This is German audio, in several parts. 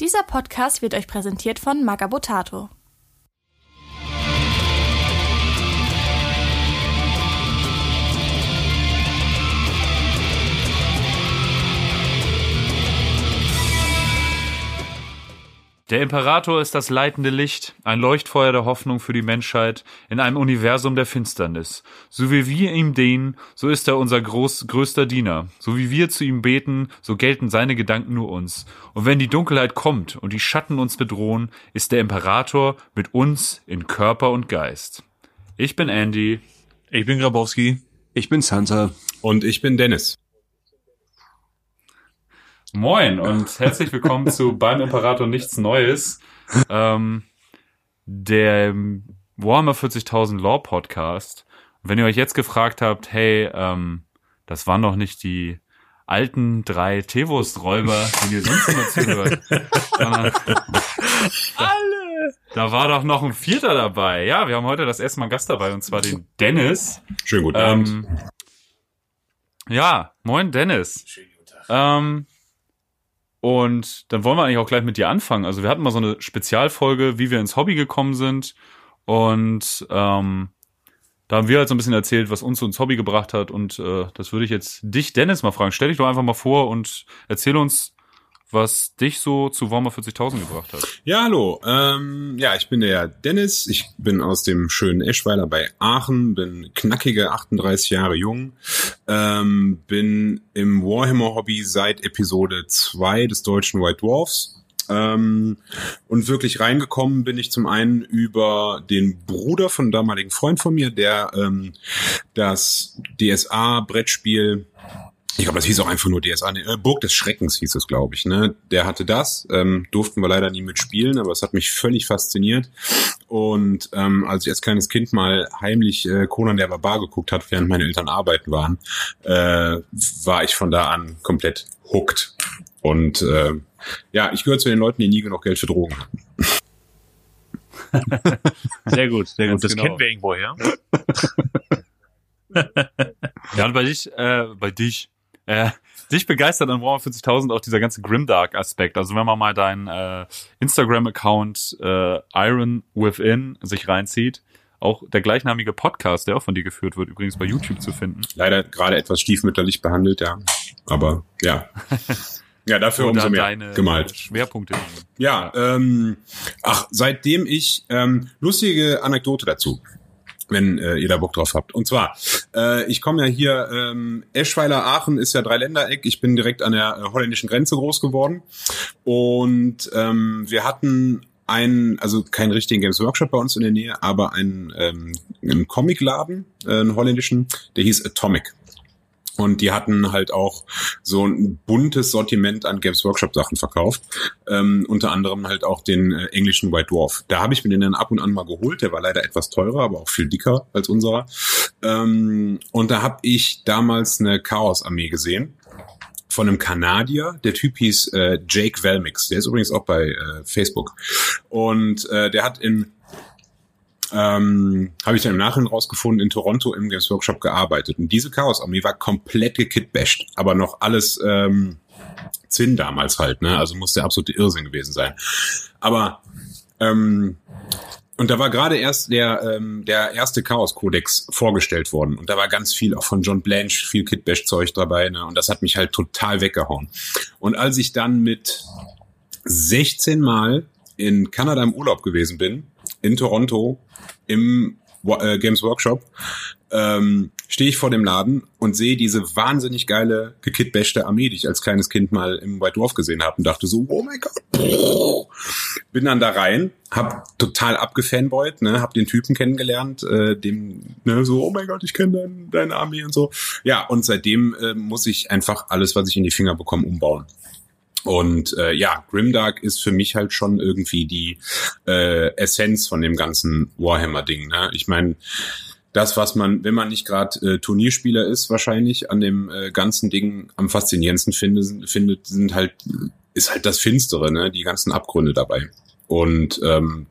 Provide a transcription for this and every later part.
Dieser Podcast wird euch präsentiert von Magabotato. Der Imperator ist das leitende Licht, ein Leuchtfeuer der Hoffnung für die Menschheit in einem Universum der Finsternis. So wie wir ihm dienen, so ist er unser groß, größter Diener. So wie wir zu ihm beten, so gelten seine Gedanken nur uns. Und wenn die Dunkelheit kommt und die Schatten uns bedrohen, ist der Imperator mit uns in Körper und Geist. Ich bin Andy. Ich bin Grabowski. Ich bin Sansa. Und ich bin Dennis. Moin und herzlich willkommen zu Beim Imperator nichts Neues. Ähm, der Warhammer 40.000 Law Podcast. wenn ihr euch jetzt gefragt habt, hey, ähm, das waren doch nicht die alten drei Tevos-Räuber, die ihr sonst immer zuhört, sondern alle. Da war doch noch ein Vierter dabei. Ja, wir haben heute das erste Mal einen Gast dabei und zwar den Dennis. Schönen guten Abend. Ähm, ja, moin Dennis. Schönen guten Tag. Ähm, und dann wollen wir eigentlich auch gleich mit dir anfangen. Also wir hatten mal so eine Spezialfolge, wie wir ins Hobby gekommen sind. Und ähm, da haben wir halt so ein bisschen erzählt, was uns so ins Hobby gebracht hat. Und äh, das würde ich jetzt dich, Dennis, mal fragen. Stell dich doch einfach mal vor und erzähl uns, was dich so zu Warmer 40.000 gebracht hat. Ja, hallo. Ähm, ja, ich bin der Dennis. Ich bin aus dem schönen Eschweiler bei Aachen, bin knackige 38 Jahre jung, ähm, bin im Warhammer-Hobby seit Episode 2 des deutschen White Dwarfs. Ähm, und wirklich reingekommen bin ich zum einen über den Bruder von damaligen Freund von mir, der ähm, das DSA-Brettspiel ich glaube, das hieß auch einfach nur DSA. Ne, äh, Burg des Schreckens hieß es, glaube ich. Ne? Der hatte das, ähm, durften wir leider nie mitspielen, aber es hat mich völlig fasziniert. Und ähm, als ich als kleines Kind mal heimlich äh, Conan der Barbar geguckt hat, während meine Eltern arbeiten waren, äh, war ich von da an komplett hooked. Und äh, ja, ich gehöre zu den Leuten, die nie genug Geld für Drogen hatten. Sehr gut, sehr gut. das genau. kennen wir irgendwoher. ja, und bei dich, äh, bei dich, äh, dich begeistert an Warhammer 40.000 auch dieser ganze Grimdark-Aspekt. Also wenn man mal deinen äh, Instagram-Account äh, Iron Within sich reinzieht, auch der gleichnamige Podcast, der auch von dir geführt wird, übrigens bei YouTube zu finden. Leider gerade etwas stiefmütterlich behandelt, ja. Aber ja. Ja, dafür umso mehr gemalt. Schwerpunkte. Ja, ähm, ach, seitdem ich ähm, lustige Anekdote dazu wenn äh, ihr da Bock drauf habt. Und zwar, äh, ich komme ja hier, ähm, Eschweiler Aachen ist ja Dreiländereck. Ich bin direkt an der äh, holländischen Grenze groß geworden. Und ähm, wir hatten einen, also keinen richtigen Games Workshop bei uns in der Nähe, aber einen, ähm, einen Comicladen, äh, einen holländischen, der hieß Atomic. Und die hatten halt auch so ein buntes Sortiment an Games Workshop Sachen verkauft. Ähm, unter anderem halt auch den äh, englischen White Dwarf. Da habe ich mir den dann ab und an mal geholt. Der war leider etwas teurer, aber auch viel dicker als unserer. Ähm, und da habe ich damals eine Chaos-Armee gesehen von einem Kanadier. Der Typ hieß äh, Jake Velmix. Der ist übrigens auch bei äh, Facebook. Und äh, der hat in ähm, habe ich dann im Nachhinein rausgefunden, in Toronto im Games Workshop gearbeitet. Und diese Chaos-Armee war komplett gekitbasht, aber noch alles ähm, Zinn damals halt, ne? Also muss der absolute Irrsinn gewesen sein. Aber ähm, und da war gerade erst der, ähm, der erste Chaos-Kodex vorgestellt worden. Und da war ganz viel auch von John Blanche, viel Kitbash-Zeug dabei. Ne? Und das hat mich halt total weggehauen. Und als ich dann mit 16 Mal in Kanada im Urlaub gewesen bin, in Toronto, im äh, Games Workshop, ähm, stehe ich vor dem Laden und sehe diese wahnsinnig geile gekitbashte Armee, die ich als kleines Kind mal im White Dwarf gesehen habe und dachte so, oh mein Gott. Bin dann da rein, hab total abgefanboyt, ne, hab den Typen kennengelernt, äh, dem, ne, so, oh mein Gott, ich kenne dein, deine Armee und so. Ja, und seitdem äh, muss ich einfach alles, was ich in die Finger bekomme, umbauen. Und äh, ja, Grimdark ist für mich halt schon irgendwie die äh, Essenz von dem ganzen Warhammer-Ding. Ne? Ich meine, das, was man, wenn man nicht gerade äh, Turnierspieler ist, wahrscheinlich an dem äh, ganzen Ding am faszinierendsten findet, findet, sind halt, ist halt das Finstere, ne? die ganzen Abgründe dabei. Und ähm,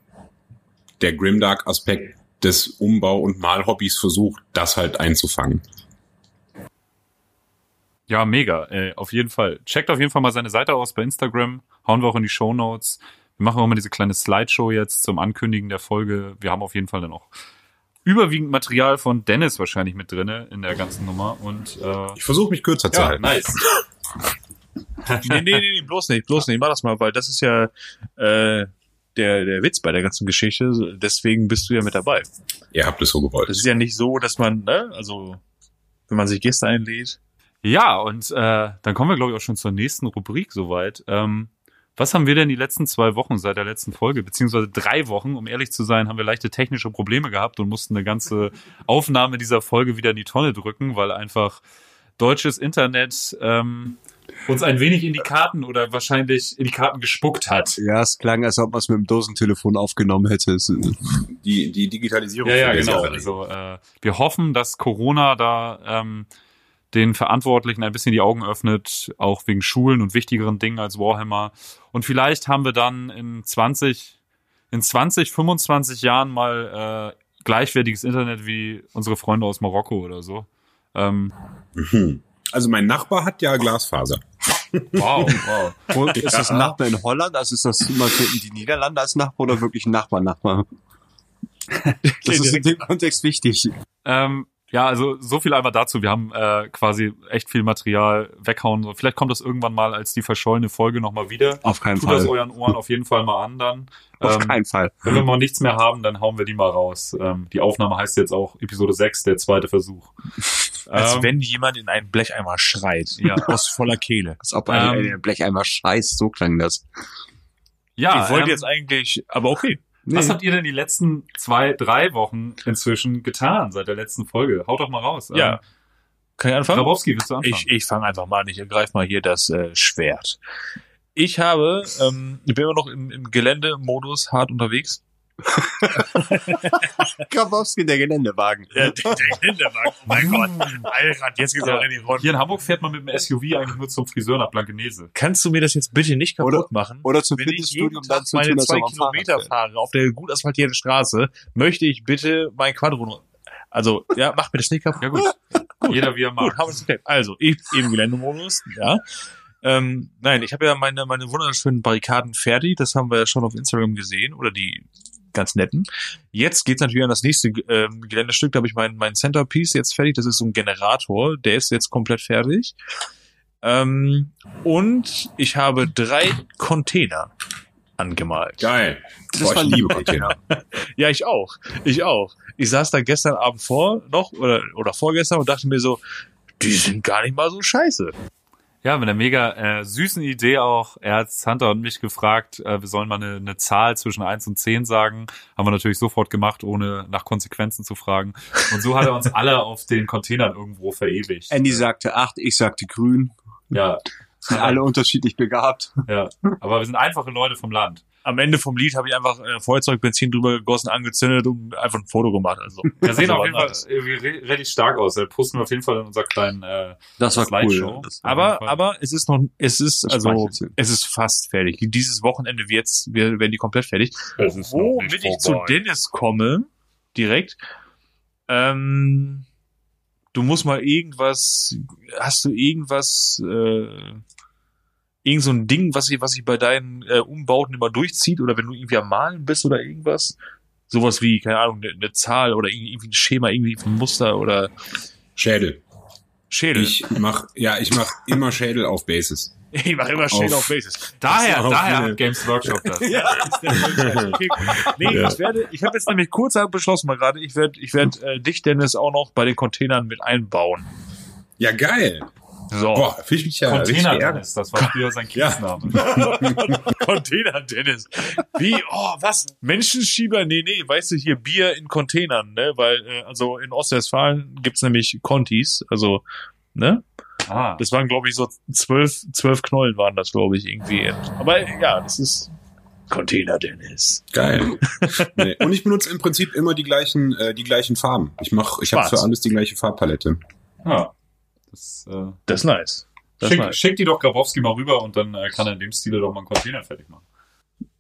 der Grimdark-Aspekt des Umbau- und Malhobbys versucht, das halt einzufangen. Ja, mega, äh, auf jeden Fall. Checkt auf jeden Fall mal seine Seite aus bei Instagram. Hauen wir auch in die Show Notes. Wir machen auch mal diese kleine Slideshow jetzt zum Ankündigen der Folge. Wir haben auf jeden Fall dann auch überwiegend Material von Dennis wahrscheinlich mit drinne in der ganzen Nummer. Und äh, Ich versuche mich kürzer zu ja, halten. nice. nee, nee, nee, nee, bloß nicht, bloß nicht. Mach das mal, weil das ist ja äh, der, der Witz bei der ganzen Geschichte. Deswegen bist du ja mit dabei. Ihr habt es so gewollt. Das ist ja nicht so, dass man, ne, also wenn man sich Gäste einlädt. Ja, und äh, dann kommen wir, glaube ich, auch schon zur nächsten Rubrik soweit. Ähm, was haben wir denn die letzten zwei Wochen seit der letzten Folge, beziehungsweise drei Wochen, um ehrlich zu sein, haben wir leichte technische Probleme gehabt und mussten eine ganze Aufnahme dieser Folge wieder in die Tonne drücken, weil einfach deutsches Internet ähm, uns ein wenig in die Karten oder wahrscheinlich in die Karten gespuckt hat. Ja, es klang, als ob man es mit dem Dosentelefon aufgenommen hätte. Die, die Digitalisierung. Ja, ja, genau. Also äh, wir hoffen, dass Corona da ähm, den Verantwortlichen ein bisschen die Augen öffnet, auch wegen Schulen und wichtigeren Dingen als Warhammer. Und vielleicht haben wir dann in 20, in 20, 25 Jahren mal äh, gleichwertiges Internet wie unsere Freunde aus Marokko oder so. Ähm. Also mein Nachbar hat ja Glasfaser. wow, wow. Und ist das ein Nachbar in Holland? Also ist das immer so in die Niederlande als Nachbar oder wirklich ein Nachbar, Nachbar? Das ist in dem Kontext wichtig. Ähm, ja, also so viel einmal dazu. Wir haben äh, quasi echt viel Material weghauen. Vielleicht kommt das irgendwann mal als die verschollene Folge nochmal wieder. Auf keinen Tut das Fall. euren Ohren auf jeden Fall mal an dann. Auf Ähm, keinen Fall. Wenn wir mal nichts mehr haben, dann hauen wir die mal raus. Ähm, die Aufnahme heißt jetzt auch Episode 6, der zweite Versuch. Als Ähm, wenn jemand in einen Blecheimer schreit. Ja. Aus voller Kehle. Als ob ein, Ähm, Blecheimer scheißt, so klang das. ja, ich wollte ähm, jetzt eigentlich, aber okay. Was habt ihr denn die letzten zwei, drei Wochen inzwischen getan seit der letzten Folge? Haut doch mal raus. Ja. Ähm, Kann ich anfangen? Grabowski, willst du anfangen? Ich, ich fange einfach mal an. Ich ergreife mal hier das äh, Schwert. Ich habe, ähm, ich bin immer noch im, im Geländemodus hart unterwegs. Grabowski, der Geländewagen. Ja, der, der Geländewagen. Oh mein Gott. Alter, jetzt geht's auch in die Runde. Hier in Hamburg fährt man mit dem SUV eigentlich nur zum Friseur nach Blankenese. Kannst du mir das jetzt bitte nicht kaputt Oder- machen? Oder zum Wenn ich jeden Fitnessstudio, um dann zu meine tun, zwei Kilometer fahre auf der gut asphaltierten Straße, möchte ich bitte mein Quadro. Also, ja, mach mir das nicht kaputt. Ja gut. Jeder wie er mag. Gut, haben wir es geklärt. Also, ich im Geländemodus, ja. Ähm, nein, ich habe ja meine, meine wunderschönen Barrikaden fertig. Das haben wir ja schon auf Instagram gesehen. Oder die ganz netten. Jetzt geht's natürlich an das nächste ähm, Geländestück. Da habe ich mein, mein Centerpiece jetzt fertig. Das ist so ein Generator. Der ist jetzt komplett fertig. Ähm, und ich habe drei Container angemalt. Geil. Das Boah, war ich liebe Container. Ja, ich auch. Ich auch. Ich saß da gestern Abend vor noch oder, oder vorgestern und dachte mir so, die sind gar nicht mal so scheiße. Ja, mit einer mega äh, süßen Idee auch. Er hat Santa und mich gefragt, äh, wir sollen mal eine, eine Zahl zwischen 1 und 10 sagen. Haben wir natürlich sofort gemacht, ohne nach Konsequenzen zu fragen. Und so hat er uns alle auf den Containern irgendwo verewigt. Andy sagte acht, ich sagte grün. Ja, Sind alle unterschiedlich begabt. ja. Aber wir sind einfache Leute vom Land. Am Ende vom Lied habe ich einfach äh, Feuerzeug, Benzin drüber gegossen, angezündet und einfach ein Foto gemacht. Also, Wir sehen also auf jeden Fall irgendwie relativ stark aus. Da posten wir auf jeden Fall in unserer kleinen äh, Das war Slideshow. cool. Das war- Aber, aber es ist noch, es ist, Das also, es ist fast fertig. Dieses Wochenende wird's, wir werden die komplett fertig. Womit ich zu. Dennis komme, direkt, ähm, du musst mal irgendwas, hast du irgendwas, äh, irgend so ein Ding, was sich, was sich bei deinen äh, Umbauten immer durchzieht oder wenn du irgendwie am Malen bist oder irgendwas? Sowas wie, keine Ahnung, eine, eine Zahl oder irgendwie ein Schema, irgendwie ein Muster oder Schädel. Schädel. Ich mach, ja, ich mach immer Schädel auf Basis. Ich mache immer Schädel Auf- auf Basis. Daher, Auf daher hat Games Workshop das. Ja, okay. Nee, Ja. ich werde, ich habe jetzt nämlich kurz beschlossen mal gerade, ich werde, ich werde äh, dich, Dennis, auch noch bei den Containern mit einbauen. Ja, geil. So. Boah, fühl ich mich ja Container. Dennis, das war früher sein Ja. Kiesname. Container, Dennis. Wie, oh, was? Menschenschieber? Nee, nee, weißt du, hier Bier in Containern, ne? Weil, äh, also in Ostwestfalen gibt's nämlich Contis, also, ne? Ah, Das waren, glaube ich, so zwölf, zwölf Knollen waren das, glaube ich, irgendwie. Aber ja, das ist Container, Dennis. Geil. nee. Und ich benutze im Prinzip immer die gleichen, äh, die gleichen Farben. Ich mach, ich habe für alles die gleiche Farbpalette. ja. Das, äh, Das ist nice. Das ist schick, nice. schick die doch Grabowski mal rüber und dann äh, kann er in dem Stile doch mal einen Container fertig machen.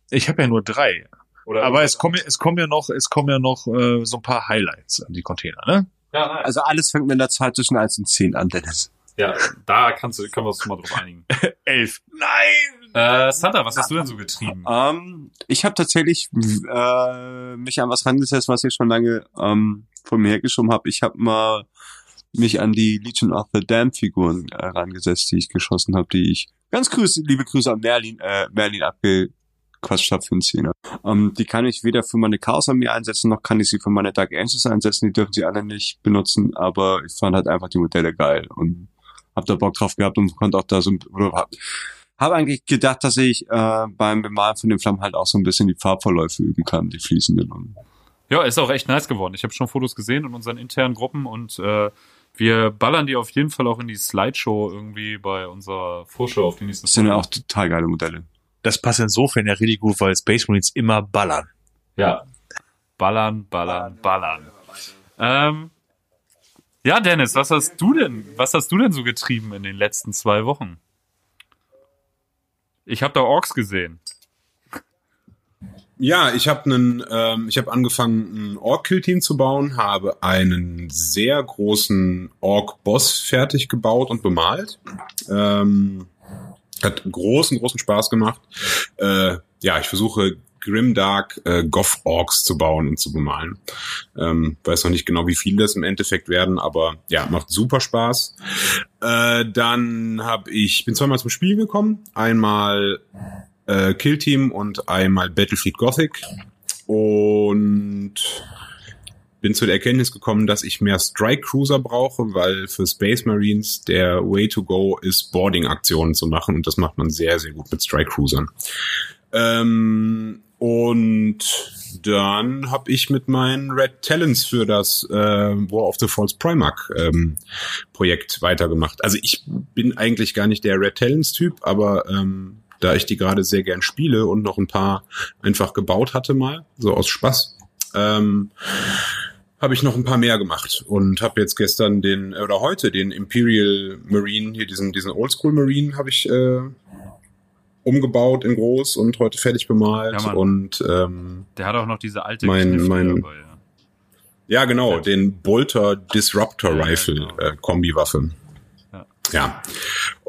Ich habe ja nur drei. Oder Aber es kommen, ja- es kommen ja noch, es kommen ja noch äh, so ein paar Highlights an die Container, ne? ja, nein. Also alles fängt mit einer Zahl zwischen 1 und 10 an, Dennis. Ja, da kannst du, können wir uns schon mal drauf einigen. Elf. Nein! Äh, Santa, was hast du denn so getrieben? Ähm, ich habe tatsächlich äh, mich an was rangesetzt, was ich schon lange ähm, von mir hergeschoben habe. Ich habe mal mich an die Legion of the Damned Figuren äh, rangesetzt, die ich geschossen habe, die ich ganz grüße, liebe Grüße an Merlin, äh, Merlin abgequatscht habe für den Zehner. Ähm, die kann ich weder für meine Chaos Armee einsetzen, noch kann ich sie für meine Dark Angels einsetzen. Die dürfen sie alle nicht benutzen, aber ich fand halt einfach die Modelle geil und hab da Bock drauf gehabt und konnte auch da so oder hab, hab eigentlich gedacht, dass ich äh, beim Bemalen von den Flammen halt auch so ein bisschen die Farbverläufe üben kann, die fließenden. Ja, ist auch echt nice geworden. Ich habe schon Fotos gesehen in unseren internen Gruppen und äh, wir ballern die auf jeden Fall auch in die Slideshow irgendwie bei unserer Vorschau auf die nächsten das sind ja auch total geile Modelle. Das passt insofern ja richtig gut, weil Space Marines immer ballern. Ja. Ballern, ballern, ballern. Ähm, ja, Dennis, was hast du denn, was hast du denn so getrieben in den letzten zwei Wochen? Ich habe da Orks gesehen. Ja, ich habe einen, ähm, ich habe angefangen, ein Ork-Kill-Team zu bauen, habe einen sehr großen Ork-Boss fertig gebaut und bemalt. Ähm, hat großen, großen Spaß gemacht. Äh, ja, ich versuche Grimdark äh, Goth Orks zu bauen und zu bemalen. Ähm, weiß noch nicht genau, wie viele das im Endeffekt werden, aber ja, macht super Spaß. Äh, dann habe ich bin zweimal zum Spiel gekommen. Einmal äh, Kill Team und einmal Battlefield Gothic und bin zu der Erkenntnis gekommen, dass ich mehr Strike Cruiser brauche, weil für Space Marines der Way to go ist, Boarding-Aktionen zu machen und das macht man sehr, sehr gut mit Strike Cruisern. Ähm, und dann habe ich mit meinen Red Talents für das äh, War of the False Primarch ähm, Projekt weitergemacht. Also ich bin eigentlich gar nicht der Red Talents Typ, aber ähm, da ich die gerade sehr gern spiele und noch ein paar einfach gebaut hatte mal, so aus Spaß, ähm, habe ich noch ein paar mehr gemacht und habe jetzt gestern den oder heute den Imperial Marine hier diesen diesen Oldschool Marine habe ich äh, umgebaut in groß und heute fertig bemalt Ja, und ähm, Der hat auch noch diese alte Mein- Knifte mein- dabei. Ja. ja genau den Bolter Disruptor Rifle genau. äh, Kombiwaffe Ja.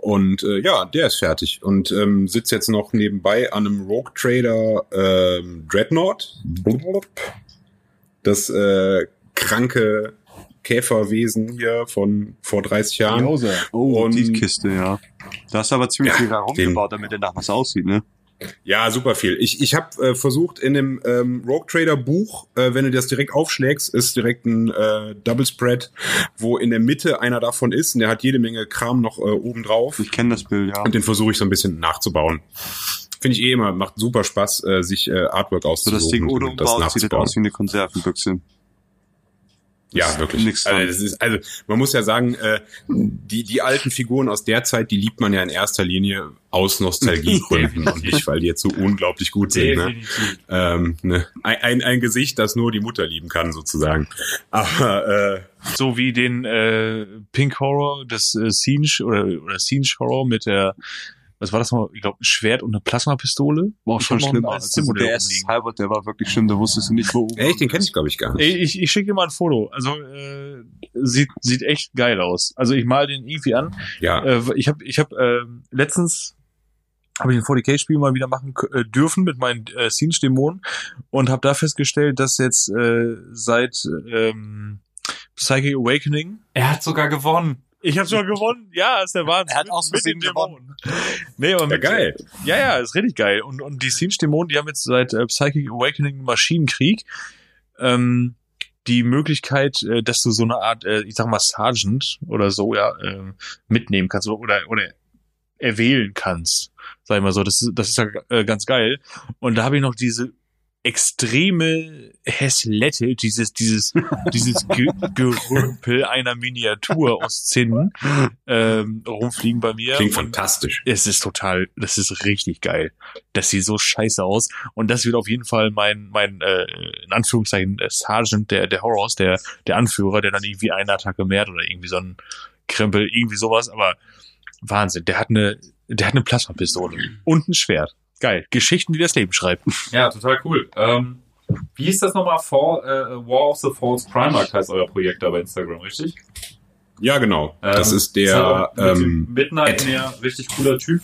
Und äh, ja der ist fertig. Und ähm, sitzt jetzt noch nebenbei an einem Rogue Trader ähm, Dreadnought. Das äh, kranke Käferwesen hier von vor 30 Jahren. Oh, Und- die Kiste, ja. Da hast du aber ziemlich Ja, viel herumgebaut, damit der nach was aussieht, ne? Ja, super viel. Ich, ich habe äh, versucht in dem ähm, Rogue Trader Buch, äh, wenn du das direkt aufschlägst, ist direkt ein äh, Double Spread, wo in der Mitte einer davon ist und der hat jede Menge Kram noch äh, oben drauf Ich kenne das Bild, ja. und den versuche ich so ein bisschen nachzubauen. Finde ich eh immer, macht super Spaß, äh, sich äh, Artwork So auszusuchen das Ding ohne umbaut, sieht nachzubauen. aus wie eine Konservenbüchse. Ja, wirklich. also, ist, also man muss ja sagen, äh, die, die alten Figuren aus der Zeit, die liebt man ja in erster Linie aus Nostalgiegründen und nicht, weil die jetzt so unglaublich gut sind. Ne? Ähm, ne, ein, ein, ein Gesicht, das nur die Mutter lieben kann, sozusagen. Aber äh, So wie den äh, Pink Horror, das äh, Siege oder, oder Siege Horror mit der, was war das noch? Ich glaube, ein Schwert und eine Plasmapistole. War Ich schon schlimm. Also der rumliegen. Cyber, der war wirklich schlimm, da wusstest du nicht, wo oben echt, den kenne ich glaube ich gar nicht. Ey, ich, ich schicke dir mal ein Foto. Also äh, sieht sieht echt geil aus. Also ich mal den irgendwie an. Ja, Äh, ich habe ich hab, äh, letztens habe ich ein 40k-Spiel mal wieder machen äh, dürfen mit meinen äh, Siege-Dämonen und habe da festgestellt, dass jetzt äh, seit ähm, Psychic Awakening Er hat sogar gewonnen. Ich habe schon gewonnen. Ja, ist der Wahnsinn. Er hat aus Mit Versehen den Dämonen. Nee, aber ja mit, geil. ja, ja, ist richtig geil. Und, und die Siege-Dämonen, die haben jetzt seit äh, Psychic Awakening Maschinenkrieg ähm, die Möglichkeit, äh, dass du so eine Art, äh, ich sag mal, Sergeant oder so, ja, ähm, mitnehmen kannst oder, oder, oder erwählen kannst. Sag ich mal so, das ist, das ist ja äh, ganz geil. Und da habe ich noch diese extreme Häslette, dieses, dieses, dieses Ge Gerümpel einer Miniatur aus Zinnen ähm, rumfliegen bei mir. Klingt Und- fantastisch. es ist total, das ist richtig geil. Das sieht so scheiße aus. Und das wird auf jeden Fall mein, mein, äh, in Anführungszeichen, äh, Sergeant der, der Horrors, der, der Anführer, der dann irgendwie eine Attacke mehr hat oder irgendwie so ein Krempel, irgendwie sowas, aber Wahnsinn. Der hat eine, der hat eine Plasmapistole und ein Schwert. Geil. Geschichten, die das Leben schreibt. Ja, total cool. Ähm, wie ist das nochmal? Fall, äh, War of the False Primarch heißt euer Projekt da bei Instagram, richtig? Ja, genau. das Ähm, ist der, dem ähm, Midnight. Meer, richtig cooler Typ.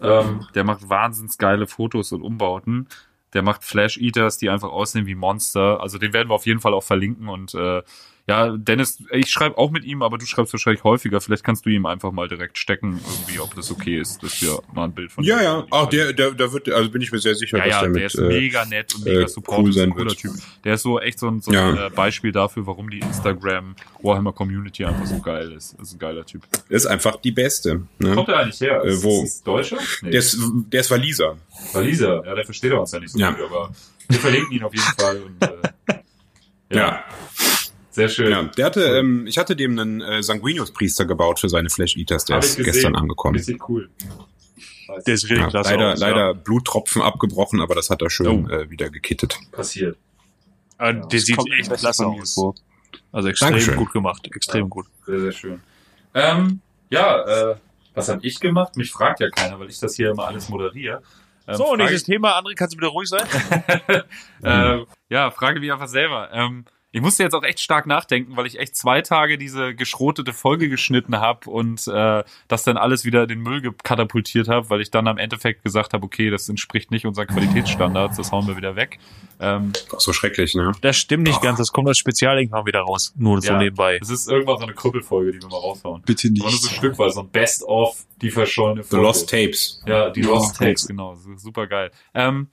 Ähm, der macht wahnsinns geile Fotos und Umbauten. Der macht Flash Eaters, die einfach aussehen wie Monster. Also den werden wir auf jeden Fall auch verlinken und äh, ja, Dennis, ich schreibe auch mit ihm, aber du schreibst wahrscheinlich häufiger. Vielleicht kannst du ihm einfach mal direkt stecken, irgendwie, ob das okay ist, dass wir mal ein Bild von ja, ihm ja. machen. Ach, der, der, der wird, also bin ich mir sehr sicher, ja, dass ja, der der, mit, ist äh, mega nett und mega äh, supportive, cool ist ein sein cooler wird. Typ. Der ist so echt so ein, so Ja. ein äh, Beispiel dafür, warum die Instagram Warhammer Community einfach so geil ist. Das ist ein geiler Typ. ist einfach die Beste. Ne? Kommt der eigentlich her? Äh, Ist wo? das Deutscher? Nee. Der ist, der ist Waliser. Waliser, ja, der versteht er uns ja nicht so Ja. gut, aber wir verlinken ihn auf jeden Fall. Und, äh, ja, Ja. Sehr schön. Ja, der hatte, ähm, ich hatte dem einen äh, Sanguinius-Priester gebaut für seine Flash Eaters, der Hab ist gestern angekommen. Richtig cool. Der ist richtig Ja, klasse. leider, aus, leider Bluttropfen abgebrochen, aber das hat er schön Oh. äh, wieder gekittet. Passiert. Ja. Äh, der sieht Kommt echt klasse aus. vor. Also extrem Dankeschön. gut gemacht. Extrem gut. Sehr, sehr schön. Ähm, ja, äh, was habe ich gemacht? Mich fragt ja keiner, weil ich das hier immer alles moderiere. Ähm, So, nächstes Thema. André, kannst du wieder ruhig sein? äh, ja, frage mich einfach selber. Ähm, ich musste jetzt auch echt stark nachdenken, weil ich echt zwei Tage diese geschrotete Folge geschnitten habe und äh, das dann alles wieder in den Müll katapultiert habe, weil ich dann am Endeffekt gesagt habe, okay, das entspricht nicht unseren Qualitätsstandards, das hauen wir wieder weg. Ähm, Ach, so schrecklich, ne? Das stimmt nicht ganz. Das kommt als Spezial irgendwann wieder raus. Nur so Ja. nebenbei. es ist irgendwann so eine Krüppelfolge, die wir mal raushauen. Bitte Aber nur so nicht. stückweise, so ein Best-of, die verschollene The Folge. Lost Tapes. Ja, die Ja, Lost okay. Tapes, genau. Das ist Super geil. Ähm,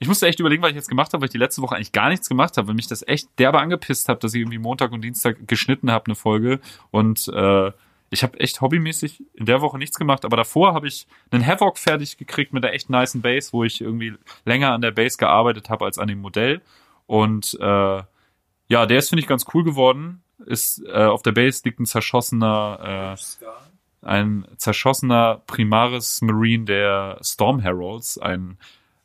ich musste echt überlegen, was ich jetzt gemacht habe, weil ich die letzte Woche eigentlich gar nichts gemacht habe, weil mich das echt derbe angepisst habe, dass ich irgendwie Montag und Dienstag geschnitten habe, eine Folge. Und äh, ich habe echt hobbymäßig in der Woche nichts gemacht, aber davor habe ich einen Havoc fertig gekriegt mit einer echt niceen Base, wo ich irgendwie länger an der Base gearbeitet habe als an dem Modell. Und äh, ja, der ist, finde ich, ganz cool geworden. Ist äh, auf der Base liegt ein zerschossener äh, ein zerschossener Primaris Marine der Storm Heralds, ein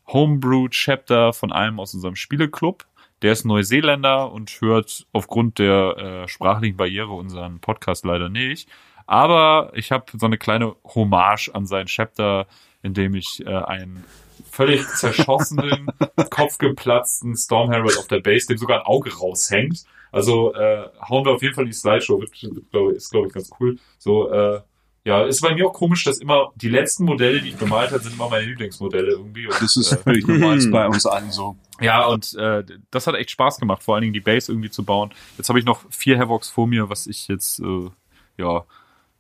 Homebrew Chapter von einem aus unserem Spieleclub. Der ist Neuseeländer und hört aufgrund der äh, sprachlichen Barriere unseren Podcast leider nicht. Aber ich habe so eine kleine Hommage an sein Chapter, in dem ich äh, einen völlig zerschossenen, kopfgeplatzten Storm Herald auf der Base, dem sogar ein Auge raushängt. Also äh, hauen wir auf jeden Fall in die Slideshow, wird, wird, ist glaube ich ganz cool. So, äh, ja, ist bei mir auch komisch, dass immer die letzten Modelle, die ich bemalt habe, sind immer meine Lieblingsmodelle irgendwie. Und, Das ist äh, völlig normal, ist bei uns allen so. ja, und äh, das hat echt Spaß gemacht, vor allen Dingen die Base irgendwie zu bauen. Jetzt habe ich noch vier Havocs vor mir, was ich jetzt, äh, ja,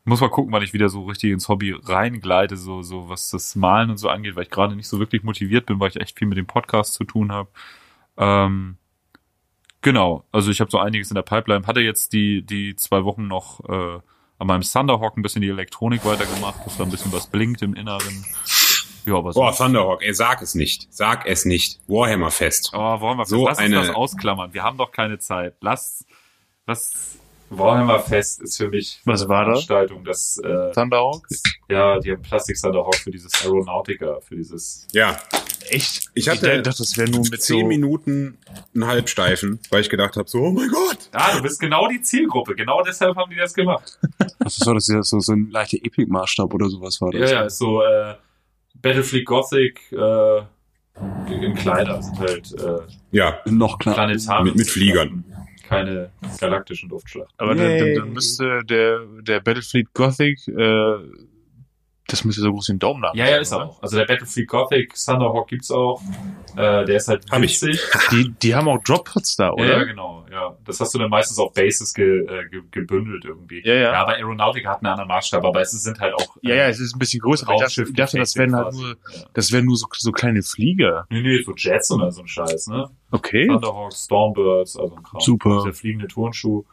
muss mal gucken, wann ich wieder so richtig ins Hobby reingleite, so, so was das Malen und so angeht, weil ich gerade nicht so wirklich motiviert bin, weil ich echt viel mit dem Podcast zu tun habe. Ähm, genau, also ich habe so einiges in der Pipeline. Hatte jetzt die, die zwei Wochen noch äh, an meinem Thunderhawk ein bisschen die Elektronik weitergemacht, dass da ein bisschen was blinkt im Inneren. Ja, aber Boah, Thunderhawk, ey, sag es nicht. Sag es nicht. Warhammer Fest. Oh, wollen wir So Lass eine- uns das ausklammern. Wir haben doch keine Zeit. Lass, was, Warhammer Fest ist für mich Was war das? Veranstaltung, das, äh, Thunderhawk? ja, die haben Plastik Thunderhawk für dieses Aeronautica, für dieses, Ja, Echt? Ich hatte dachte, das wäre nur mit zehn so... Minuten einen Halbsteifen, weil ich gedacht habe, so, oh mein Gott. ah, du bist genau die Zielgruppe, genau deshalb haben die das gemacht. Was war das? Ja, so, so ein leichter Epic-Maßstab oder sowas war Ja, das? ja, ist so, äh, Battlefleet Gothic, äh, in kleiner, sind halt, äh, Ja, Noch klar. planetare. Mit- mit Fliegern. Keine galaktischen Luftschlachten. Aber dann, dann, dann müsste der, der Battlefleet Gothic, äh, das müsste so groß wie ein Daumen haben. Ja, ja, ist er auch. Also der Battlefleet Gothic, Thunderhawk gibt's auch. Äh, der ist halt Hab ich. Die, die haben auch Droppots da, oder? ja, genau, ja. Das hast du dann meistens auf Bases ge, äh, ge, gebündelt irgendwie. Ja, ja. Ja, aber Aeronautica hat einen anderen Maßstab, aber es sind halt auch. Ja, ja, es ist ein bisschen größer. Ich dachte, ich dachte das wären halt nur, Ja. das wären nur so, so kleine Flieger. Nee, nee, so Jets oder so ein Scheiß, ne? Okay. Thunderhawks, Stormbirds, also ein Kram. Super. Der fliegende Turnschuh.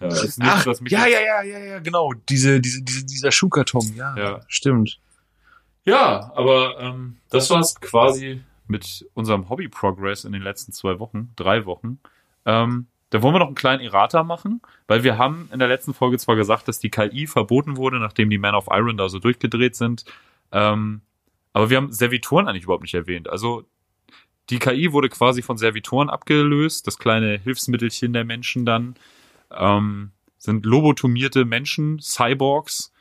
Ja, ist nichts, Ach, was mich ja, ja, ja, ja, ja, genau. Diese, diese, diese, dieser Schuhkarton, ja, Ja. stimmt. Ja, aber ähm, das war's quasi mit unserem Hobby-Progress in den letzten zwei Wochen, drei Wochen. Ähm, da wollen wir noch einen kleinen Errata machen, weil wir haben in der letzten Folge zwar gesagt, dass die KI verboten wurde, nachdem die Man of Iron da so durchgedreht sind, ähm, aber wir haben Servitoren eigentlich überhaupt nicht erwähnt. Also die KI wurde quasi von Servitoren abgelöst, das kleine Hilfsmittelchen der Menschen dann. Ähm, sind lobotomierte Menschen, Cyborgs.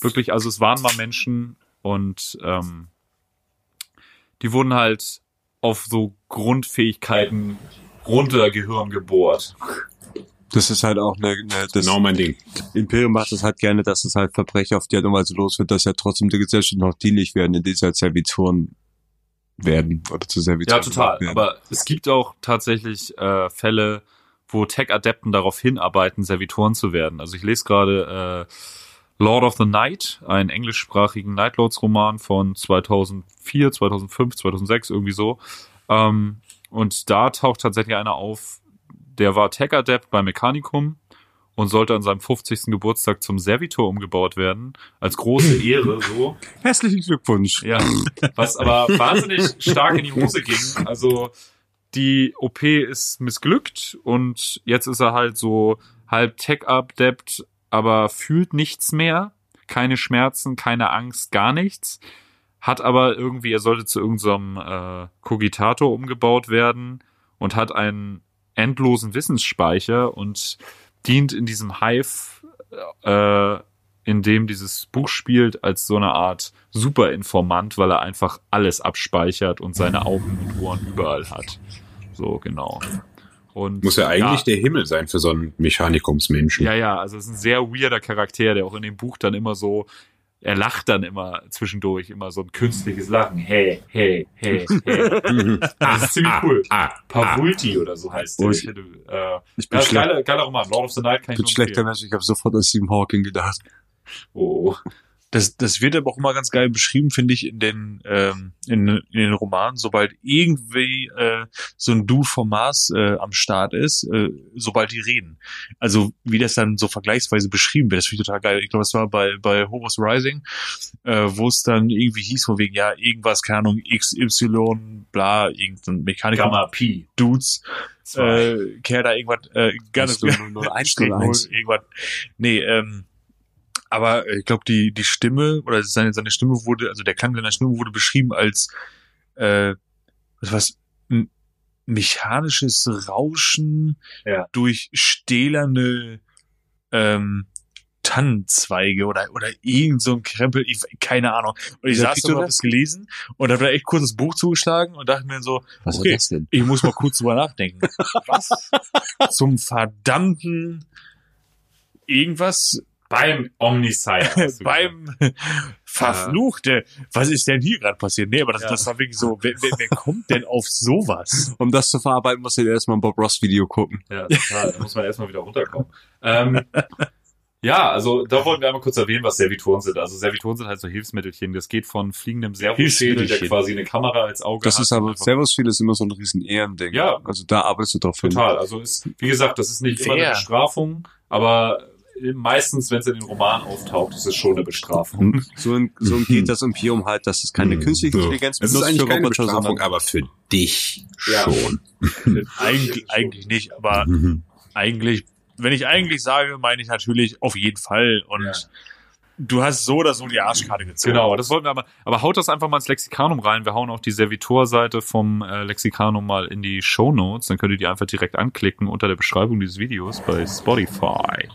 Wirklich, also es waren mal Menschen und ähm, die wurden halt auf so Grundfähigkeiten runter Gehirn gebohrt. Das ist halt auch eine, eine das Genau mein Ding. Imperium macht es halt gerne, dass es halt Verbrecher auf die Art und Weise los wird, dass ja trotzdem der Gesellschaft noch dienlich werden, indem sie halt Servitoren werden oder zu Servitoren Ja, total. Aber es gibt auch tatsächlich äh, Fälle, wo Tech-Adepten darauf hinarbeiten, Servitoren zu werden. Also ich lese gerade äh, Lord of the Night, einen englischsprachigen Night Lords Roman von 2004, 2005, 2006 irgendwie so. Ähm, und da taucht tatsächlich einer auf, der war Tech-Adept bei Mechanicum und sollte an seinem 50. Geburtstag zum Servitor umgebaut werden. Als große Ehre, so. Herzlichen Glückwunsch. Ja, was aber wahnsinnig stark in die Hose ging. Also die OP ist missglückt und jetzt ist er halt so halb Tech-Adept, aber fühlt nichts mehr. Keine Schmerzen, keine Angst, gar nichts. Hat aber irgendwie, er sollte zu irgendeinem äh, Cogitator umgebaut werden und hat einen endlosen Wissensspeicher und dient in diesem Hive, äh, in dem dieses Buch spielt, als so eine Art Superinformant, weil er einfach alles abspeichert und seine Augen und Ohren überall hat. So, genau. Und Muss ja eigentlich ja, der Himmel sein für so einen Mechanikumsmenschen. ja, ja, also es ist ein sehr weirder Charakter, der auch in dem Buch dann immer so, er lacht dann immer zwischendurch, immer so ein künstliches Lachen. Hey, hey, hey, hey. Das ist ziemlich cool. Ah, ah, Pavulti oder so heißt der. Ich, ich- hätte, äh, Ich bin, ja, schlecht, geiler, geiler Roman. Lord of the Night kann ich bin schlechter. Mensch, ich habe sofort an Stephen Hawking gedacht. Oh, Das, das wird aber auch immer ganz geil beschrieben, finde ich, in den, ähm, in, in den Romanen, sobald irgendwie äh, so ein Dude vom Mars äh, am Start ist, äh, sobald die reden. Also wie das dann so vergleichsweise beschrieben wird, das finde ich total geil. Ich glaube, das war bei, bei Horus Rising, äh, wo es dann irgendwie hieß, von wegen, ja, irgendwas, keine Ahnung, XY, bla, irgendein Mechaniker Gamma Pi. Dudes, Zwei. äh, kehr da irgendwas, äh, gar nicht Hast du nur- nur eins, nur eins? irgendwas. Nee, ähm, aber äh, ich glaube, die, die Stimme oder seine, seine Stimme wurde, also der Klang seiner Stimme wurde beschrieben als äh, was, ein mechanisches Rauschen Ja. durch stählerne ähm, Tannenzweige oder oder irgend so ein Krempel, ich, keine Ahnung. Und ich saß da und hab das gelesen und habe da echt kurz das Buch zugeschlagen und dachte mir so, Was Okay. das denn? ich muss mal kurz drüber nachdenken. Was zum verdammten irgendwas Beim gesagt. beim Verfluchte. Was ist denn hier gerade passiert? Nee, aber das, Ja. das war wirklich so, wer, wer, wer kommt denn auf sowas? Um das zu verarbeiten, du dir erstmal ein Bob Ross Video gucken. Ja, total. Da muss man erstmal wieder runterkommen. Ähm, ja, also da wollten wir einmal kurz erwähnen, was Servitoren sind. Also Servitoren sind halt so Hilfsmittelchen. Das geht von fliegendem Servoschädel, der quasi eine Kamera als Auge Das hat. ist aber, Servus-Viel ist immer so ein riesen Ehrending. Ja. Also da arbeitest du drauf hin. Total. Also ist, wie gesagt, das ist nicht immer eine Fair. Bestrafung, aber meistens, wenn es in den Roman auftaucht, ist es schon eine Bestrafung. So, ein, so ein geht das Imperium halt, dass es keine künstliche So. Intelligenz Es ist eigentlich für keine Roboter, Bestrafung, sondern aber für dich Ja. schon. Eigentlich, eigentlich nicht, aber Mhm. eigentlich, wenn ich eigentlich sage, meine ich natürlich auf jeden Fall. Und Ja. du hast so oder so die Arschkarte gezogen. Genau, das wollten wir aber. Aber haut das einfach mal ins Lexikanum rein. Wir hauen auch die Servitor-Seite vom äh, Lexikanum mal in die Show Notes. Dann könnt ihr die einfach direkt anklicken unter der Beschreibung dieses Videos bei Spotify.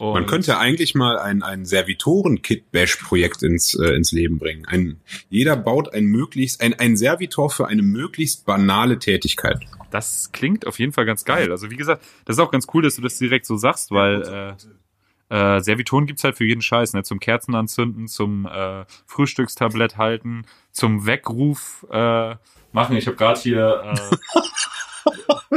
Und Man könnte eigentlich mal ein, ein Servitoren-Kit-Bash-Projekt ins, äh, ins Leben bringen. Ein, jeder baut ein möglichst, ein, ein Servitor für eine möglichst banale Tätigkeit. Das klingt auf jeden Fall ganz geil. Also wie gesagt, das ist auch ganz cool, dass du das direkt so sagst, weil äh, äh, Servitoren gibt's halt für jeden Scheiß, ne? Zum Kerzen anzünden, zum äh, Frühstückstablett halten, zum Weckruf äh, machen. Ich habe gerade hier äh,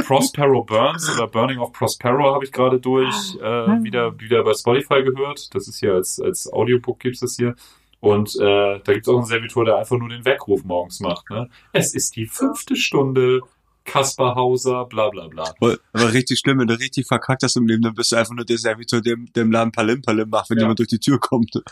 Prospero Burns oder Burning of Prospero habe ich gerade durch äh, wieder wieder bei Spotify gehört. Das ist hier als als Audiobook gibt's das hier. Und äh, da gibt's auch einen Servitor, der einfach nur den Weckruf morgens macht. Ne? Es ist die fünfte Stunde. Kaspar Hauser, bla bla bla. Aber aber richtig schlimm, wenn du richtig verkackt hast im Leben, dann bist du einfach nur der Servitor, der der im Laden Palim Palim macht, wenn Ja. jemand durch die Tür kommt.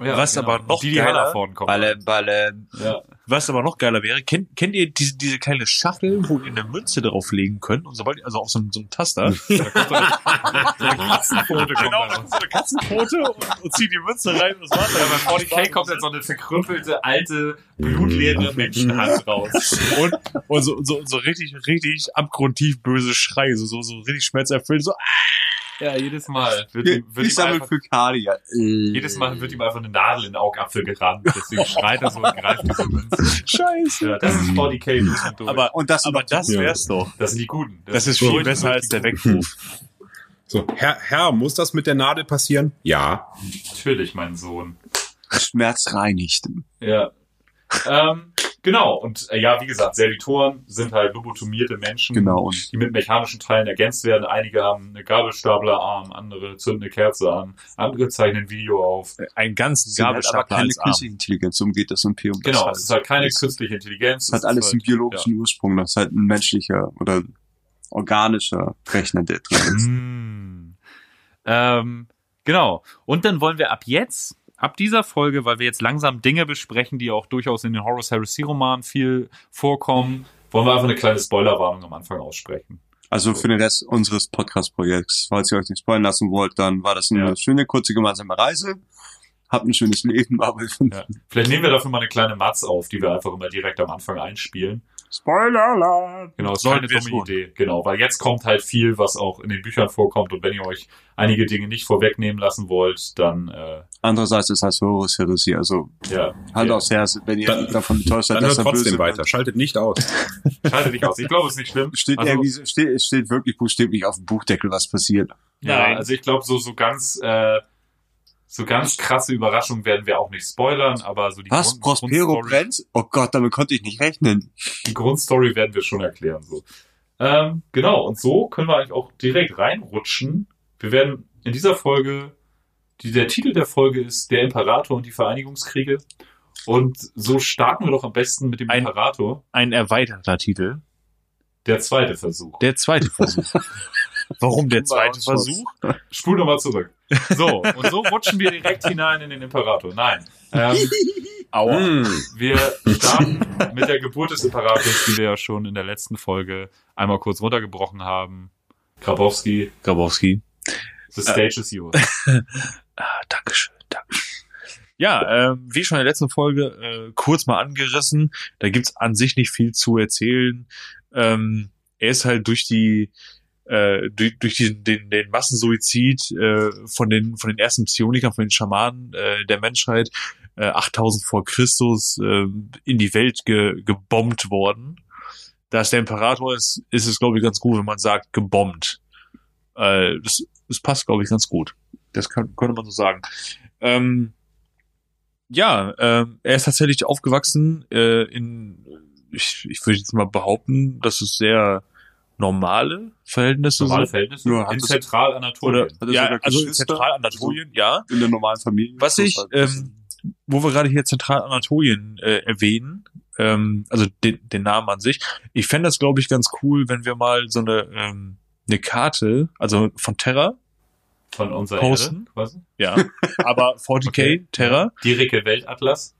Ja, Was aber noch die, die geiler- vorn kommen. Ballen. Ja. Was aber noch geiler wäre, kennt, kennt ihr diese, diese kleine Schachtel, wo ihr eine Münze drauflegen könnt und sobald, also auf so, so einem Taster, Da kommt so eine, Katzenpfote kommt genau, da so eine Katzenpfote und, und zieht die Münze rein und das war's. Ja, bei 40k kommt dann so eine verkrümpelte, alte, blutleere Menschenhand raus. und, und so, so, so richtig, richtig abgrundtief böse Schreie, so, so, so richtig schmerzerfüllt, so, Ja, jedes Mal wird, Ich, ihm, wird, ich ihm sammle einfach, für Kadia. jedes Mal wird ihm einfach eine Nadel in den Augapfel gerammt. Deswegen schreit er so und greift diese Münze. scheiße. Ja, das ist 40k durch und durch. Aber, Und das aber das Ja. wär's doch. das sind die Guten. Das ist so viel besser als der Weckruf. So, Herr, Herr, muss das mit der Nadel passieren? Ja. Natürlich, mein Sohn. Schmerzreinigt. Ja. ähm, genau, und äh, ja, wie gesagt, Servitoren sind halt lobotomierte Menschen, Genau. Und die mit mechanischen Teilen ergänzt werden. Einige haben eine Gabelstaplerarm, andere zünden eine Kerze an, andere zeichnen Video auf. Ein ganz sind halt aber Gabelstapler keine künstliche Intelligenz. Um geht das um P um das Genau, halt. es ist halt keine künstliche Intelligenz. Das hat es alles ist einen halt, biologischen Ursprung. Das ist halt ein menschlicher oder ein organischer Rechner, der drin ja. ist. Mm. Ähm, genau. Und dann wollen wir ab jetzt, ab dieser Folge, weil wir jetzt langsam Dinge besprechen, die auch durchaus in den Horus Heresy Romanen viel vorkommen, wollen wir einfach eine kleine Spoilerwarnung am Anfang aussprechen. Also für den Rest unseres Podcast-Projekts. Falls ihr euch nicht spoilern lassen wollt, dann war das eine Ja. schöne, kurze gemeinsame Reise. Habt ein schönes Leben, aber Ja. Vielleicht nehmen wir dafür mal eine kleine Matz auf, die wir einfach immer direkt am Anfang einspielen. Spoiler-Alarm! Genau, ist Sollten keine wir dumme. Idee. Genau, weil jetzt kommt halt viel, was auch in den Büchern vorkommt. Und wenn ihr euch einige Dinge nicht vorwegnehmen lassen wollt, dann äh, Andererseits ist das Horus Heresy, also ja, Hand ja. aufs Herz, wenn ihr Dann- davon enttäuscht seid, Dann dass er trotzdem böse weiter. Schaltet nicht aus. Schalte dich aus. Ich glaube, es ist nicht schlimm. Steht Also- irgendwie, steht, es steht wirklich buchstäblich auf dem Buchdeckel, was passiert. Ja, Nein. also ich glaube, so, so ganz, äh, so ganz krasse Überraschungen werden wir auch nicht spoilern, aber so die, Was? Grund, Prospero Grundstory, brennt? Oh Gott, damit konnte ich nicht rechnen. die Grundstory werden wir schon erklären, so. Ähm, genau. Und so können wir eigentlich auch direkt reinrutschen. Wir werden in dieser Folge, die, der Titel der Folge ist Der Imperator und die Vereinigungskriege. Und so starten wir doch am besten mit dem Ein- Imperator. Ein erweiterter Titel. Der zweite Versuch. Der zweite Versuch. Warum der zweite. Versuch? Spul nochmal zurück. So, und so rutschen wir direkt hinein in den Imperator. Nein. Ähm, Aua. Hm. Wir starten mit der Geburt des Imperators, die wir ja schon in der letzten Folge einmal kurz runtergebrochen haben. Grabowski, Grabowski. the stage is yours. Ah, Dankeschön, Dankeschön. Ja, ähm, wie schon in der letzten Folge äh, kurz mal angerissen, da gibt's an sich nicht viel zu erzählen. Ähm, er ist halt durch die äh, durch, durch die, den, den Massensuizid äh, von den von den ersten Psionikern, von den Schamanen äh, der Menschheit äh, 8000 vor Christus äh, in die Welt ge, gebombt worden. Da es der Imperator ist, ist es glaube ich ganz gut, wenn man sagt gebombt. Äh, das, das passt glaube ich ganz gut. Das kann, könnte man so sagen. Ähm, ja, ähm, er ist tatsächlich aufgewachsen äh, in, ich, ich würde jetzt mal behaupten, dass es sehr normale Verhältnisse Normale sind. Verhältnisse hat in Zentralanatolien. Ja, also Geschwister? Zentralanatolien, ja. In der normalen Familie. Was ich, ähm, wo wir gerade hier Zentralanatolien äh, erwähnen, ähm, also den, den Namen an sich, ich fände das, glaube ich, ganz cool, wenn wir mal so eine, ähm, eine Karte, also von Terra, Von unserer Posten. Erde, quasi. ja, aber 40k Okay. Terra, Dirike Weltatlas.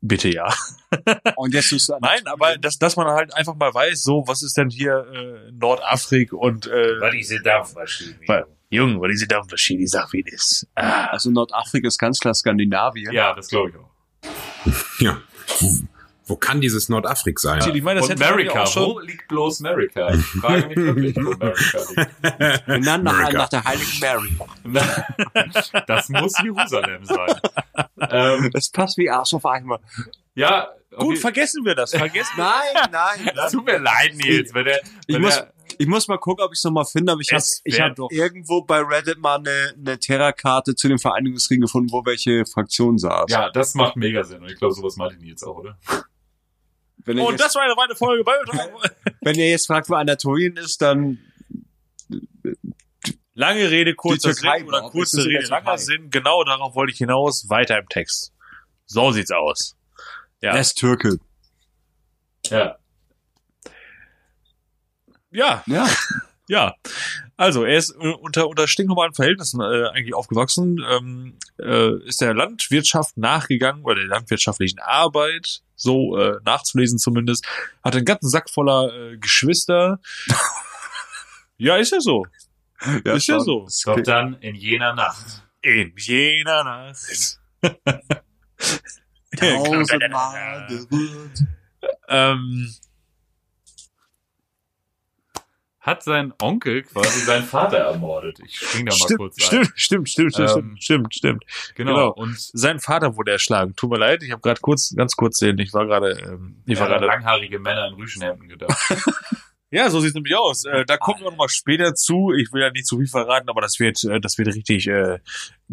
Bitte ja. Und jetzt ist Nein, aber dass, dass man halt einfach mal weiß, so, was ist denn hier äh, Nordafrika und äh, Was diese Dampfmaschine. Weil- Junge, was ist denn das Ich sag, wie das ah, Also Nordafrika ist ganz klar Skandinavien. Ja, das glaube ich auch. Ja. Wo kann dieses Nordafrik sein? Ich meine, das Und ja schon- wo liegt bloß Amerika? Ich frage mich wirklich, wo Amerika liegt. Benannt nach, America. nach der Heiligen Mary. Das muss Jerusalem sein. Ähm, Das passt wie Arsch auf einmal. ja, Gut, okay. vergessen wir das. Vergessen Nein, nein. Tut mir leid, Nils, wenn der, Ich wenn muss, der, ich muss mal gucken, ob ich es nochmal finde, aber ich habe ich hab doch- irgendwo bei Reddit mal eine, eine Terra-Karte zu den Vereinigungskriegen gefunden, wo welche Fraktion saß. ja, das macht mega Sinn. Und ich glaube, sowas meinte Nils auch, oder? Und jetzt, das war eine weitere Folge bei wenn ihr jetzt fragt, wo Anatolien ist, dann Lange Rede, kurzer Türkei Sinn oder kurze Rede, langer? Sinn. Genau darauf wollte ich hinaus. Weiter im Text. So sieht's aus. Ja. er ist Türke. Ja. Ja, Ja. ja. Also, er ist äh, unter, unter stinknormalen Verhältnissen äh, eigentlich aufgewachsen, ähm, äh, ist der Landwirtschaft nachgegangen, oder der landwirtschaftlichen Arbeit, so äh, nachzulesen zumindest, hat einen ganzen Sack voller äh, Geschwister. ja, ist ja so. ja Ist ja schon. so. Das Doch dann in jener Nacht. In jener Nacht. Tausendmal berührt. ähm, Hat sein Onkel quasi seinen Vater ermordet. Ich spring da mal stimmt, kurz ein. stimmt, stimmt, stimmt, stimmt, Ähm, stimmt, stimmt. Genau. genau. Und Sein Vater wurde erschlagen. Tut mir leid, ich habe gerade kurz, ganz kurz den, ich war gerade, ähm, ich ich war gerade, langhaarige Männer in Rüschenhemden gedacht. Ja, so sieht's nämlich aus. Äh, da kommen wir noch mal später zu. Ich will ja nicht zu viel verraten, aber das wird, äh, das wird richtig äh,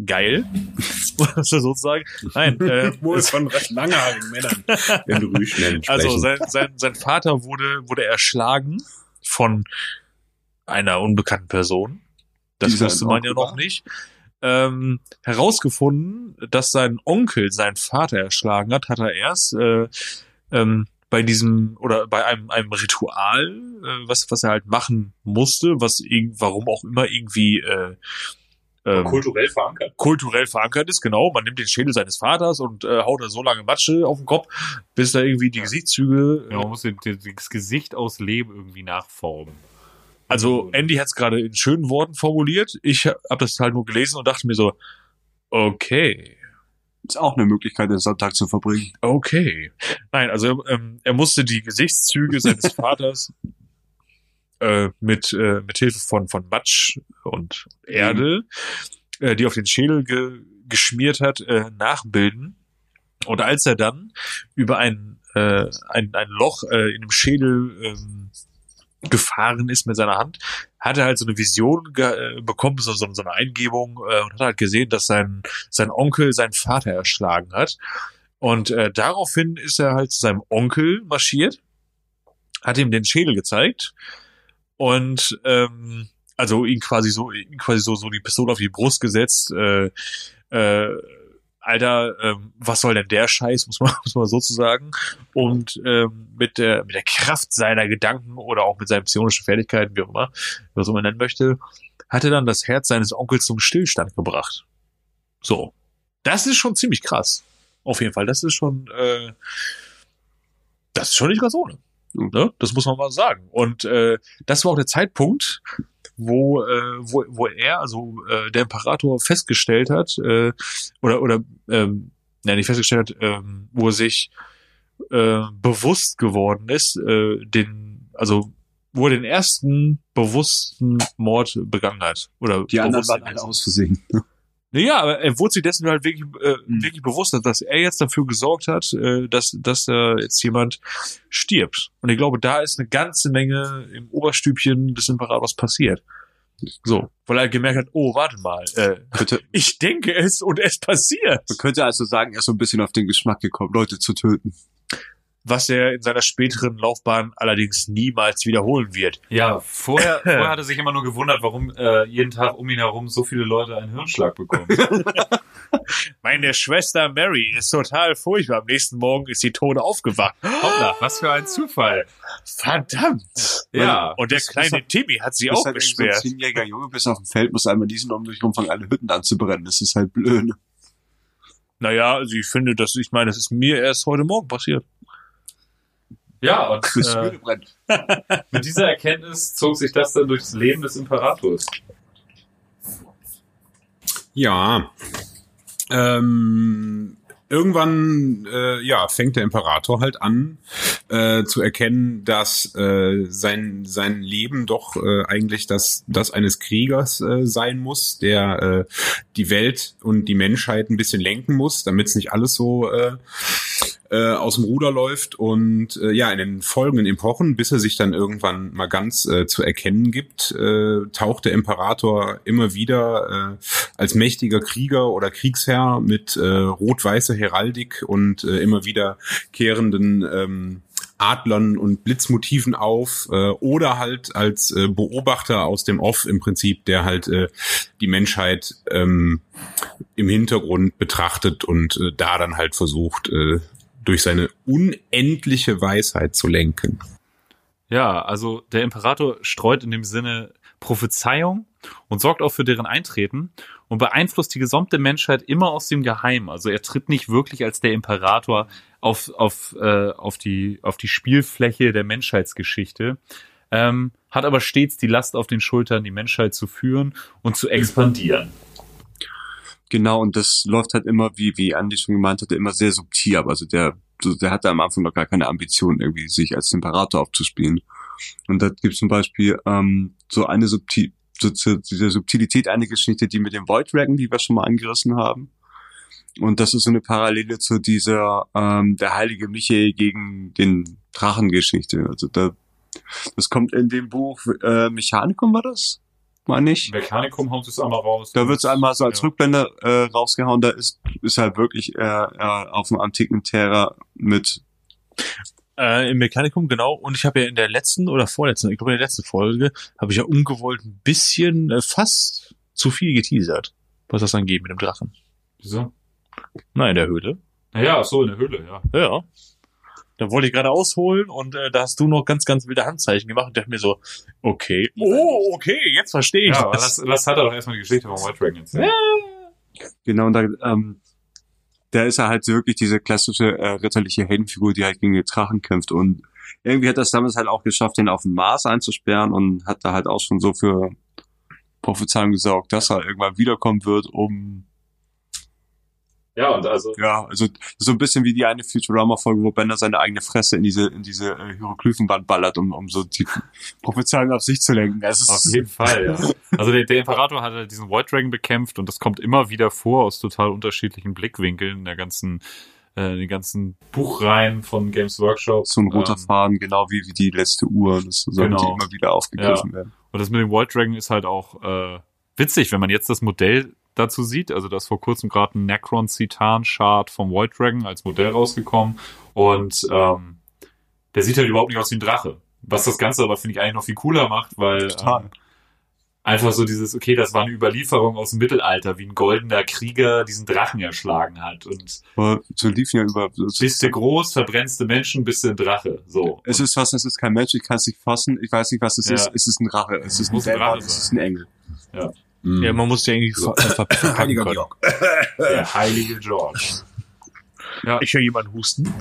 geil, sozusagen. Nein, äh, Wohl von recht langhaarigen Männern, wenn du ruhig schnell sprechen. also sein, sein, sein Vater wurde wurde erschlagen von einer unbekannten Person. Das Dieser wusste man ja noch nicht. Ähm, herausgefunden, dass sein Onkel seinen Vater erschlagen hat, hat er erst äh, ähm, bei diesem oder bei einem, einem Ritual, äh, was, was er halt machen musste, was irgend, warum auch immer irgendwie äh, ähm, Kulturell verankert. kulturell verankert ist, genau. Man nimmt den Schädel seines Vaters und äh, haut da so lange Matsche auf den Kopf, bis da irgendwie die Gesichtszüge. Ja, man muss den, den, das Gesicht aus Leben irgendwie nachformen. Also Andy hat es gerade in schönen Worten formuliert. Ich habe das halt nur gelesen und dachte mir so, okay, Ist auch eine Möglichkeit, den Sonntag zu verbringen. okay. Nein, also ähm, er musste die Gesichtszüge seines Vaters äh, mit äh, mit Hilfe von von Matsch und Erde, äh, die auf den Schädel ge geschmiert hat, äh, nachbilden. Und als er dann über ein äh, ein, ein Loch äh, in dem Schädel ähm, gefahren ist mit seiner Hand, hat er halt so eine Vision äh, bekommen, so, so, so eine Eingebung äh, und hat halt gesehen, dass sein, sein Onkel seinen Vater erschlagen hat. Und äh, daraufhin ist er halt zu seinem Onkel marschiert, hat ihm den Schädel gezeigt und ähm, also ihn quasi so, ihn quasi so, so die Pistole auf die Brust gesetzt, äh, äh, Alter, ähm, was soll denn der Scheiß, muss man, muss man so zu sagen. Und ähm, mit der mit der Kraft seiner Gedanken oder auch mit seinen psionischen Fertigkeiten, wie auch immer, was man nennen möchte, hat er dann das Herz seines Onkels zum Stillstand gebracht. So, das ist schon ziemlich krass. Auf jeden Fall, das ist schon, äh, das ist schon nicht ganz ohne. Ne? Das muss man mal sagen. Und äh, das war auch der Zeitpunkt, wo, äh, wo, wo er, also äh, der Imperator, festgestellt hat, äh, oder, oder ähm, ja, nicht festgestellt hat, ähm, wo er sich äh, bewusst geworden ist, äh, den, also wo er den ersten bewussten Mord begangen hat. Oder Die anderen waren alle aus Versehen. Naja, aber er wurde sich dessen halt wirklich, äh, Mhm. wirklich bewusst, dass- er jetzt dafür gesorgt hat, äh, dass, dass da jetzt jemand stirbt. Und ich glaube, da ist eine ganze Menge im Oberstübchen des Imperators passiert. So, weil er gemerkt hat, oh, warte mal, äh, Könnte, ich denke es und es passiert. man könnte also sagen, er ist so ein bisschen auf den Geschmack gekommen, Leute zu töten. Was er in seiner späteren Laufbahn allerdings niemals wiederholen wird. Ja, vorher, vorher hat er sich immer nur gewundert, warum äh, jeden Tag um ihn herum so viele Leute einen Hirnschlag bekommen. Meine Schwester Mary ist total furchtbar. Am nächsten Morgen ist sie tot aufgewacht. Hoppla, was für ein Zufall. Verdammt! Ja. Und der Das- kleine Timmy hat sie auch halt irgendwie so ein gesperrt. zehnjähriger Junge, bist auf dem Feld, musst einmal diesen um durch rumfangen, alle Hütten anzubrennen. Das ist halt blöd. Naja, also ich finde, das, ich meine, das ist mir erst heute Morgen passiert. Ja, und äh, mit dieser Erkenntnis zog sich das dann durchs Leben des Imperators. Ja. Ähm, irgendwann äh, ja, fängt der Imperator halt an äh, zu erkennen, dass äh, sein, sein Leben doch äh, eigentlich das, das eines Kriegers äh, sein muss, der äh, die Welt und die Menschheit ein bisschen lenken muss, damit es nicht alles so äh, äh, aus dem Ruder läuft und äh, ja, in den folgenden Epochen, bis er sich dann irgendwann mal ganz äh, zu erkennen gibt, äh, taucht der Imperator immer wieder äh, als mächtiger Krieger oder Kriegsherr mit äh, rot-weißer Heraldik und äh, immer wieder kehrenden ähm, Adlern und Blitzmotiven auf äh, oder halt als äh, Beobachter aus dem Off im Prinzip, der halt äh, die Menschheit ähm, im Hintergrund betrachtet und äh, da dann halt versucht, äh, durch seine unendliche Weisheit zu lenken. Ja, also der Imperator streut in dem Sinne Prophezeiung und sorgt auch für deren Eintreten und beeinflusst die gesamte Menschheit immer aus dem Geheimen. Also er tritt nicht wirklich als der Imperator auf, auf, äh, auf, die, auf die Spielfläche der Menschheitsgeschichte, ähm, hat aber stets die Last auf den Schultern, die Menschheit zu führen und zu expandieren. Genau, und das läuft halt immer, wie, wie Andi schon gemeint hatte, immer sehr subtil. Aber also der, der hatte am Anfang noch gar keine Ambition, irgendwie sich als Imperator aufzuspielen. Und da gibt zum Beispiel ähm, so eine subtil, so zu dieser Subtilität eine Geschichte, die mit dem Void Dragon, die wir schon mal angerissen haben. Und das ist so eine Parallele zu dieser ähm, der heilige Michael gegen den Drachengeschichte. Also da Das kommt in dem Buch äh, Mechanikum war das? Meine ich? Mechanikum haut es einmal raus. Da wird's einmal so als Ja. Rückblende äh, rausgehauen. Da ist ist halt wirklich äh, äh, auf dem antiken Terra mit Äh, Im Mechanikum, genau. Und ich habe ja in der letzten oder vorletzten, ich glaube in der letzten Folge, habe ich ja ungewollt ein bisschen äh, fast zu viel geteasert, was das angeht mit dem Drachen. Wieso? Na, in der Höhle. Ach so, in der Höhle, ja. Ja. Da wollte ich gerade ausholen und äh, da hast du noch ganz, ganz wilde Handzeichen gemacht und dachte mir so, okay, oh, okay, jetzt verstehe ich Ja, aber das. lass, lass hat er doch erstmal die Geschichte von White Dragon erzählen. genau und da ähm, da ist er halt wirklich diese klassische äh, ritterliche Heldenfigur, die halt gegen den Drachen kämpft und irgendwie hat das damals halt auch geschafft, den auf dem Mars einzusperren und hat da halt auch schon so für Prophezeiung gesorgt, dass er irgendwann wiederkommen wird, um Ja, und also, ja, also so ein bisschen wie die eine Futurama-Folge, wo Bender seine eigene Fresse in diese in diese äh, Hieroglyphenwand ballert, um, um so die Prophezeiung auf sich zu lenken. Es auf ist, jeden Fall, ja. Also der, der Imperator hat halt diesen White Dragon bekämpft und das kommt immer wieder vor aus total unterschiedlichen Blickwinkeln in der ganzen, äh, den ganzen Buchreihen von Games Workshop. so ein roter Ähm, Faden, genau wie, wie die letzte Uhr. Das sollte Genau. immer wieder aufgegriffen werden. Und das mit dem White Dragon ist halt auch äh, witzig, wenn man jetzt das Modell dazu sieht. Also da ist vor kurzem gerade ein Necron Citan Shard vom White Dragon als Modell rausgekommen und ähm, der sieht halt überhaupt nicht aus wie ein Drache. Was das Ganze aber finde ich eigentlich noch viel cooler macht, weil Total. ähm, einfach so dieses, okay, das war eine Überlieferung aus dem Mittelalter, wie ein goldener Krieger diesen Drachen erschlagen hat. Und so liefen ja über. bist du groß, verbrennst du Menschen, bist du ein Drache. So. Es ist was, es ist kein Mensch, ich kann es nicht fassen, ich weiß nicht, was es Ja. ist. Es ist ein Rache, es ist ein Dämon, Drache es ist ein Engel. Mhm. Ja, man muss ja irgendwie ver äh, ver verpacken Heiliger können. Georg. Der heilige George. Ja, Ich höre jemanden husten.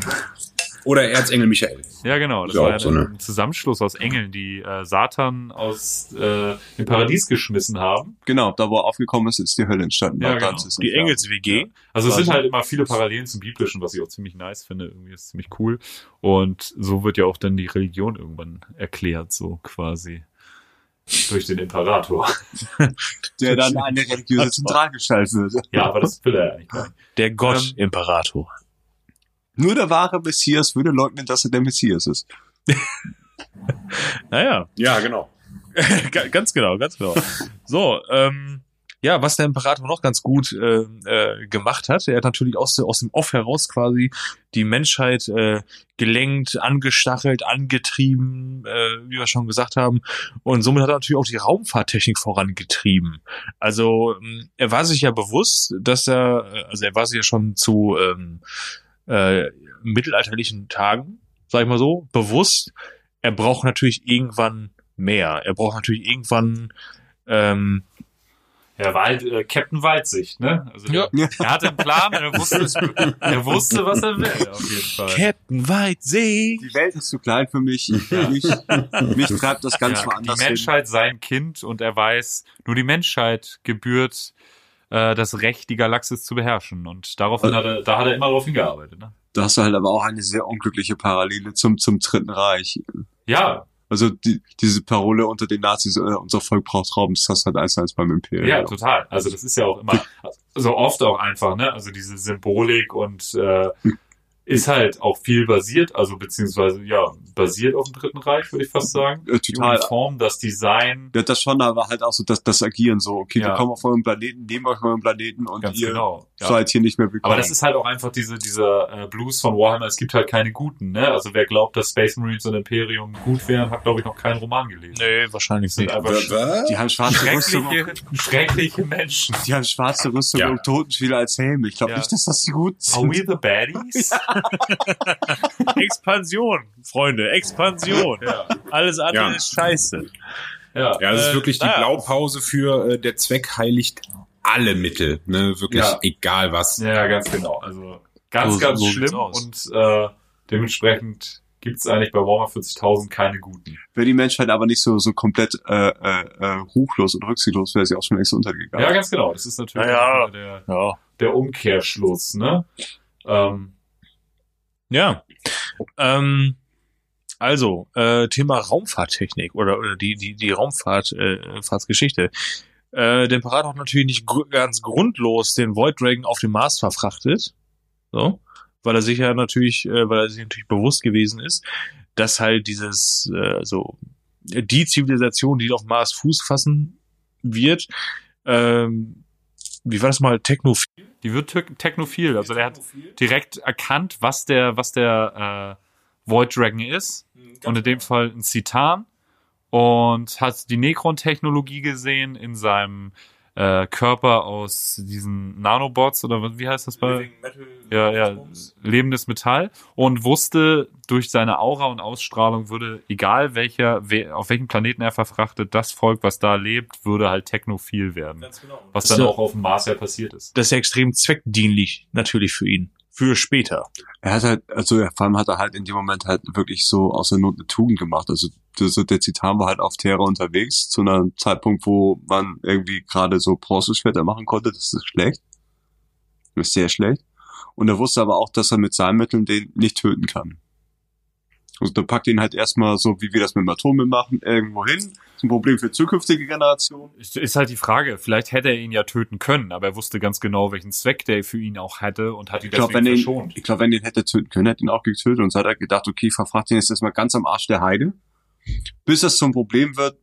Oder Erzengel Michael. Ja, genau. Das Ja, war ja so, ne? ein Zusammenschluss aus Engeln, die äh, Satan aus äh, dem Paradies geschmissen haben. Genau, da wo er aufgekommen ist, ist die Hölle entstanden. Ja, genau. Die. Engels-WG. Also es sind halt immer viele Parallelen zum Biblischen, was ich auch ziemlich nice finde. Irgendwie ist ziemlich cool. Und so wird ja auch dann die Religion irgendwann erklärt, so quasi. Durch den Imperator. Der dann eine religiöse Zentralgestalt wird. Ja, aber das will er ja eigentlich gar nicht. Der Gott-Imperator. Nur der wahre Messias würde leugnen, dass er der Messias ist. Naja, Ja, genau. Ga- ganz genau, ganz genau. So, ähm, ja, was der Imperator noch ganz gut äh, äh, gemacht hat, er hat natürlich aus, aus dem Off heraus quasi die Menschheit äh, gelenkt, angestachelt, angetrieben, äh, wie wir schon gesagt haben. Und somit hat er natürlich auch die Raumfahrttechnik vorangetrieben. Also ähm, er war sich ja bewusst, dass er, äh, also er war sich ja schon zu ähm, äh, mittelalterlichen Tagen, sag ich mal so, bewusst, er braucht natürlich irgendwann mehr. Er braucht natürlich irgendwann ähm, Er war halt äh, Captain Weitsicht, ne? Also Ja. der, er hatte einen Plan, er wusste, er wusste, was er will, auf jeden Fall. Captain Weidsee. Die Welt ist zu klein für mich. mich, mich treibt das ganz Ja, die woanders hin. Menschheit sein Kind und er weiß, nur die Menschheit gebührt äh, das Recht, die Galaxis zu beherrschen. Und daraufhin hat er, da hat er immer darauf hingearbeitet. Ne? Da hast du halt aber auch eine sehr unglückliche Parallele zum, zum Dritten Reich. Ja, Also die, diese Parole unter den Nazis, äh, unser Volk braucht Raum, das hast du halt eins eins beim Imperium. ja, total. Also das ist ja auch immer so oft auch einfach, ne? Also diese Symbolik und äh, ist halt auch viel basiert, also beziehungsweise ja basiert auf dem Dritten Reich, würde ich fast sagen. Äh, Die total. Uniform, das Design. Ja, das schon, aber halt auch so das, das Agieren so, okay, Ja. wir kommen auf eurem Planeten, nehmen euch euren Planeten und Ganz ihr genau. Ja. seid hier nicht mehr willkommen. Aber das ist halt auch einfach diese, dieser äh, Blues von Warhammer, es gibt halt keine Guten, ne? Also wer glaubt, dass Space Marines und Imperium gut wären, hat, glaube ich, noch keinen Roman gelesen. Nee, wahrscheinlich sind nicht. einfach Was? die haben schwarze Rüstung, schreckliche, schreckliche Menschen. die haben schwarze Rüstung Ja. und Totenschädel als Helme. Ich glaube Ja. nicht, dass das die Guten Are we sind. the baddies? Expansion, Freunde, Expansion. Ja. Alles andere Ja. ist scheiße. Ja. Ja, das ist Äh, wirklich die naja. Blaupause für äh, der Zweck heiligt alle Mittel, ne? Wirklich Ja. egal was. ja, ganz genau. Also ganz, So- ganz so schlimm und äh, dementsprechend gibt's eigentlich bei Warhammer 40.000 keine Guten. Wäre die Menschheit aber nicht so, so komplett äh, äh, äh, ruchlos und rücksichtslos, wäre sie auch schon längst untergegangen. Ja, ganz genau. Das ist natürlich Naja. der, Ja. der Umkehrschluss, ne? Ähm, Ja. Ähm, also, äh, Thema Raumfahrttechnik oder, oder die, die, die Raumfahrt, äh. Äh, der Imperator hat natürlich nicht gr ganz grundlos den Void Dragon auf den Mars verfrachtet. So. Weil er sich ja natürlich, äh, weil er sich natürlich bewusst gewesen ist, dass halt dieses, äh, so, die Zivilisation, die auf Mars Fuß fassen wird, ähm, wie war das mal, Technophil? Die wird te- technophil. Also der hat direkt erkannt, was der, was der äh, Void Dragon ist. Und in dem Fall ein Citan. Und hat die Necron-Technologie gesehen in seinem äh, Körper aus diesen Nanobots oder was- wie heißt das bei? Ja, ja, lebendes Metall und wusste durch seine Aura und Ausstrahlung würde, egal welcher, we, auf welchem Planeten er verfrachtet, das Volk, was da lebt, würde halt technophil werden. Was dann auch auf dem Mars ja passiert ist. Das ist ja extrem zweckdienlich, natürlich für ihn. Für später. Er hat halt, also vor allem hat er halt in dem Moment halt wirklich so aus der Not eine Tugend gemacht. Also das, der Zitan war halt auf Terra unterwegs zu einem Zeitpunkt, wo man irgendwie gerade so Bronzeschwerter machen konnte. Das ist schlecht. Das ist sehr schlecht. Und er wusste aber auch, dass er mit seinen Mitteln den nicht töten kann. Also da packt ihn halt erstmal so, wie wir das mit dem Atommüll machen, irgendwo hin. Das ist ein Problem für zukünftige Generationen. Ist halt die Frage, vielleicht hätte er ihn ja töten können, aber er wusste ganz genau, welchen Zweck der für ihn auch hatte und hat ihn Ich glaube, deswegen wenn, ihn- verschont. ich glaub, wenn den hätte töten können, hätte ihn auch getötet und so hat er gedacht, okay, ich verfracht ihn jetzt erstmal ganz am Arsch der Heide. Bis das zum Problem wird,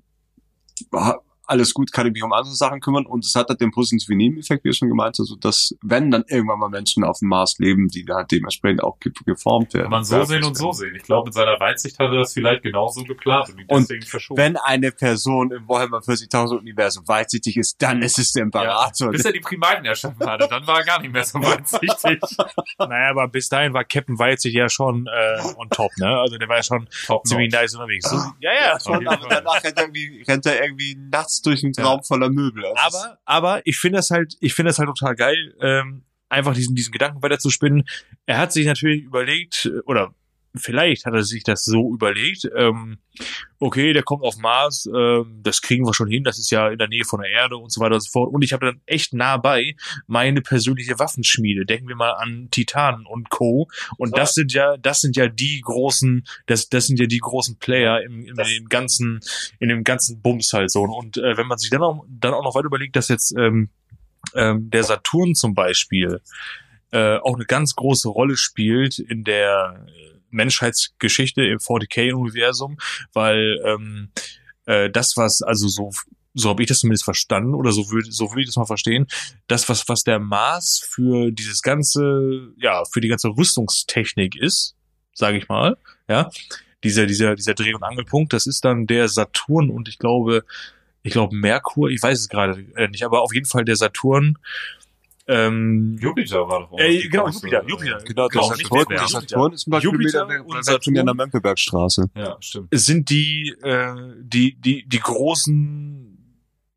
alles gut, kann ich mich um andere Sachen kümmern und es hat halt den positiven Nebeneffekt, wie ihr schon gemeint hast, also dass, wenn dann irgendwann mal Menschen auf dem Mars leben, die halt dementsprechend auch ge- geformt werden. Kann man so sehen und so sehen. Ich glaube, in seiner Weitsicht hat er das vielleicht genauso geplant und Und deswegen verschoben. Wenn eine Person im Warhammer 40.000 Universum weitsichtig ist, dann ist es der ja, Imperator. bis er die Primaten erschaffen hatte, dann war er gar nicht mehr so weitsichtig. Naja, aber bis dahin war Captain Weitzig ja schon äh, on top, ne? Also der war ja schon Top ziemlich nice unterwegs. So, ja, ja. Auf jeden aber Fall. danach rennt er, irgendwie, rennt er irgendwie nachts durch einen Raum voller Möbel. Also Aber, aber ich finde das halt, ich finde das halt total geil, ähm, einfach diesen, diesen Gedanken weiter zu spinnen. Er hat sich natürlich überlegt, äh, oder vielleicht hat er sich das so überlegt, ähm, okay, der kommt auf Mars, ähm, das kriegen wir schon hin, das ist ja in der Nähe von der Erde und so weiter und so fort. Und ich habe dann echt nah bei meine persönliche Waffenschmiede. Denken wir mal an Titan und Co. Und das sind ja, das sind ja die großen, das, das sind ja die großen Player im, in dem ganzen, in dem ganzen Bums halt so. Und äh, wenn man sich dann auch, dann auch noch weiter überlegt, dass jetzt ähm, ähm, der Saturn zum Beispiel äh, auch eine ganz große Rolle spielt in der äh, Menschheitsgeschichte im 40k-Universum, weil ähm, äh, das, was, also so, so habe ich das zumindest verstanden, oder so würde so würde ich das mal verstehen, das, was, was der Maß für dieses ganze, ja, für die ganze Rüstungstechnik ist, sage ich mal, ja, dieser, dieser, dieser Dreh- und Angelpunkt, das ist dann der Saturn und ich glaube, ich glaube Merkur, ich weiß es gerade äh, nicht, aber auf jeden Fall der Saturn. Ähm, Jupiter war doch auch äh, genau, große, Jupiter, äh, Jupiter. Genau, Genau, nicht Saturn, der Saturn ist ein paar Jupiter Kilometer und Saturn. von der Mönckebergstraße. Ja, stimmt. sind die, äh, die, die, die großen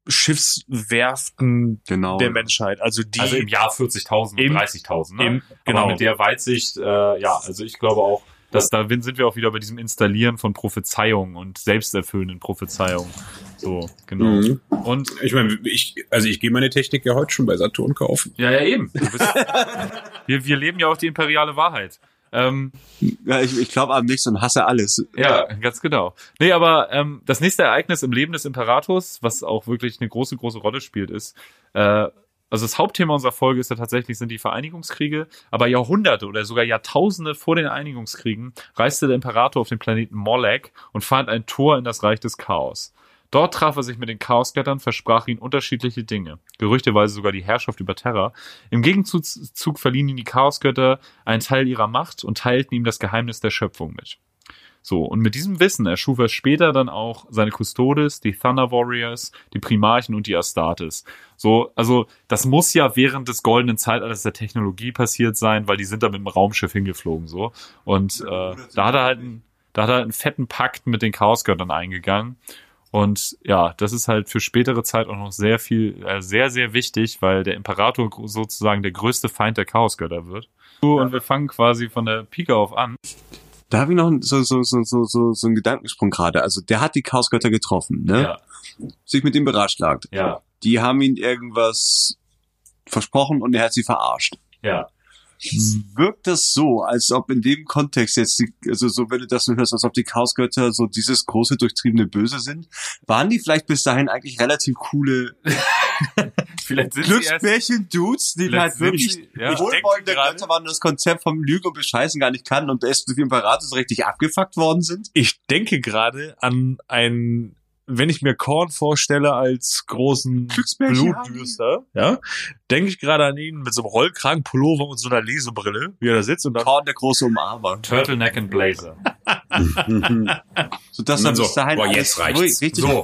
Schiffswerften Genau. der Menschheit. Also die Also im Jahr 40.000 und Im- 30.000, ne? im, Genau. genau. mit der Weitsicht, äh, ja, also ich glaube auch, dass da sind wir auch wieder bei diesem Installieren von Prophezeiungen und selbsterfüllenden Prophezeiungen. So, genau. Mhm. Und Ich meine, ich, also ich gehe meine Technik ja heute schon bei Saturn kaufen. ja, ja, eben. Bist, wir, wir leben ja auch die imperiale Wahrheit. Ähm, Ja, ich, ich glaube an nichts und hasse alles. ja, ganz genau. Nee, aber ähm, das nächste Ereignis im Leben des Imperators, was auch wirklich eine große, große Rolle spielt, ist, äh, also das Hauptthema unserer Folge ist ja tatsächlich sind die Vereinigungskriege, aber Jahrhunderte oder sogar Jahrtausende vor den Einigungskriegen reiste der Imperator auf den Planeten Molech und fand ein Tor in das Reich des Chaos. Dort traf er sich mit den Chaosgöttern, versprach ihnen unterschiedliche Dinge, gerüchteweise sogar die Herrschaft über Terra. Im Gegenzug verliehen ihm die Chaosgötter einen Teil ihrer Macht und teilten ihm das Geheimnis der Schöpfung mit. So, und mit diesem Wissen erschuf er später dann auch seine Custodes, die Thunder Warriors, die Primarchen und die Astartes. So, also das muss ja während des goldenen Zeitalters der Technologie passiert sein, weil die sind da mit dem Raumschiff hingeflogen so. Und äh, da hat er halt einen, da hat er halt einen fetten Pakt mit den Chaosgöttern eingegangen. Und ja, das ist halt für spätere Zeit auch noch sehr viel, äh, sehr, sehr wichtig, weil der Imperator sozusagen der größte Feind der Chaosgötter wird. So, und wir fangen quasi von der Pike auf an. Da habe ich noch so, so, so, so, so, so einen Gedankensprung gerade. Also der hat die Chaosgötter getroffen, ne? Ja, Sich mit ihm beratschlagt. ja, Die haben ihm irgendwas versprochen und er hat sie verarscht. ja. Wirkt das so, als ob in dem Kontext jetzt, die, also so wenn du das nur hörst, als ob die Chaosgötter so dieses große durchtriebene Böse sind? Waren die vielleicht bis dahin eigentlich relativ coole Vielleicht sind sie erst, Glücksmärchen-Dudes, die Vielleicht halt wirklich ja. Wohlwollende Götter waren und das Konzept vom Lügen und Bescheißen gar nicht kannten und erst durch den Imperator so richtig abgefuckt worden sind. Ich denke gerade an ein, wenn ich mir Korn vorstelle als großen Blutdürster, ja, denke ich gerade an ihn mit so einem Rollkragenpullover und so einer Lesebrille, wie er da sitzt und dann Korn der große Umarmer. Turtleneck and Blazer. So dass er dann so, bis dahin boah, alles jetzt reicht's. richtig So.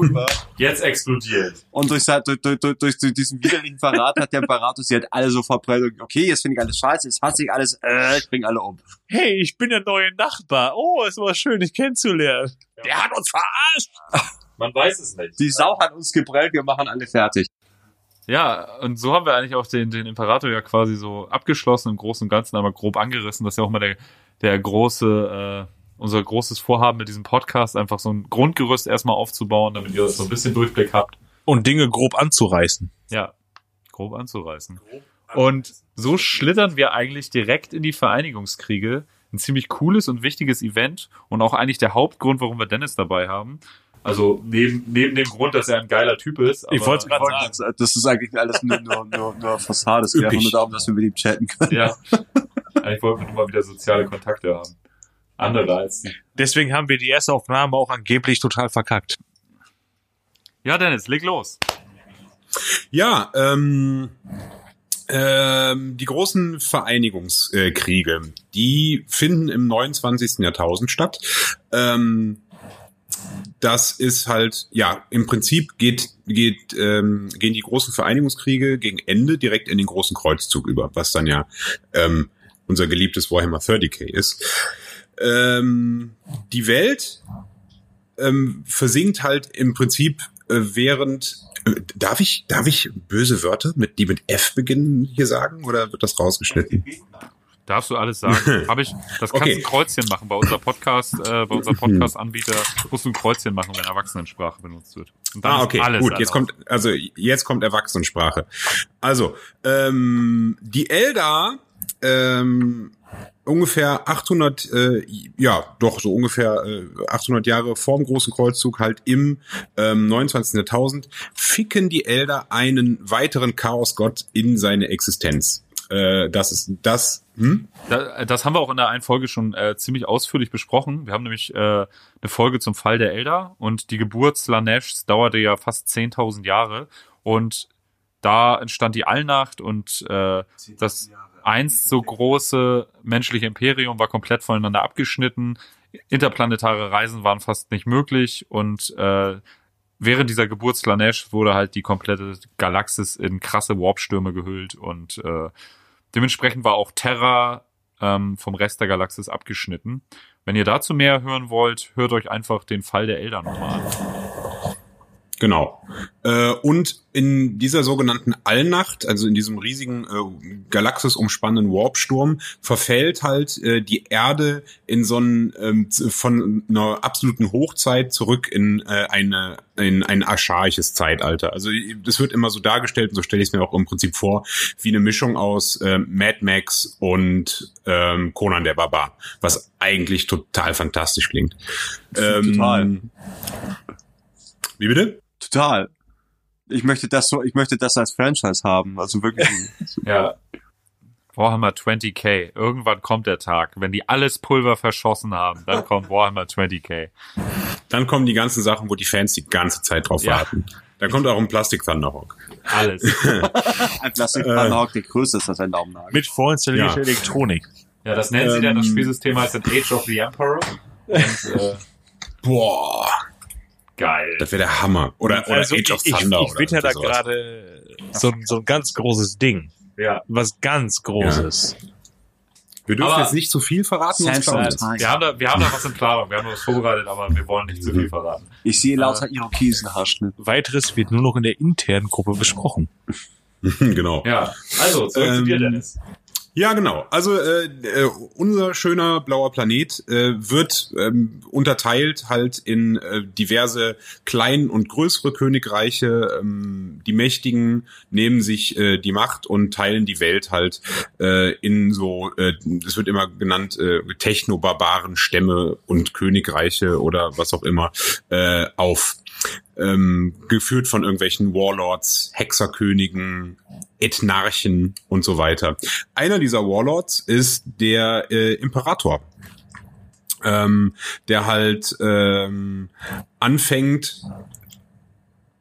Jetzt explodiert. Und durch, durch, durch, durch, diesen widerlichen Verrat hat der Imperator sie halt alle so verbrennt. Okay, jetzt finde ich alles scheiße, jetzt hasse ich alles, äh, ich bringe alle um. hey, ich bin der neue Nachbar. Oh, es war schön, dich kennenzulernen. Der hat uns verarscht. Man weiß es nicht. Die Sau hat uns geprellt, wir machen alle fertig. Ja, und so haben wir eigentlich auch den, den Imperator ja quasi so abgeschlossen im Großen und Ganzen, aber grob angerissen. Das ist ja auch mal der, der große, äh, unser großes Vorhaben mit diesem Podcast, einfach so ein Grundgerüst erstmal aufzubauen, damit ihr so ein bisschen Durchblick habt. Und Dinge grob anzureißen. Ja, grob anzureißen. Und so schlittern wir eigentlich direkt in die Vereinigungskriege. Ein ziemlich cooles und wichtiges Event und auch eigentlich der Hauptgrund, warum wir Dennis dabei haben. Also neben, neben dem Grund, dass er ein geiler Typ ist. Ich aber- wollte gerade sagen. Das, ist eigentlich alles nur, nur, nur, nur Fassade. Es geht einfach nur darum, dass wir mit ihm chatten können. Ja. Eigentlich wollten wir nur mal wieder soziale Kontakte haben. Andere als die. Deswegen haben wir die erste Aufnahme auch angeblich total verkackt. Ja, Dennis, leg los. Ja, ähm, ähm, die großen Vereinigungskriege, die finden im 29. Jahrtausend statt. Ähm, das ist halt, ja, im Prinzip geht, geht, ähm, gehen die großen Vereinigungskriege gegen Ende direkt in den großen Kreuzzug über, was dann ja ähm, unser geliebtes Warhammer 30k ist. Ähm, die Welt ähm, versinkt halt im Prinzip äh, während äh, darf ich darf ich böse Wörter mit die mit F beginnen hier sagen oder wird das rausgeschnitten? Darfst du alles sagen? Habe ich, das kannst Okay. du ein Kreuzchen machen. Bei unser Podcast, äh, bei unserem Podcast-Anbieter musst du ein Kreuzchen machen, wenn Erwachsenensprache benutzt wird. Und dann Ah, okay, alles gut. Jetzt kommt also jetzt kommt Erwachsenensprache. Also ähm, die Eldar ähm, ungefähr 800, äh, ja, doch so ungefähr äh, 800 Jahre vorm großen Kreuzzug halt im ähm, 29. Jahrtausend ficken die Elder einen weiteren Chaosgott in seine Existenz. Äh, das ist das. Hm? Da, das haben wir auch in der einen Folge schon äh, ziemlich ausführlich besprochen. Wir haben nämlich äh, eine Folge zum Fall der Elder und die Geburt Slaneshs dauerte ja fast 10.000 Jahre und da entstand die Allnacht und äh, das einst so große menschliche Imperium war komplett voneinander abgeschnitten. Interplanetare Reisen waren fast nicht möglich und äh, während dieser Geburt Slanesh wurde halt die komplette Galaxis in krasse Warpstürme gehüllt und äh, dementsprechend war auch Terra ähm, vom Rest der Galaxis abgeschnitten. Wenn ihr dazu mehr hören wollt, hört euch einfach den Fall der Elder nochmal an. Genau. Äh, und in dieser sogenannten Allnacht, also in diesem riesigen äh, Galaxis umspannenden Warpsturm, verfällt halt äh, die Erde in so einen ähm, von einer absoluten Hochzeit zurück in äh, eine in ein archaisches Zeitalter. Also das wird immer so dargestellt, und so stelle ich es mir auch im Prinzip vor, wie eine Mischung aus äh, Mad Max und ähm, Conan der Barbar, was eigentlich total fantastisch klingt. Ähm, Total. Wie bitte? Total. Ich möchte das so, ich möchte das als Franchise haben. Also wirklich. Ja. Warhammer 20k. Irgendwann kommt der Tag, wenn die alles Pulver verschossen haben, dann kommt Warhammer 20k. Dann kommen die ganzen Sachen, wo die Fans die ganze Zeit drauf Ja. warten. Da kommt auch ein Plastik Thunderhawk. Alles. ein Plastik Thunderhawk, der größte ist als ein Daumennagel. Mit vorinstallierter Ja. Elektronik. Ja, das nennen sie dann, das Ähm. Spielsystem heißt dann Age of the Emperor. Und, äh, Boah, geil. das wäre der Hammer. Oder, oder also Age of ich, ich, Thunder. ich witter oder da gerade so, ein- so ein ganz großes Ding. Ja. Was ganz Großes. Wir dürfen Aber- jetzt nicht zu viel verraten, sonst. Wir haben da, wir haben da was in Planung. Wir haben was vorbereitet, aber wir wollen nicht zu viel verraten. Ich sehe lauter Irokesenhaarschnitt. Weiteres wird nur noch in der internen Gruppe besprochen. genau. Ja. Also, zurück zu Ähm, dir, Dennis. Ja, genau. Also äh, äh, unser schöner blauer Planet äh, wird ähm, unterteilt halt in äh, diverse klein- und größere Königreiche. Ähm, die Mächtigen nehmen sich äh, die Macht und teilen die Welt halt äh, in so, äh, es wird immer genannt, äh, technobarbaren Stämme und Königreiche oder was auch immer äh, auf. ähm, geführt von irgendwelchen Warlords, Hexerkönigen, Ethnarchen und so weiter. Einer dieser Warlords ist der äh, Imperator, ähm, der halt ähm, anfängt,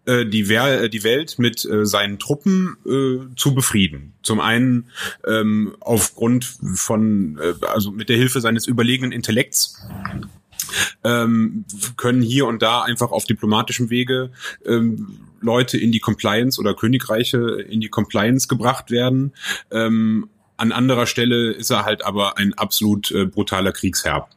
äh, die, Wer die Welt mit äh, seinen Truppen äh, zu befrieden. Zum einen ähm, aufgrund von, äh, also mit der Hilfe seines überlegenen Intellekts ähm, können hier und da einfach auf diplomatischem Wege ähm, Leute in die Compliance oder Königreiche in die Compliance gebracht werden. Ähm, an anderer Stelle ist er halt aber ein absolut äh, brutaler Kriegsherr.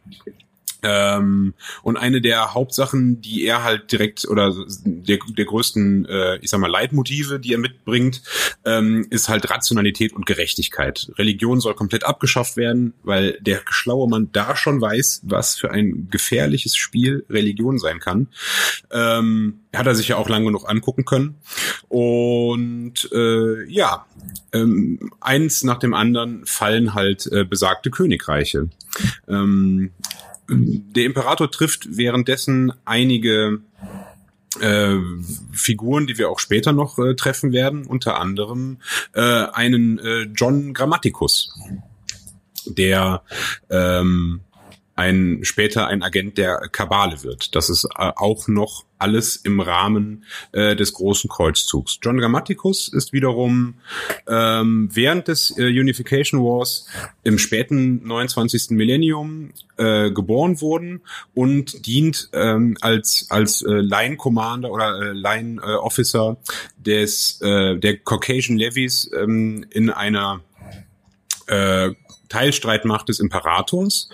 Ähm, und eine der Hauptsachen, die er halt direkt oder der, der größten, äh, ich sag mal, Leitmotive, die er mitbringt, ähm, ist halt Rationalität und Gerechtigkeit. Religion soll komplett abgeschafft werden, weil der schlaue Mann da schon weiß, was für ein gefährliches Spiel Religion sein kann. Ähm, hat er sich ja auch lang genug angucken können. Und äh, ja, ähm, eins nach dem anderen fallen halt äh, besagte Königreiche. Ähm, der Imperator trifft währenddessen einige äh, Figuren, die wir auch später noch äh, treffen werden, unter anderem äh, einen äh, John Grammaticus, der ähm, ein später ein Agent der Kabale wird. Das ist äh, auch noch alles im Rahmen äh, des großen Kreuzzugs. John Grammaticus ist wiederum ähm, während des äh, Unification Wars im späten 29. Millennium äh, geboren worden und dient ähm, als als äh, Line Commander oder äh, Line äh, Officer des äh, der Caucasian Levies ähm, in einer äh, Teilstreitmacht des Imperators.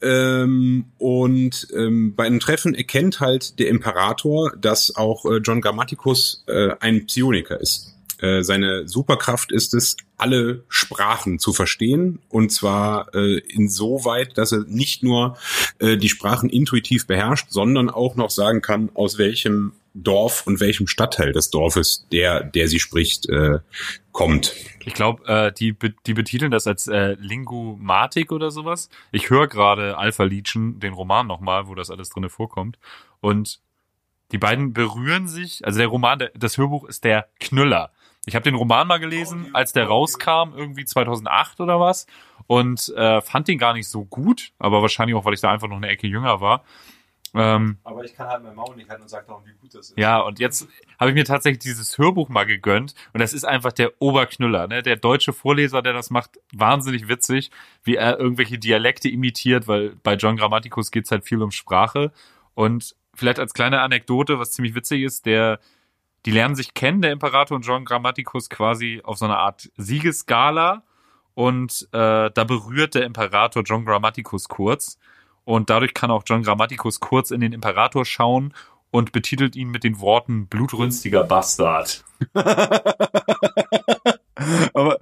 Ähm, und ähm, bei einem Treffen erkennt halt der Imperator, dass auch äh, John Grammaticus äh, ein Psioniker ist. Äh, seine Superkraft ist es, alle Sprachen zu verstehen und zwar äh, insoweit, dass er nicht nur äh, die Sprachen intuitiv beherrscht, sondern auch noch sagen kann, aus welchem Dorf und welchem Stadtteil des Dorfes der, der sie spricht, äh, kommt. Ich glaube, äh, die, die betiteln das als äh, Lingumatik oder sowas. Ich höre gerade Alpha Legion, den Roman nochmal, wo das alles drinne vorkommt. Und die beiden berühren sich, also der Roman, der, das Hörbuch ist der Knüller. Ich habe den Roman mal gelesen, als der rauskam, irgendwie 2008 oder was, und äh, fand den gar nicht so gut, aber wahrscheinlich auch, weil ich da einfach noch eine Ecke jünger war. Ähm, aber ich kann halt mein Maul nicht halten und sag doch, wie gut das ist. Ja, und jetzt habe ich mir tatsächlich dieses Hörbuch mal gegönnt und das ist einfach der Oberknüller. Ne? Der deutsche Vorleser, der das macht, wahnsinnig witzig, wie er irgendwelche Dialekte imitiert, weil bei John Grammaticus geht's halt viel um Sprache. Und vielleicht als kleine Anekdote, was ziemlich witzig ist, der die lernen sich kennen, der Imperator und John Grammaticus quasi auf so einer Art Siegesgala und äh, da berührt der Imperator John Grammaticus kurz und dadurch kann auch John Grammaticus kurz in den Imperator schauen und betitelt ihn mit den Worten blutrünstiger Bastard. aber,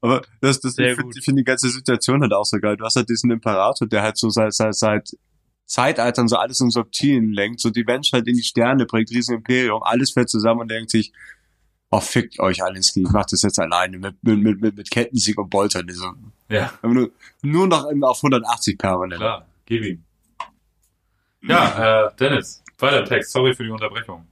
aber das, das, ich finde find die ganze Situation halt auch so geil. Du hast halt diesen Imperator, der halt so seit, seit, seit Zeitaltern so alles um Subtilen lenkt, so die Menschheit in die Sterne bringt, riesen Imperium, alles fällt zusammen und denkt sich, oh, fickt euch alles, ich mach das jetzt alleine mit, mit, mit, mit, mit Kettensieg und Boltern. Ja. Nur, nur noch auf 180 permanent. Klar. Gib ihm. Ja, äh, Dennis, weiter Text. Sorry für die Unterbrechung.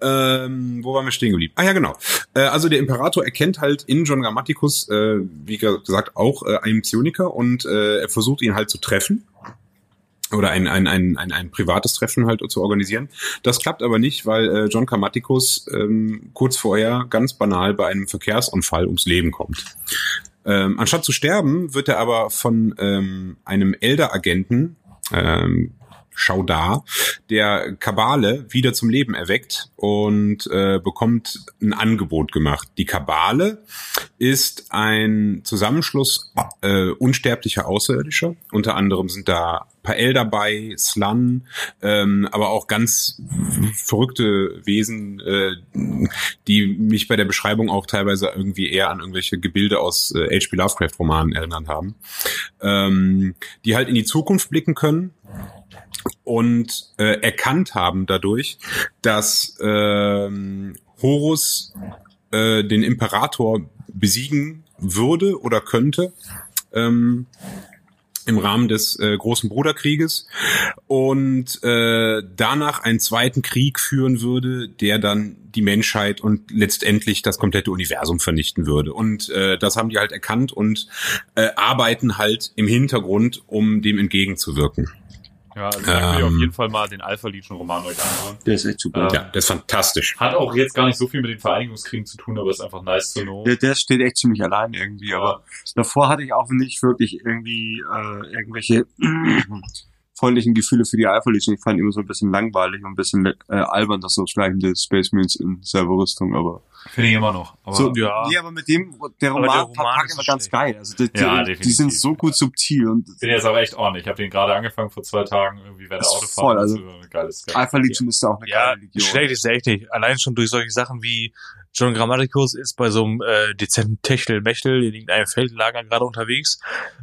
Ähm, wo waren wir stehen geblieben? Ah ja, genau. Äh, also der Imperator erkennt halt in John Grammaticus, äh, wie gesagt, auch äh, einen Psioniker und äh, er versucht ihn halt zu treffen oder ein, ein, ein, ein, ein privates Treffen halt zu organisieren. Das klappt aber nicht, weil äh, John Grammaticus ähm, kurz vorher ganz banal bei einem Verkehrsunfall ums Leben kommt. Ähm, anstatt zu sterben, wird er aber von ähm, einem Elder-Agenten, ähm, Schaudar, der Kabale wieder zum Leben erweckt und äh, bekommt ein Angebot gemacht. Die Kabale ist ein Zusammenschluss äh, unsterblicher Außerirdischer. Unter anderem sind da Pael dabei, Slan, ähm, aber auch ganz verrückte Wesen, äh, die mich bei der Beschreibung auch teilweise irgendwie eher an irgendwelche Gebilde aus äh, H.P. Lovecraft-Romanen erinnert haben, ähm, die halt in die Zukunft blicken können und äh, erkannt haben dadurch, dass ähm, Horus äh, den Imperator besiegen würde oder könnte. Ähm, im Rahmen des äh, großen Bruderkrieges und äh, danach einen zweiten Krieg führen würde, der dann die Menschheit und letztendlich das komplette Universum vernichten würde. Und äh, das haben die halt erkannt und äh, arbeiten halt im Hintergrund, um dem entgegenzuwirken. Ja, also da will ich Ähm. auf jeden Fall mal den Alpha Legion Roman euch anschauen. Der ist echt super. Ja. Ja, das ist fantastisch. Hat auch jetzt gar nicht so viel mit den Vereinigungskriegen zu tun, aber ist einfach nice to know. Der, der steht echt ziemlich allein irgendwie, aber davor hatte ich auch nicht wirklich irgendwie äh, irgendwelche freundlichen Gefühle für die Alpha Legion. Ich fand immer so ein bisschen langweilig und ein bisschen äh, albern, das so schleichende Space Marines in selber Rüstung, aber Finde ich immer noch. Aber so, ja. nee, aber mit dem, der Aber Roman, der Roman ist immer ganz geil. Also die, die, Ja, die sind so gut subtil und bin jetzt aber echt ordentlich. Ich habe den gerade angefangen vor zwei Tagen, irgendwie Ist Autofahrt. voll, also- Das ist ein geiles Game. Alpha Legion ist da auch eine Ja, geile Legion. schlecht ist echt nicht. Allein schon durch solche Sachen wie John Grammaticus ist bei so einem äh, dezenten Techtel-Mechtel in irgendeinem Feldlager gerade unterwegs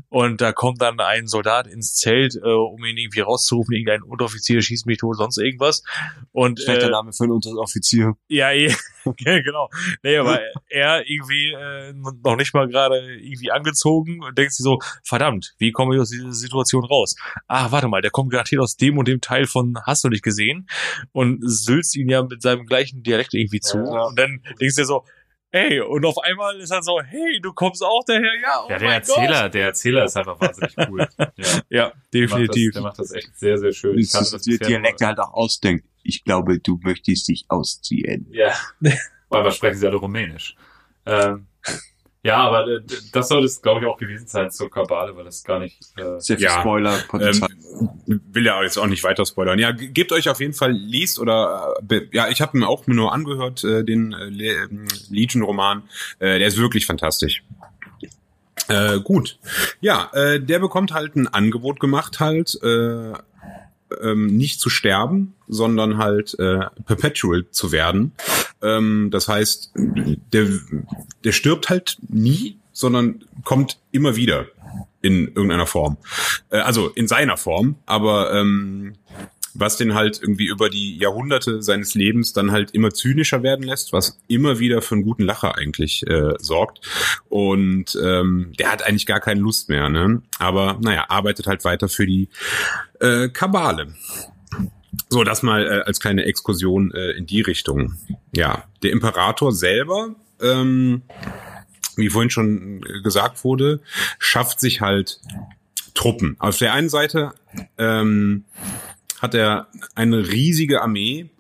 und da kommt dann ein Soldat ins Zelt, äh, um ihn irgendwie rauszurufen, irgendein Unteroffizier schießt mich tot, sonst irgendwas. Und Schlechter äh, Name für einen Unteroffizier. ja, eh, ja, genau. Nee, aber er irgendwie äh, noch nicht mal gerade irgendwie angezogen und denkt sich so, verdammt, wie komme ich aus dieser Situation raus? Ach, warte mal, der kommt garantiert aus dem und dem Teil von Hast du nicht gesehen und sülzt ihn ja mit seinem gleichen Dialekt irgendwie zu. Ja. Und dann denkst dir so, hey, und auf einmal ist er so, hey, du kommst auch daher, ja, oh Ja, der mein Erzähler, der Erzähler ist einfach wahnsinnig cool. Ja, Gott. Ja, der macht definitiv. Das, der macht das echt sehr, sehr schön. Ich ist das die bisher Dialekte halt auch ausdenkt. Ich glaube, du möchtest dich ausziehen. Ja. Vor allem sprechen sie alle Rumänisch. Ähm, ja, aber äh, das soll es, glaube ich, auch gewesen sein zur Kabale, weil das gar nicht. Äh, Sehr viel Ja, Spoiler-Potenzial. Ähm, will ja jetzt auch nicht weiter spoilern. Ja, ge- gebt euch auf jeden Fall, liest oder äh, ja, ich habe mir auch nur angehört, äh, den äh, ähm, Legion-Roman. Äh, der ist wirklich fantastisch. Äh, gut. Ja, äh, der bekommt halt ein Angebot gemacht, halt, äh, ähm, nicht zu sterben, sondern halt äh, perpetual zu werden. Ähm, das heißt, der, der stirbt halt nie, sondern kommt immer wieder in irgendeiner Form. Äh, also in seiner Form, aber ähm, was den halt irgendwie über die Jahrhunderte seines Lebens dann halt immer zynischer werden lässt, was immer wieder für einen guten Lacher eigentlich äh, sorgt. Und ähm, der hat eigentlich gar keine Lust mehr, ne? Aber naja, arbeitet halt weiter für die äh, Kabale. So, das mal äh, als kleine Exkursion äh, in die Richtung. Ja, der Imperator selber, ähm, wie vorhin schon gesagt wurde, schafft sich halt Truppen. Auf der einen Seite ähm, hat er eine riesige Armee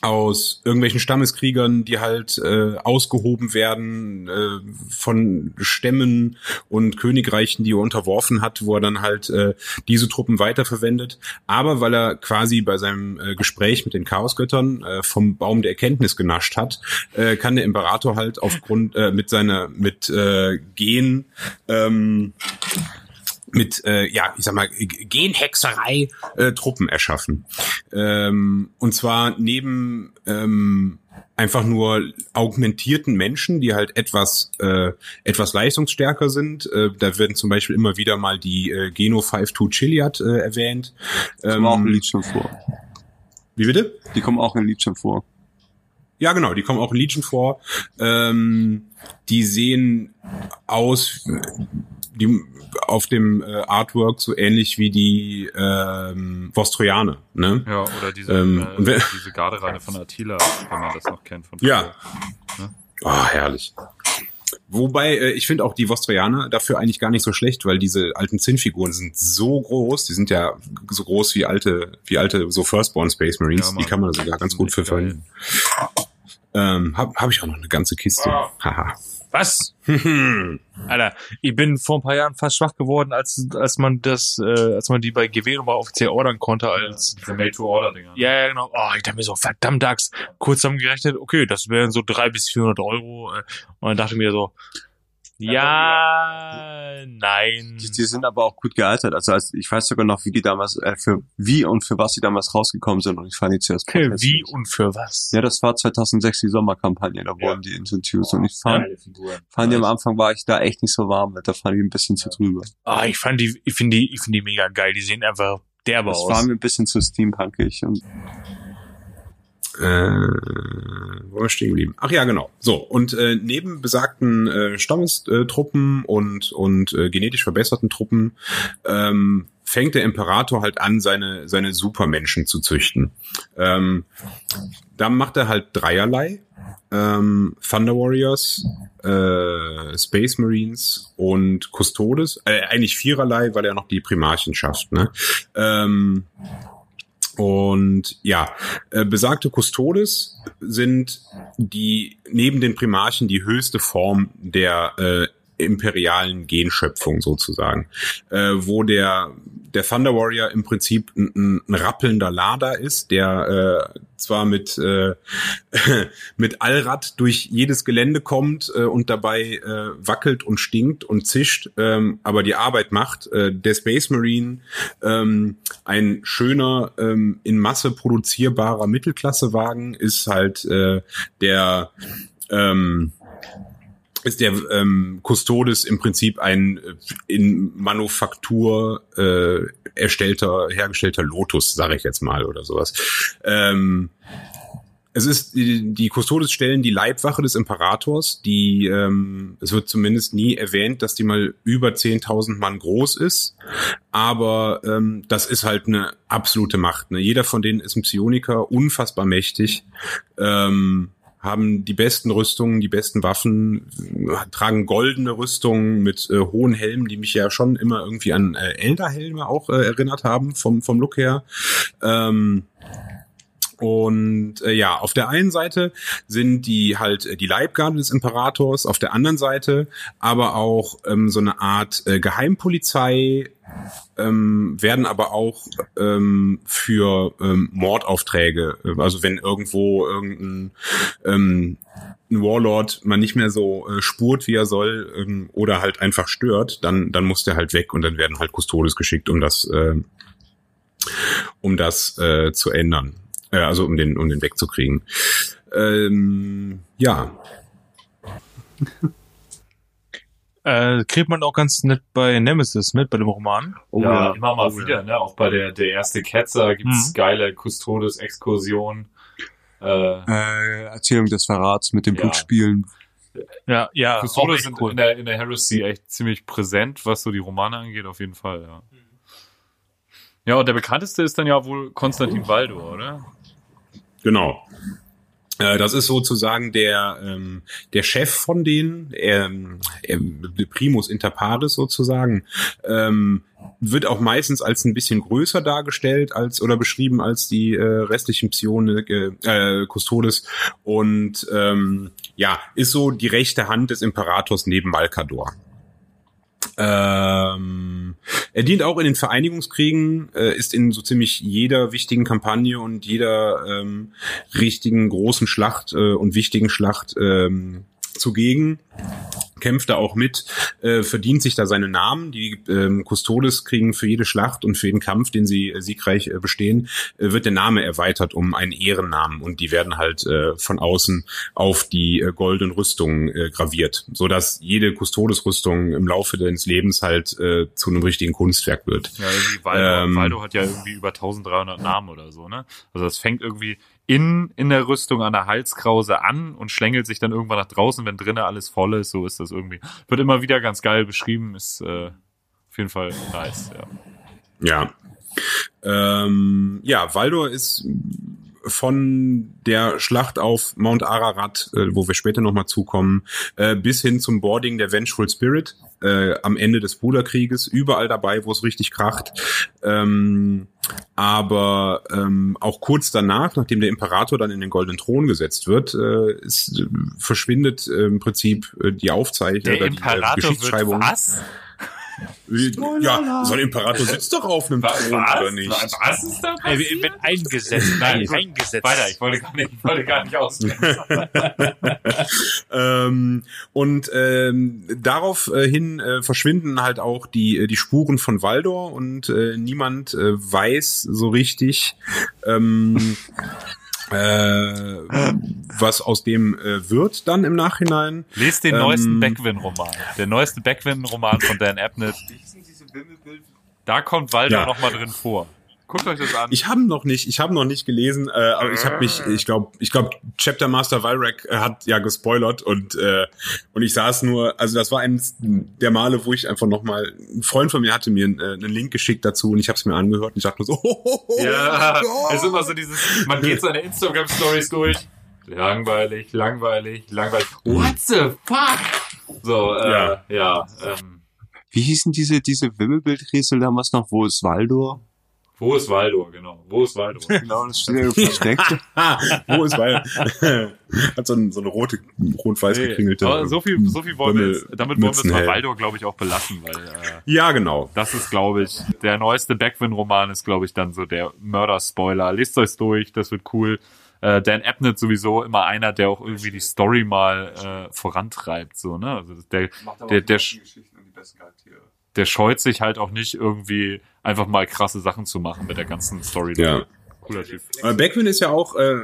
aus irgendwelchen Stammeskriegern, die halt äh, ausgehoben werden äh, von Stämmen und Königreichen, die er unterworfen hat, wo er dann halt äh, diese Truppen weiterverwendet. Aber weil er quasi bei seinem äh, Gespräch mit den Chaosgöttern äh, vom Baum der Erkenntnis genascht hat, äh, kann der Imperator halt aufgrund äh, mit seiner mit äh, Gen ähm, mit, äh, ja, ich sag mal, Genhexerei äh, Truppen erschaffen. Ähm, und zwar neben ähm, einfach nur augmentierten Menschen, die halt etwas äh, etwas leistungsstärker sind. Äh, da werden zum Beispiel immer wieder mal die äh, Geno 52 Chiliad äh, erwähnt. Die kommen auch in Ähm, Legion vor. wie bitte? Die kommen auch in Legion vor. Ja, genau, die kommen auch in Legion vor. Ähm, die sehen aus, die auf dem äh, Artwork so ähnlich wie die ähm, Vostrojaner, ne? ja, oder diese, Ähm, äh, diese Gardereine von Attila, wenn man das noch kennt. Von Ja. Ne? Oh, herrlich. Wobei, äh, ich finde auch die Vostrojaner dafür eigentlich gar nicht so schlecht, weil diese alten Zinnfiguren sind so groß, die sind ja so groß wie alte, wie alte so Firstborn Space Marines, Ja, die kann man sogar ganz gut für verwenden. Ähm, hab, hab ich auch noch eine ganze Kiste. Haha. Was? Alter, ich bin vor ein paar Jahren fast schwach geworden, als, als man das, äh, als man die bei GW nochmal offiziell ordern konnte als, Diese Made-to-Order-Dinger. ja, ja, genau. Oh, ich dachte mir so, verdammt Dax, kurz zusammengerechnet, okay, das wären so drei bis 400 Euro. äh, Und dann dachte ich mir so, ja, nein. Die, die sind aber auch gut gealtert. Also als, ich weiß sogar noch, wie die damals, äh, für wie und für was die damals rausgekommen sind. Und ich fand die zuerst Okay, protestlich. wie und für was? Ja, das war 2006 die Sommerkampagne, da wurden die introduced und ich fand, Geile Figuren. fand die am Anfang war ich da echt nicht so warm mit, da fand ich ein bisschen zu drüber. Ah, ich fand die, ich finde die, ich finde die mega geil. Die sehen einfach derbe Das aus. war mir ein bisschen zu steampunkig und wo wir stehen geblieben? Ach ja, genau. So, und äh, neben besagten äh, Stammestruppen und, und äh, genetisch verbesserten Truppen ähm, fängt der Imperator halt an, seine, seine Supermenschen zu züchten. Ähm, da macht er halt dreierlei. Ähm, Thunder Warriors, äh, Space Marines und Custodes. Äh, eigentlich viererlei, weil er noch die Primarchen schafft. Ne? Ähm, und ja, äh, besagte Custodes sind die neben den Primarchen die höchste Form der äh, imperialen Genschöpfung sozusagen, äh, wo der der Thunder Warrior im Prinzip ein, ein rappelnder Lader ist, der äh, zwar mit äh, mit Allrad durch jedes Gelände kommt äh, und dabei äh, wackelt und stinkt und zischt, ähm, aber die Arbeit macht. Äh, der Space Marine ähm, ein schöner ähm, in Masse produzierbarer Mittelklassewagen ist halt äh, der ähm, ist der ähm, Custodes im Prinzip ein äh, in Manufaktur äh, erstellter, hergestellter Lotus, sage ich jetzt mal, oder sowas. Ähm, es ist, die, die Custodes stellen die Leibwache des Imperators, die, ähm, es wird zumindest nie erwähnt, dass die mal über 10.000 Mann groß ist, aber ähm, das ist halt eine absolute Macht. Ne? Jeder von denen ist ein Psioniker, unfassbar mächtig. Ähm, haben die besten Rüstungen, die besten Waffen, tragen goldene Rüstungen mit äh, hohen Helmen, die mich ja schon immer irgendwie an äh, Elder-Helme auch äh, erinnert haben, vom, vom Look her. Ähm, und äh, ja, auf der einen Seite sind die halt äh, die Leibgarde des Imperators, auf der anderen Seite aber auch ähm, so eine Art äh, Geheimpolizei, ähm, werden aber auch ähm, für ähm, Mordaufträge, äh, also wenn irgendwo irgendein ähm, ein Warlord man nicht mehr so äh, spurt, wie er soll, ähm, oder halt einfach stört, dann dann muss der halt weg und dann werden halt Custodes geschickt, um das äh, um das äh, zu ändern. Äh, also um den, um den wegzukriegen. Ähm, ja. Äh, kriegt man auch ganz nett bei Nemesis mit, bei dem Roman. Oh, ja, ja, immer mal oh, wieder, ja. ne? Auch bei der, der erste Ketzer gibt's mhm. geile Custodes-Exkursionen. Äh, äh, Erzählung des Verrats mit den ja. Blutspielen. Ja, ja. Custodes sind cool. in der, in der Heresy echt ziemlich präsent, was so die Romane angeht, auf jeden Fall, ja. Ja, und der bekannteste ist dann ja wohl Konstantin Waldo, oder? Genau. Äh, das ist sozusagen der ähm, der Chef von denen, ähm, Primus inter pares sozusagen, ähm, wird auch meistens als ein bisschen größer dargestellt als oder beschrieben als die äh, restlichen Psione äh, Custodes und ähm, ja ist so die rechte Hand des Imperators neben Malkador. Ähm, er dient auch in den Vereinigungskriegen, äh, ist in so ziemlich jeder wichtigen Kampagne und jeder ähm, richtigen großen Schlacht äh, und wichtigen Schlacht ähm, zugegen kämpft da auch mit, äh, verdient sich da seine Namen. Die ähm, Custodes kriegen für jede Schlacht und für jeden Kampf, den sie äh, siegreich äh, bestehen, äh, wird der Name erweitert um einen Ehrennamen und die werden halt äh, von außen auf die äh, goldenen Rüstungen äh, graviert, so dass jede Custodes-Rüstung im Laufe des Lebens halt äh, zu einem richtigen Kunstwerk wird. Ja, irgendwie Waldo, ähm, Waldo hat ja irgendwie über 1300 Namen oder so, ne? Also das fängt irgendwie in, in der Rüstung an der Halskrause an und schlängelt sich dann irgendwann nach draußen, wenn drinnen alles voll ist. So ist das irgendwie. Wird immer wieder ganz geil beschrieben, ist äh, auf jeden Fall nice, ja. Ja. Ähm, ja, Valdor ist von der Schlacht auf Mount Ararat, äh, wo wir später nochmal zukommen, äh, bis hin zum Boarding der Vengeful Spirit äh, am Ende des Bruderkrieges, überall dabei, wo es richtig kracht. Ähm, aber ähm, auch kurz danach, nachdem der Imperator dann in den goldenen Thron gesetzt wird, äh, ist, verschwindet äh, im Prinzip äh, die Aufzeichnung der oder die, äh, Geschichtsschreibung. Wird was? Ja, so ein Imperator sitzt doch auf einem Thron, oder nicht? Was ist da passiert? Er wird eingesetzt. Nein, eingesetzt. Weiter, ich wollte gar nicht, ich wollte gar nicht ähm, und ähm, daraufhin äh, verschwinden halt auch die, äh, die Spuren von Waldor und äh, niemand äh, weiß so richtig, ähm, äh, was aus dem äh, wird dann im Nachhinein. Lest den ähm, neuesten Backwin-Roman. Der neueste Backwin-Roman von Dan Abnett. Da kommt Waldo ja. noch mal drin vor. Guckt euch das an. Ich habe noch nicht, ich habe noch nicht gelesen, äh, aber ich habe mich, ich glaube, ich glaube, Chapter Master Valrak äh, hat ja gespoilert und äh, und ich saß nur, also das war eines der Male, wo ich einfach noch mal, ein Freund von mir hatte mir einen, äh, einen Link geschickt dazu und ich habe es mir angehört und ich dachte nur so, oh, oh, oh, ja, oh. es ist immer so dieses, man geht seine Instagram-Stories durch. Langweilig, langweilig, langweilig. What the fuck? So, äh, ja, Ja. ja ähm, Wie hießen diese, diese Wimmelbildrätsel damals noch? Wo ist Waldor? Wo ist Waldor, genau. Wo ist Waldor? Genau, das steht ja versteckt. Wo ist weil hat so, ein, so eine rote rot-weiß gekringelte aber so viel, so viel wollen wir jetzt, damit wollen wir es bei hält. Waldor, glaube ich, auch belassen, weil äh, Ja, genau. das ist, glaube ich, der neueste Backwin-Roman ist, glaube ich, dann so der Mörder-Spoiler. Lest euch durch, das wird cool. Äh, Dan Abnett sowieso immer einer, der auch irgendwie die Story mal äh, vorantreibt, so, ne? Also der, der, der, der scheut sich halt auch nicht irgendwie einfach mal krasse Sachen zu machen mit der ganzen Story. Ja. Cooler Typ. Backwin ist ja auch äh,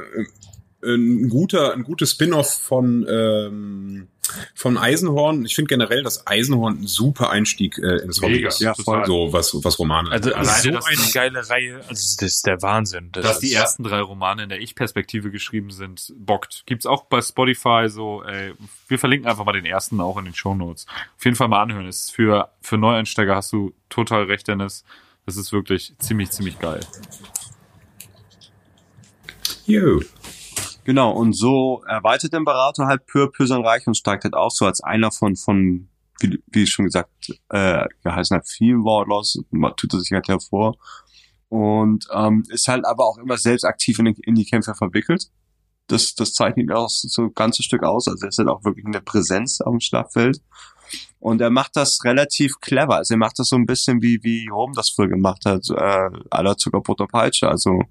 ein guter, ein gutes Spin-off von ähm, von Eisenhorn. Ich finde generell, dass Eisenhorn ein super Einstieg äh, ins Hobby Mega, ist. Ja, total. So was was Romane. Also Alleine, so eine geile Reihe, also das ist der Wahnsinn. Das Dass die ersten drei Romane in der Ich-Perspektive geschrieben sind, bockt. Gibt's auch bei Spotify so, ey, wir verlinken einfach mal den ersten auch in den Shownotes. Auf jeden Fall mal anhören. Ist für, für Neueinsteiger hast du total recht, Dennis. Das ist wirklich ziemlich, ziemlich geil. Yo. Genau, und so erweitert der Imperator halt peu à peu sein Reich und steigt halt auch so als einer von, von wie, wie schon gesagt, äh, geheißen hat, vielen Warlords, tut er sich halt hervor. Und ähm, ist halt aber auch immer selbst aktiv in, die- in die Kämpfe verwickelt. Das, das zeichnet ihn auch so ein ganzes Stück aus. Also er ist halt auch wirklich eine Präsenz auf dem Schlachtfeld. Und er macht das relativ clever. Also er macht das so ein bisschen wie, wie Rom das früher gemacht hat, äh, aller Zuckerbrot und Peitsche. Also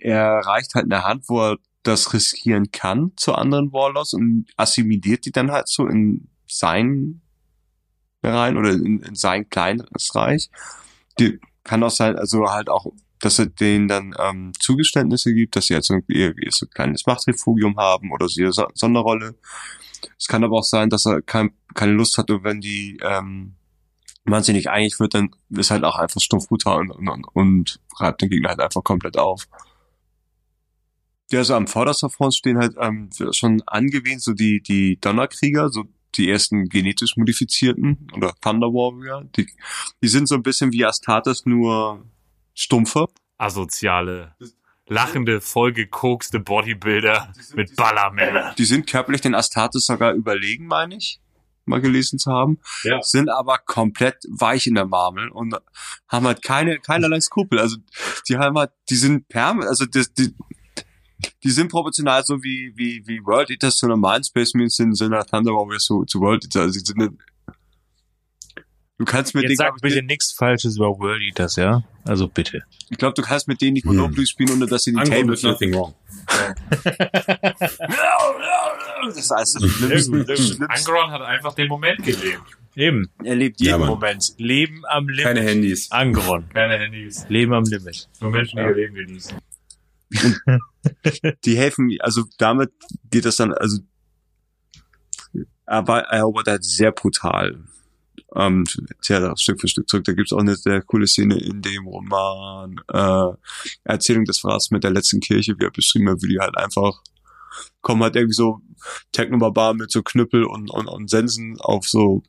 er reicht halt eine Hand, wo er das riskieren kann zu anderen Warlords und assimiliert die dann halt so in sein rein oder in, in sein kleines Reich. Die kann auch sein, also halt auch, dass er denen dann ähm, Zugeständnisse gibt, dass sie jetzt irgendwie irgendwie so ein kleines Machtrefugium haben oder sie eine So- Sonderrolle. Es kann aber auch sein, dass er kein, keine Lust hat und wenn die ähm, man sich nicht einig wird, dann ist halt auch einfach stumpf brutal und, und, und reibt den Gegner halt einfach komplett auf. Ja, so am vorderster Front stehen halt ähm, schon angewähnt so die, die Donnerkrieger, so die ersten genetisch modifizierten oder Thunder Warrior. Die, die sind so ein bisschen wie Astartes, nur stumpfer. Asoziale, lachende, vollgekokste Bodybuilder mit Ballermännern. Die sind körperlich den Astartes sogar überlegen, meine ich, mal gelesen zu haben. Ja. Sind aber komplett weich in der Marmel und haben halt keine, keinerlei Skrupel. Also die haben halt, die sind perm, also die, die, die sind proportional so wie, wie, wie World Eaters zu normalen Space Marines sind, sind halt Thunder Warriors zu, zu World Eaters. Also die sind nicht, du kannst mit Jetzt denen, sag bitte nicht- nichts Falsches über World Eaters, ja? Also bitte. ich glaube, du kannst mit denen nicht Monopoly spielen, ohne dass sie die Angron Table nothing wrong. Das ist alles. Angron hat einfach den Moment gelebt. Eben. Er lebt Ja, jeden Mann. Moment. Leben am Limit. Keine Handys. Angron. Keine Handys. Leben am Limit. Nur Menschen, die ihr Leben genießen. die helfen, also damit geht das dann, also aber er erobert halt sehr brutal. Ähm, sehr Stück für Stück zurück. Da gibt's auch eine sehr coole Szene in dem Roman äh, Erzählung des Verrats mit der letzten Kirche, wie er beschrieben hat, wie die halt einfach kommen halt irgendwie so Techno-Barbar mit so Knüppel und, und, und Sensen auf so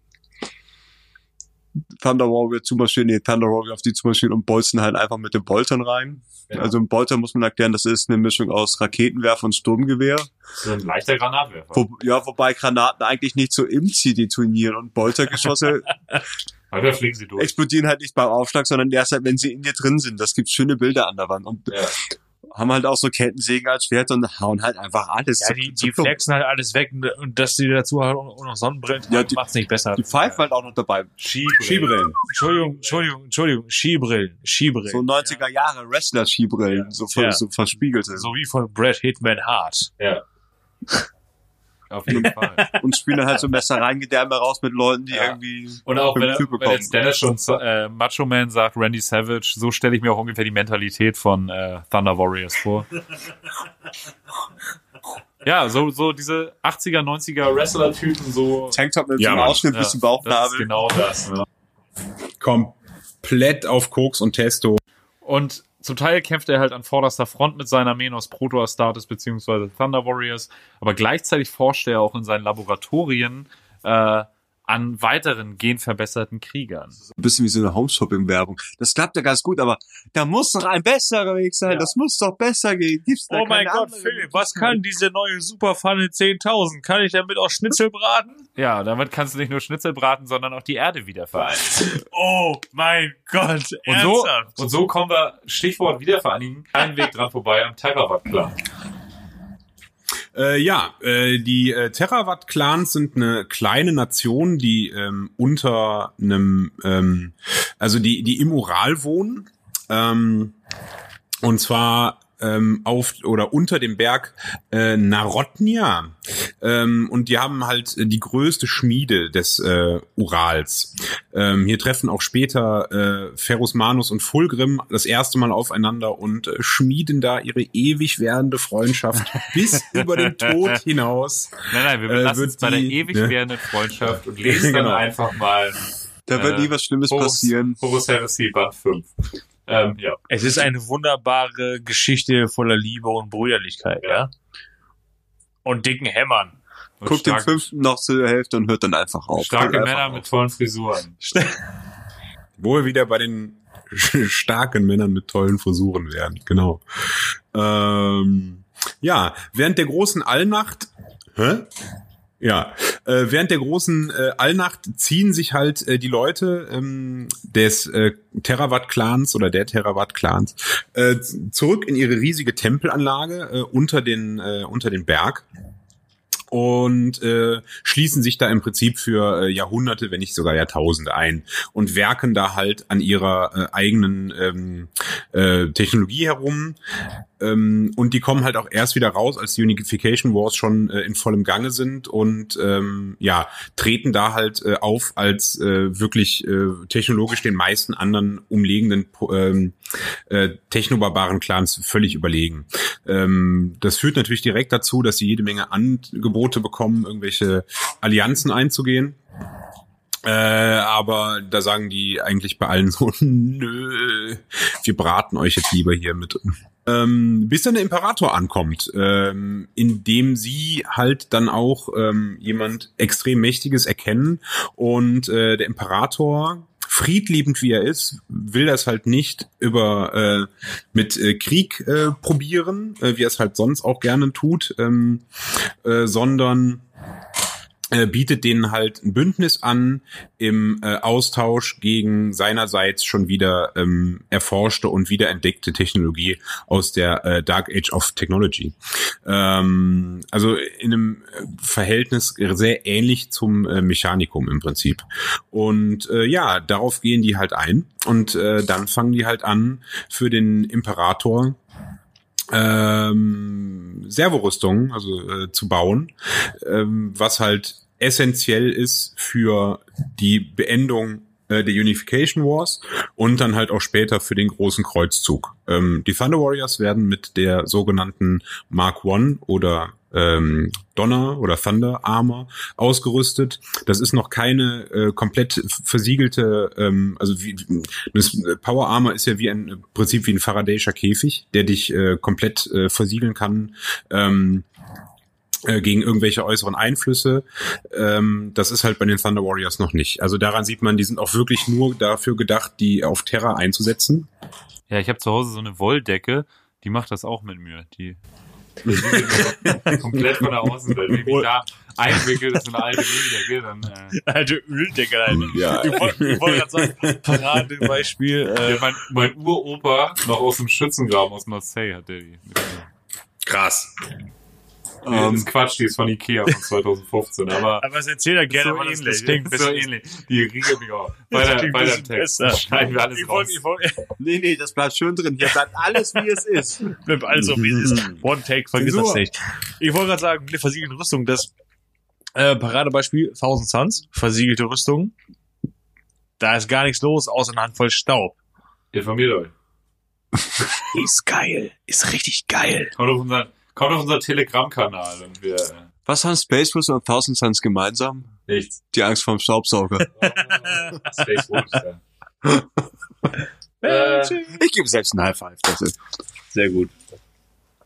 Thunder Warrior zumarschieren, nee, Thunder Warrior auf die zumarschieren und bolzen halt einfach mit den Boltern rein. Ja. Also ein Bolter muss man erklären, das ist eine Mischung aus Raketenwerfer und Sturmgewehr. So ein leichter Granatwerfer. Wo, ja, wobei Granaten eigentlich nicht so im Ziel detonieren und Boltergeschosse da fliegen sie durch. explodieren halt nicht beim Aufschlag, sondern erst halt, wenn sie in dir drin sind. Das gibt schöne Bilder an der Wand und Ja. Haben halt auch so Kettensägen als Schwert und hauen halt einfach alles. Ja, zu- die, zu die flexen halt alles weg und- und dass die dazu halt auch noch Sonnenbrillen Ja, die- macht's nicht besser. Die pfeifen halt auch noch dabei. Skibrillen. Entschuldigung, Entschuldigung, Entschuldigung, Skibrillen, Skibrillen. So 90er Jahre Wrestler-Skibrillen, so, ver- Ja. so verspiegelte. So wie von Brad Hitman Hart. Ja. Auf jeden Fall. Und spielen dann halt so Messereingedärme raus mit Leuten, die Ja. irgendwie Und auch wenn, Typ wenn bekommen. jetzt Dennis schon äh, Macho Man sagt, Randy Savage, so stelle ich mir auch ungefähr die Mentalität von äh, Thunder Warriors vor. ja, so, so diese 80er, 90er Wrestler-Typen, so. Tanktop mit Ja, so einem. Ausschnitt Ja, bis zum das ist Bauchnabel. genau das. Ja. Komplett auf Koks und Testo. Und zum Teil kämpft er halt an vorderster Front mit seiner Armeen aus Proto Astartes beziehungsweise Thunder Warriors, aber gleichzeitig forscht er auch in seinen Laboratorien äh, an weiteren genverbesserten Kriegern. Ein bisschen wie so eine Home-Shopping-Werbung. Das klappt ja ganz gut, aber da muss doch ein besserer Weg sein. Ja. Das muss doch besser gehen. Gibt's da Oh mein Gott, Philipp, was kann diese neue Superpfanne 10.000? Kann ich damit auch Schnitzel braten? Ja, damit kannst du nicht nur Schnitzel braten, sondern auch die Erde wieder vereinen. Oh mein Gott, Und so, ernsthaft? und so kommen wir, Stichwort Wiedervereinigen, kein Weg dran vorbei am Terrawatt-Plan. Äh, ja, äh, die äh, Terrawatt-Clans sind eine kleine Nation, die ähm, unter einem, ähm, also die, die im Ural wohnen. Ähm, und zwar ähm, auf oder unter dem Berg äh, Narotnia. Ähm, und die haben halt äh, die größte Schmiede des äh, Urals. Ähm, hier treffen auch später äh, Ferus Manus und Fulgrim das erste Mal aufeinander und äh, schmieden da ihre ewig währende Freundschaft bis über den Tod hinaus. Nein, nein, wir Äh, belassen wird es bei der die- ewig ne? währenden Freundschaft und lesen dann Genau. einfach mal Da wird Äh, nie was Schlimmes Horus, passieren. Horus Heresy Band 5. Ähm, ja. Es ist eine wunderbare Geschichte voller Liebe und Brüderlichkeit, ja? Und dicken Hämmern. Und Guckt den stark, fünften noch zur Hälfte und hört dann einfach auf. starke einfach Männer auf. mit tollen Frisuren. Wo wir wieder bei den starken Männern mit tollen Frisuren wären. Genau. Ähm, ja, während der großen Allnacht, hä? Ja, äh, während der großen äh, Allnacht ziehen sich halt äh, die Leute ähm, des äh, Terawatt-Clans oder der Terawatt-Clans äh, zurück in ihre riesige Tempelanlage äh, unter den äh, unter den Berg und äh, schließen sich da im Prinzip für äh, Jahrhunderte, wenn nicht sogar Jahrtausende ein und werken da halt an ihrer äh, eigenen ähm, äh, Technologie herum. Ähm, und die kommen halt auch erst wieder raus, als die Unification Wars schon äh, in vollem Gange sind und ähm, ja, treten da halt äh, auf als äh, wirklich äh, technologisch den meisten anderen umliegenden ähm, äh, technobarbaren Clans völlig überlegen. Ähm, das führt natürlich direkt dazu, dass sie jede Menge Angebote bekommen, irgendwelche Allianzen einzugehen. Äh, aber da sagen die eigentlich bei allen so, nö, wir braten euch jetzt lieber hier mit. Ähm, bis dann der Imperator ankommt, ähm, indem sie halt dann auch ähm, jemand extrem Mächtiges erkennen und äh, der Imperator friedliebend wie er ist, will das halt nicht über äh, mit äh, Krieg äh, probieren, äh, wie er es halt sonst auch gerne tut, ähm, äh, sondern bietet denen halt ein Bündnis an im äh, Austausch gegen seinerseits schon wieder ähm, erforschte und wiederentdeckte Technologie aus der äh, Dark Age of Technology. Ähm, also in einem äh, Verhältnis sehr ähnlich zum äh, Mechanikum im Prinzip. Und äh, ja, darauf gehen die halt ein und äh, dann fangen die halt an für den Imperator ähm, Servorüstungen also äh, zu bauen, ähm, was halt essentiell ist für die Beendung äh, der Unification Wars und dann halt auch später für den großen Kreuzzug. Ähm, die Thunder Warriors werden mit der sogenannten Mark One oder ähm, Donner oder Thunder Armor ausgerüstet. Das ist noch keine äh, komplett versiegelte, ähm, also wie, das Power Armor ist ja wie ein im Prinzip wie ein Faraday'scher Käfig, der dich äh, komplett äh, versiegeln kann. Ähm, äh, gegen irgendwelche äußeren Einflüsse. Ähm, das ist halt bei den Thunder Warriors noch nicht. Also daran sieht man, die sind auch wirklich nur dafür gedacht, die auf Terra einzusetzen. Ja, ich habe zu Hause so eine Wolldecke, die macht das auch mit mir. Die komplett von der Außenwelt. Wenn ich mich da einwickel, das ist eine alte Öldecke, dann äh, Alte Öldecke, Alter. Ja. Ich wollte ich wollte gerade sagen, Paradebeispiel. Äh, mein, mein Uropa noch aus dem Schützengraben aus Marseille hat der die. Krass. Ähm, das ist Quatsch, die ist von Ikea von 2015, aber aber es erzählt er gerne, so ähnlich. das klingt so ähnlich. Die Weiter, klingt weiter ein im bisschen Text. besser. Schneiden wir alles Ich raus. wollte, ich wollte, nee, nee, das bleibt schön drin. Hier bleibt alles, wie es ist. bleibt alles so wie es ist. One Take, vergiss das nicht. Ich wollte gerade sagen, mit der versiegelten Rüstung, das äh, Paradebeispiel Thousand Suns, versiegelte Rüstung. Da ist gar nichts los, außer eine Handvoll Staub. Informiert euch. Ist geil. Ist richtig geil. Kommt auf unseren, kommt auf unseren Telegram-Kanal und wir, äh, Was haben Space Force und Thousand Suns gemeinsam? nichts. Die Angst vorm Staubsauger. Space Wolf, ja. Äh, Ich gebe selbst einen High Five. Das ist. Sehr gut.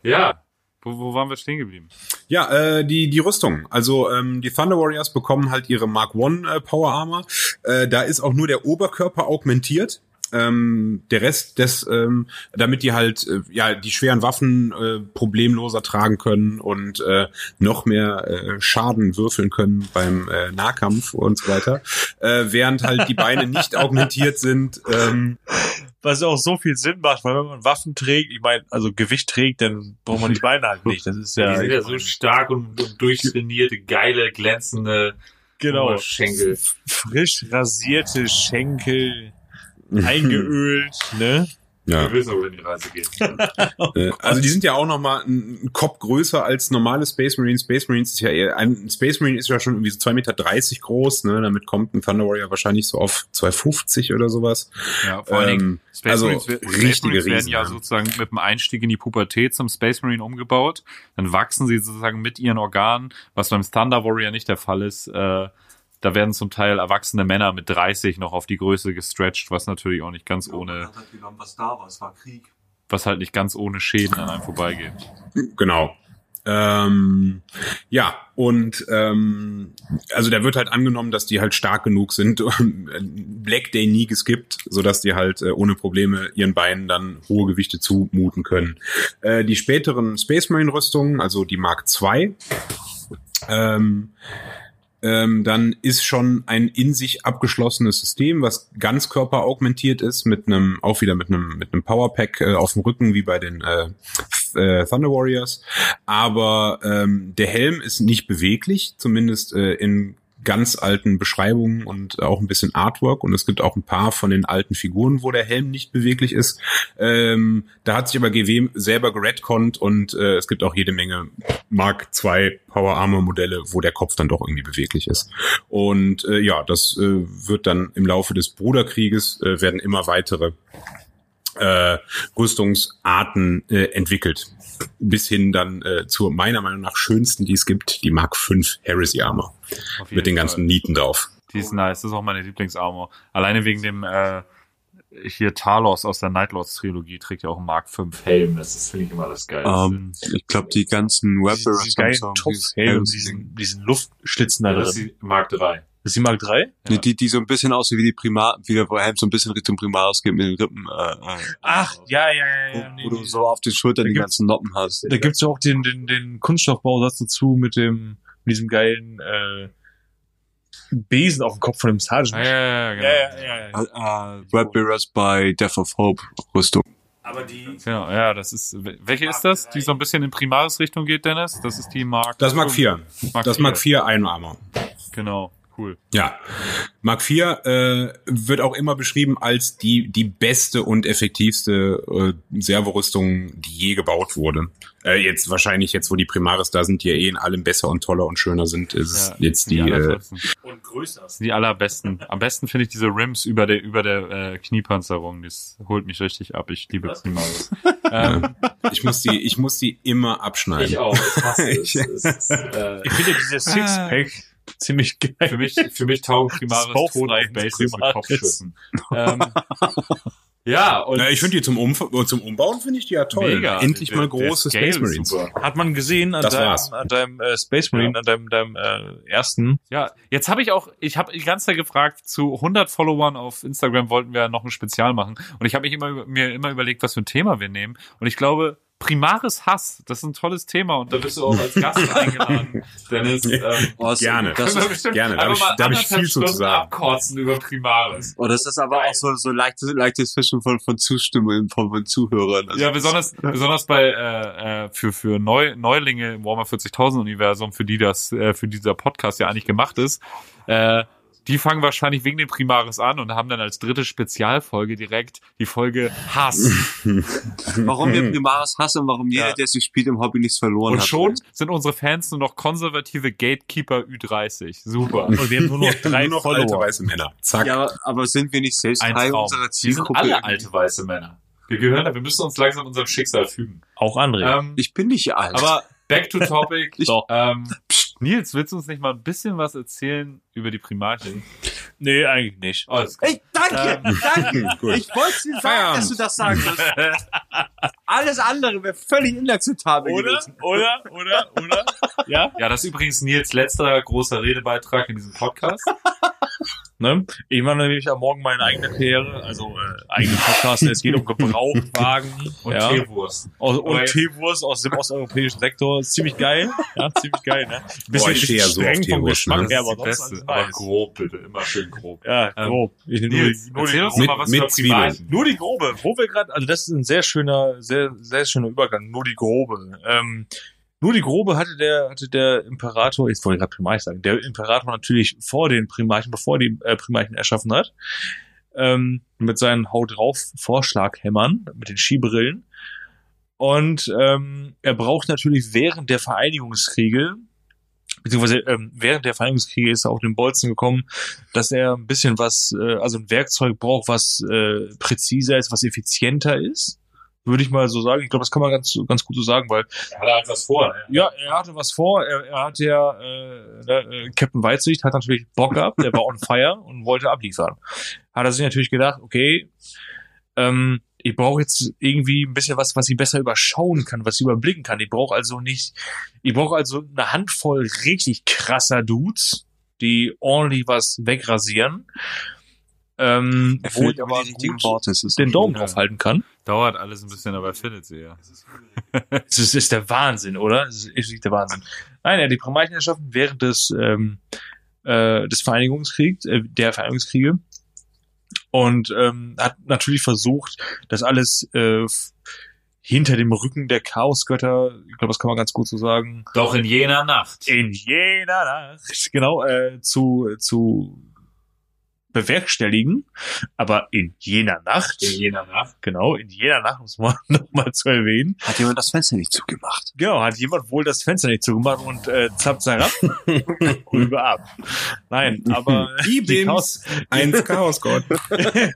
ja. Wo, wo waren wir stehen geblieben? Ja, äh, die, die Rüstung. Also ähm, die Thunder Warriors bekommen halt ihre Mark One äh, Power Armor. Äh, da ist auch nur der Oberkörper augmentiert. Ähm, der Rest des, ähm, damit die halt äh, ja die schweren Waffen äh, problemloser tragen können und äh, noch mehr äh, Schaden würfeln können beim äh, Nahkampf und so weiter, äh, während halt die Beine nicht augmentiert sind. Ähm, Was auch so viel Sinn macht, weil wenn man Waffen trägt, ich meine, also Gewicht trägt, dann braucht man die Beine halt nicht. Das ist ja, die sind ja so stark und, und durchtrainierte, geile, glänzende genau. Oberschenkel. Frisch rasierte Schenkel, eingeölt, ne? ja. Wir wissen, wohin die Reise geht. Äh, Also die sind ja auch noch mal ein ein Kopf größer als normale Space Marines. Space Marines ist ja eher, ein Space Marine ist ja schon irgendwie so 2,30 Meter groß, ne? Damit kommt ein Thunder Warrior wahrscheinlich so auf 2,50 oder sowas. Ja, vor allen Dingen, Ähm, Space also Marines, Space richtige Marines werden Riesen, ja ja. sozusagen mit dem Einstieg in die Pubertät zum Space Marine umgebaut. Dann wachsen sie sozusagen mit ihren Organen, was beim Thunder Warrior nicht der Fall ist. Äh, da werden zum Teil erwachsene Männer mit 30 noch auf die Größe gestretched, was natürlich auch nicht ganz ohne, was da war. Es war Krieg. was halt nicht ganz ohne Schäden an einem vorbeigeht. Genau. Ähm, ja, und ähm, also da wird halt angenommen, dass die halt stark genug sind, äh, Black Day nie geskippt, sodass die halt äh, ohne Probleme ihren Beinen dann hohe Gewichte zumuten können. Äh, die späteren Space Marine Rüstungen, also die Mark II, ähm, ähm, dann ist schon ein in sich abgeschlossenes System, was ganzkörper augmentiert ist, mit einem, auch wieder mit einem, mit einem Powerpack äh, auf dem Rücken, wie bei den äh, äh, Thunder Warriors. Aber ähm, der Helm ist nicht beweglich, zumindest äh, in ganz alten Beschreibungen und auch ein bisschen Artwork und es gibt auch ein paar von den alten Figuren, wo der Helm nicht beweglich ist. Ähm, da hat sich aber GW selber geredconnt und äh, es gibt auch jede Menge Mark II Power Armor Modelle, wo der Kopf dann doch irgendwie beweglich ist. Und äh, ja, das äh, wird dann im Laufe des Bruderkrieges äh, werden immer weitere äh, Rüstungsarten äh, entwickelt. Bis hin dann äh, zur meiner Meinung nach schönsten, die es gibt, die Mark V Heresy Armor. Mit den Fall. ganzen Nieten drauf. Die ist nice, das ist auch meine Lieblingsarmor. Alleine wegen dem äh, hier Talos aus der Nightlords Trilogie trägt ja auch einen Mark 5 Helm. Das ist finde ich immer das Geilste. Ähm, ich glaube, die ganzen Diese, Weapons diese geilen Topfhelme diesen, diesen Luftschlitzen da ja, das ist drin. die Mark 3. Ist die Mark 3? Ja. Die, die so ein bisschen aussehen wie die Primar, wie der Helm so ein bisschen Richtung Primaris geht mit den Rippen. Äh, äh, Ach, ja, ja, ja, wo, ja. nee, wo du nee. so auf den Schultern Da die ganzen Noppen hast. Da gibt's ja auch den, den, den Kunststoffbausatz dazu mit dem, mit diesem geilen, äh, Besen auf dem Kopf von dem Sergeant. Ja, ja, ja, genau. ja, ja, ja. Äh, äh, Red Bearers bei Death of Hope Rüstung. Aber die, Genau, ja, das ist. Welche ist das, die so ein bisschen in Primaris-Richtung geht, Dennis? Das ist die Mark. Das Mark IV. Mark Das Mark IV Iron Armor. Genau, cool. Ja, Mark IV äh, wird auch immer beschrieben als die die beste und effektivste äh, Servorüstung, die je gebaut wurde. Äh, jetzt wahrscheinlich jetzt, wo die Primaris da sind, die ja eh in allem besser und toller und schöner sind, ist es Ja, jetzt die. die äh, und größer. Die allerbesten. Am besten finde ich diese Rims über der über der äh, Kniepanzerung. Das holt mich richtig ab. Ich liebe Primaris. ähm, ich muss die ich muss die immer abschneiden. auch. Ich hasse es. es ist, äh, Ich finde dieses Sixpack ziemlich geil. für mich, für mich taugen Primaris tot auf mit. Kopfschüssen. ähm, ja, und Na, ich finde die zum, Umf zum Umbauen finde ich die ja toll. Mega. Endlich Der- mal große Space Marines. super. Hat man gesehen an Das deinem, war's. an deinem äh, Space Marine, an deinem, deinem äh, ersten. Ja, jetzt habe ich auch, ich habe die ganze Zeit gefragt, zu 100 Followern auf Instagram wollten wir noch ein Spezial machen. Und ich habe mich immer, mir immer überlegt, was für ein Thema wir nehmen. Und ich glaube, Primaris Hass, das ist ein tolles Thema. Und da bist du auch als Gast eingeladen. Dennis, ähm, Oh, das- Gerne. Das, bestimmt gerne, da hab einfach ich- da hab ich viel zu Stunden sagen. abkotzen über Primaris. oh, das ist aber auch so, so leichtes, leichtes Fischen von, von Zustimmung von, von Zuhörern. Also, Ja, besonders, besonders bei äh, äh, für für Neu, Neulinge im Warhammer 40.000 Universum, für die das, äh, für dieser Podcast ja eigentlich gemacht ist. Äh, die fangen wahrscheinlich wegen den Primaris an und haben dann als dritte Spezialfolge direkt die Folge Hass. warum wir Primaris hassen, warum jeder, Ja. der sich spielt, im Hobby nichts verloren Und hat. schon sind unsere Fans nur noch konservative Gatekeeper Ü30. Super. Und wir haben nur noch drei Nur noch alte Follower. weiße Männer. Zack. Ja, aber, sind wir nicht selbst Ein Teil Traum. unserer Wir sind Zielgruppe? alle alte weiße Männer. Wir gehören, wir müssen uns langsam unserem Schicksal fügen. Auch André. Ähm, Ich bin nicht alt. aber back to topic. Doch. Ähm, Nils, willst du uns nicht mal ein bisschen was erzählen über die Primarchen? Nee, eigentlich nicht. Alles klar. Ey, danke, danke. Gut. Ich wollte dir sagen, Feierabend. dass du das sagen wirst. Alles andere wäre völlig inakzeptabel Oder? gewesen. Oder? Oder? Oder? Ja? Ja, das ist übrigens Nils letzter großer Redebeitrag in diesem Podcast. Ne? Ich mache nämlich am Morgen meine eigene Karriere, also äh, eigene Podcast. Es geht um Gebrauchtwagen Und ja, Teewurst. aus, und Teewurst aus dem osteuropäischen Sektor. Ist ziemlich geil. Ja, ziemlich geil. Ne? Boah, ich stehe ja so auf streng vom Teewurst, Geschmack ne? aber beste. Aber grob, bitte. Immer schön grob. Ja, Ähm, grob. Ich nehme nur, die- nur, die, doch Mit- mit Zwiebeln. Nur die grobe. Wo wir gerade, also das ist ein sehr schöner, sehr, sehr schöner Übergang. Nur die grobe. Ähm, nur die grobe hatte der, hatte der Imperator, jetzt wollte ich gerade Primarch sagen, der Imperator natürlich vor den Primarchen, bevor die äh, Primarchen erschaffen hat, ähm, mit seinen Haut drauf Vorschlaghämmern, mit den Skibrillen. Und ähm, er braucht natürlich während der Vereinigungskriege, beziehungsweise ähm, während der Vereinigungskriege ist er auf den Bolzen gekommen, dass er ein bisschen was, äh, also ein Werkzeug braucht, was äh, präziser ist, was effizienter ist. Würde ich mal so sagen. Ich glaube, das kann man ganz, ganz gut so sagen, weil Er hat halt was vor. Ne? ja, er hatte was vor. Er, er hatte ja äh, äh, Captain Weitsicht hat natürlich Bock gehabt. Der war on fire und wollte abliefern. Hat er sich natürlich gedacht, okay, ähm, ich brauche jetzt irgendwie ein bisschen was, was ich besser überschauen kann, was ich überblicken kann. Ich brauche also nicht, ich brauche also eine Handvoll richtig krasser Dudes, die ordentlich was wegrasieren, ähm, wo ich aber gut Worte. Es ist den Daumen drauf halten kann. Dauert alles ein bisschen, aber findet sie ja. Das ist, ist der Wahnsinn, oder? Das ist echt der Wahnsinn. Nein, er hat die Primarchen erschaffen während des, ähm, äh, des Vereinigungskriegs, äh, der Vereinigungskriege. Und ähm, hat natürlich versucht, das alles äh, hinter dem Rücken der Chaosgötter, ich glaube, das kann man ganz gut so sagen, Doch in jener Nacht. in jener Nacht, genau, äh, zu, zu bewerkstelligen. Aber in jener Nacht, In jener Nacht. genau, in jener Nacht, muss man nochmal zu erwähnen, Hat jemand das Fenster nicht zugemacht? Genau, hat jemand wohl das Fenster nicht zugemacht und äh, zappt herab rüber ab. Nein, aber die Ibims, eins Chaosgott.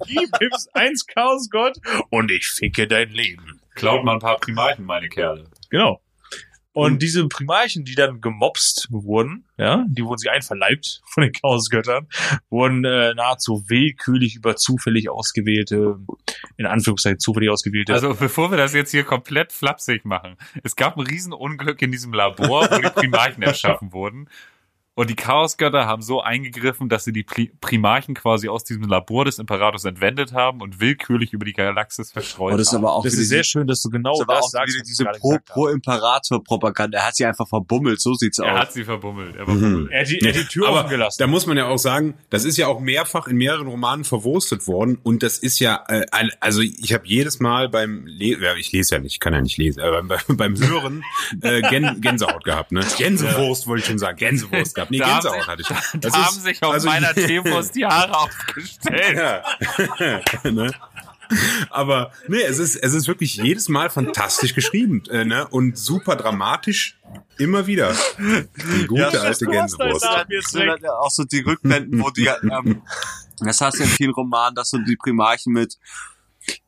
Ibims 1 Chaosgott und ich ficke dein Leben. Klaut mal ein paar Primarchen, meine Kerle. Genau. Und diese Primarchen, die dann gemobst wurden, ja, die wurden sie einverleibt von den Chaosgöttern, wurden äh, nahezu willkürlich über zufällig ausgewählte, in Anführungszeichen zufällig ausgewählte. Also bevor wir das jetzt hier komplett flapsig machen. Es gab ein Riesenunglück in diesem Labor, wo die Primarchen erschaffen wurden. Und die Chaosgötter haben so eingegriffen, dass sie die Pri Primarchen quasi aus diesem Labor des Imperators entwendet haben und willkürlich über die Galaxis verstreut Und das ist haben. aber auch das ist sehr schön, dass du genau das ist aber das auch sagst. wieder diese gerade Pro-. Pro-Imperator-Propaganda. er hat sie einfach verbummelt, so sieht's er aus. hat sie verbummelt. Er Mhm. Er hat die, er hat die Tür Aber offen gelassen. Da muss man ja auch sagen, das ist ja auch mehrfach in mehreren Romanen verwurstet worden und das ist ja, äh, ein- also ich habe jedes Mal beim Le ja, ich lese ja nicht, ich kann ja nicht lesen, aber beim, beim Hören äh, Gän Gänsehaut gehabt, ne? Gänsewurst wollte ich schon sagen, Gänsewurst gehabt. Nee, Da haben Gänsehaut sich- hatte ich. Da Das haben ist- sich auf also- meiner Teewurst die Haare aufgestellt. Ja. ne? Aber nee, es ist es ist wirklich jedes Mal fantastisch geschrieben äh, ne? und super dramatisch immer wieder. Die gute Ja, alte Gänsewurst. Auch so die Rückblenden, wo die, ähm, das hast du in vielen Romanen, dass so die Primarchen mit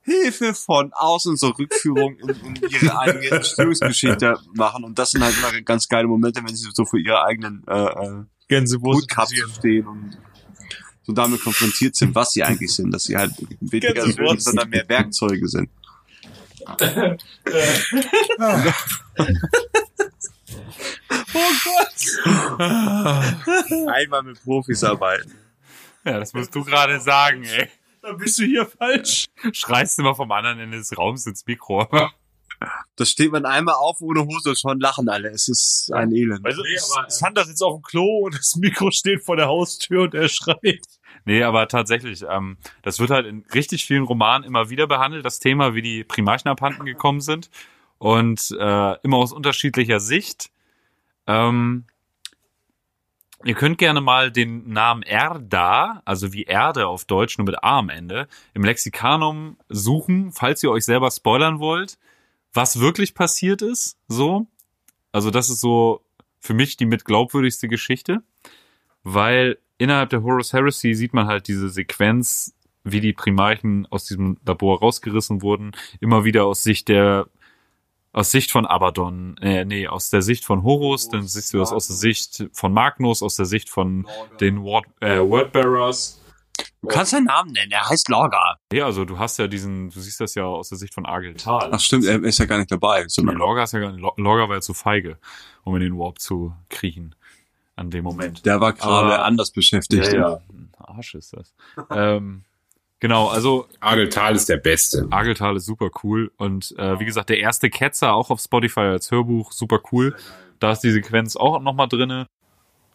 Hilfe von außen so Rückführung in, in ihre eigene Entstehungsgeschichte machen und das sind halt immer ganz geile Momente, wenn sie so vor ihrer eigenen äh, äh, Gänsewurst. Stehen und so damit konfrontiert sind, was sie eigentlich sind, dass sie halt weniger sind, sondern mehr Werkzeuge sind. Einmal mit Profis arbeiten. Ja, das musst du gerade sagen, ey. Da bist du hier falsch. Schreist immer vom anderen Ende des Raums ins Mikro. Das steht man einmal auf ohne Hose und schon lachen alle. Es ist ein Elend. Also, Nee, aber, äh, Sander sitzt auf dem Klo und das Mikro steht vor der Haustür und er schreit. Nee, aber tatsächlich, ähm, das wird halt in richtig vielen Romanen immer wieder behandelt, das Thema, wie die Primarchen abhanden gekommen sind. Und äh, immer aus unterschiedlicher Sicht. Ähm, ihr könnt gerne mal den Namen Erda, also wie Erde auf Deutsch, nur mit A am Ende, im Lexikanum suchen, falls ihr euch selber spoilern wollt, was wirklich passiert ist. So. Also das ist so für mich die mit glaubwürdigste Geschichte, weil innerhalb der Horus Heresy sieht man halt diese Sequenz, wie die Primarchen aus diesem Labor rausgerissen wurden, immer wieder aus Sicht der aus Sicht von Abaddon, äh, nee, aus der Sicht von Horus, dann siehst du das aus der Sicht von Magnus, aus der Sicht von den Word, äh, Wordbearers. Du kannst seinen Namen nennen, er heißt Lorga. Ja, also du hast ja diesen, du siehst das ja aus der Sicht von Argeltal. Ach stimmt, er ist ja gar nicht dabei. Ja, Sondern Lorga ist ja gar nicht, Lorga war ja zu feige, um in den Warp zu kriechen. An dem Moment. der war gerade anders beschäftigt. Ein Arsch ist das. ähm, genau, also Ageltal ist der Beste. Argeltal ist super cool. Und äh, wie gesagt, der erste Ketzer auch auf Spotify als Hörbuch, super cool. Da ist die Sequenz auch nochmal drinne.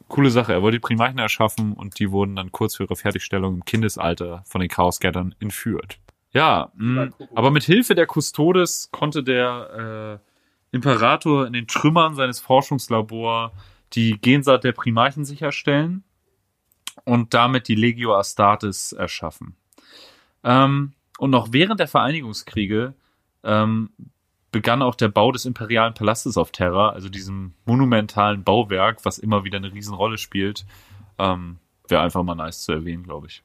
Coole Sache. Er wollte die Primarchen erschaffen und die wurden dann kurz vor ihrer Fertigstellung im Kindesalter von den Chaosgettern entführt. Ja, mh, aber mit Hilfe der Custodes konnte der äh, Imperator in den Trümmern seines Forschungslabors die Gensaat der Primarchen sicherstellen und damit die Legio Astartes erschaffen. Ähm, und noch während der Vereinigungskriege ähm, begann auch der Bau des imperialen Palastes auf Terra, also diesem monumentalen Bauwerk, was immer wieder eine Riesenrolle spielt. Ähm, Wäre einfach mal nice zu erwähnen, glaube ich.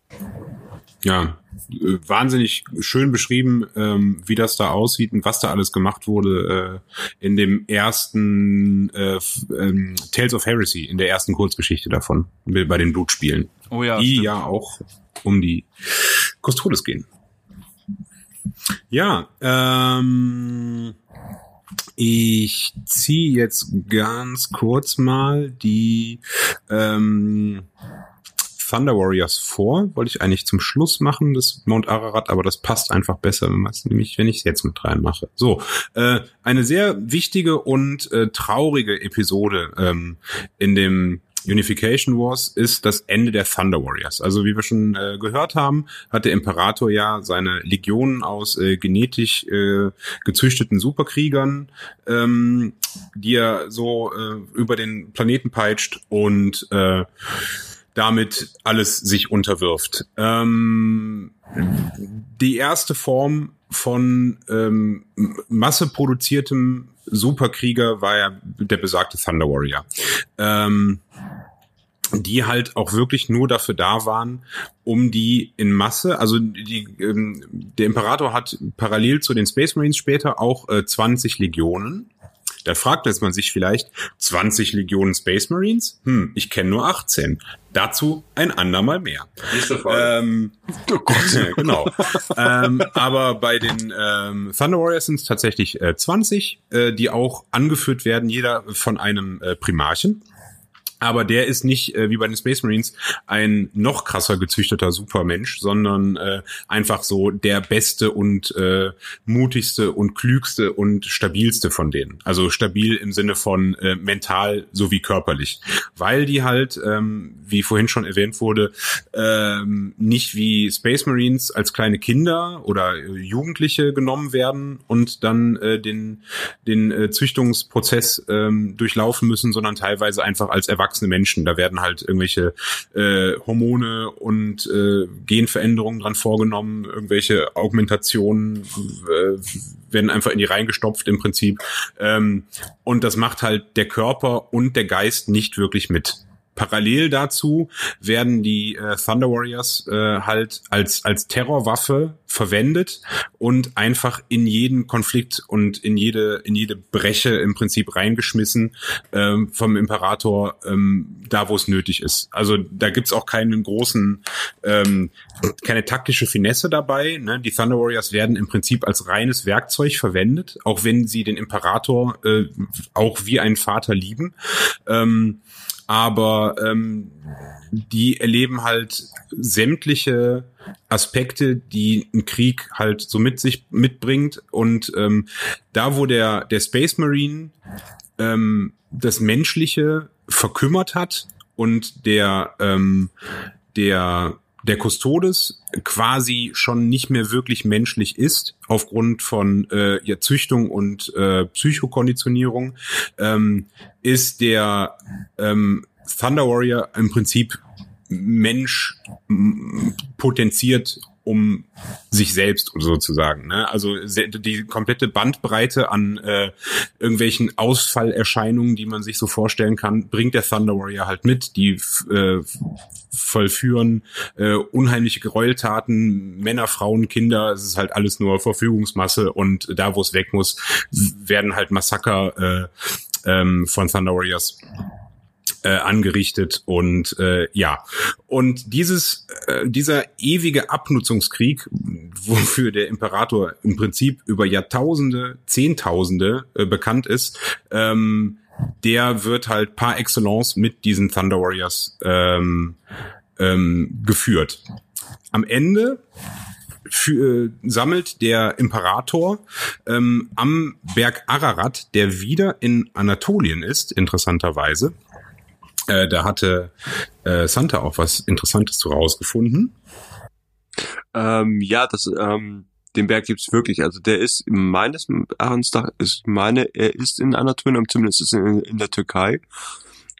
Ja, äh, wahnsinnig schön beschrieben, ähm, wie das da aussieht und was da alles gemacht wurde äh, in dem ersten äh, ähm, Tales of Heresy, in der ersten Kurzgeschichte davon, bei den Blutspielen, Oh ja, die stimmt. ja auch um die Custodes gehen. Ja, ähm, ich ziehe jetzt ganz kurz mal die ähm, Thunder Warriors vor. Wollte ich eigentlich zum Schluss machen, das Mount Ararat, aber das passt einfach besser, wenn nämlich, wenn ich es jetzt mit reinmache. So, äh, eine sehr wichtige und äh, traurige Episode ähm, in dem Unification Wars ist das Ende der Thunder Warriors. Also wie wir schon äh, gehört haben, hat der Imperator ja seine Legionen aus äh, genetisch äh, gezüchteten Superkriegern, ähm, die er so äh, über den Planeten peitscht und äh, damit alles sich unterwirft. Ähm, die erste Form von ähm, masseproduziertem Superkrieger war ja der besagte Thunder Warrior. Ähm, die halt auch wirklich nur dafür da waren, um die in Masse, also die, ähm, der Imperator hat parallel zu den Space Marines später auch äh, 20 Legionen. Da fragt jetzt man sich vielleicht, 20 Legionen Space Marines? Hm, ich kenne nur 18. Dazu ein andermal mehr. Ähm, genau. ähm, aber bei den ähm, Thunder Warriors sind es tatsächlich äh, 20, äh, die auch angeführt werden, jeder von einem äh, Primarchen. Aber der ist nicht, äh, wie bei den Space Marines, ein noch krasser gezüchteter Supermensch, sondern äh, einfach so der beste und äh, mutigste und klügste und stabilste von denen. Also stabil im Sinne von äh, mental sowie körperlich. Weil die halt, ähm, wie vorhin schon erwähnt wurde, ähm, nicht wie Space Marines als kleine Kinder oder äh, Jugendliche genommen werden und dann äh, den, den äh, Züchtungsprozess ähm, durchlaufen müssen, sondern teilweise einfach als erwachsene Menschen. Da werden halt irgendwelche äh, Hormone und äh, Genveränderungen dran vorgenommen, irgendwelche Augmentationen äh, werden einfach in die reingestopft im Prinzip. Ähm, und das macht halt der Körper und der Geist nicht wirklich mit. Parallel dazu werden die äh, Thunder Warriors äh, halt als als Terrorwaffe verwendet und einfach in jeden Konflikt und in jede in jede Breche im Prinzip reingeschmissen ähm, vom Imperator ähm, da wo es nötig ist. Also da gibt's auch keinen großen ähm, keine taktische Finesse dabei. Ne? Die Thunder Warriors werden im Prinzip als reines Werkzeug verwendet, auch wenn sie den Imperator äh, auch wie einen Vater lieben. Ähm, aber ähm, die erleben halt sämtliche Aspekte, die ein Krieg halt so mit sich mitbringt. Und ähm, da, wo der, der Space Marine ähm, das Menschliche verkümmert hat und der, ähm, der der Custodes quasi schon nicht mehr wirklich menschlich ist, aufgrund von äh, ja, Züchtung und äh, Psychokonditionierung, ähm, ist der ähm, Thunder Warrior im Prinzip Mensch potenziert um sich selbst sozusagen. Ne? Also die komplette Bandbreite an äh, irgendwelchen Ausfallerscheinungen, die man sich so vorstellen kann, bringt der Thunder Warrior halt mit. Die äh, vollführen äh, unheimliche Gräueltaten, Männer, Frauen, Kinder, es ist halt alles nur Verfügungsmasse und da, wo es weg muss, werden halt Massaker äh, ähm, von Thunder Warriors äh, angerichtet und äh, ja und dieses äh, dieser ewige Abnutzungskrieg, wofür der Imperator im Prinzip über Jahrtausende, Zehntausende äh, bekannt ist, ähm, der wird halt par excellence mit diesen Thunder Warriors ähm, ähm, geführt. Am Ende für, äh, sammelt der Imperator ähm, am Berg Ararat, der wieder in Anatolien ist, interessanterweise. Äh, da hatte äh, Santa auch was Interessantes zu rausgefunden. Ähm, ja, das, ähm, den Berg gibt's wirklich. Also der ist meines Erachtens, ist meine, er ist in Anatolien, zumindest ist in, in der Türkei.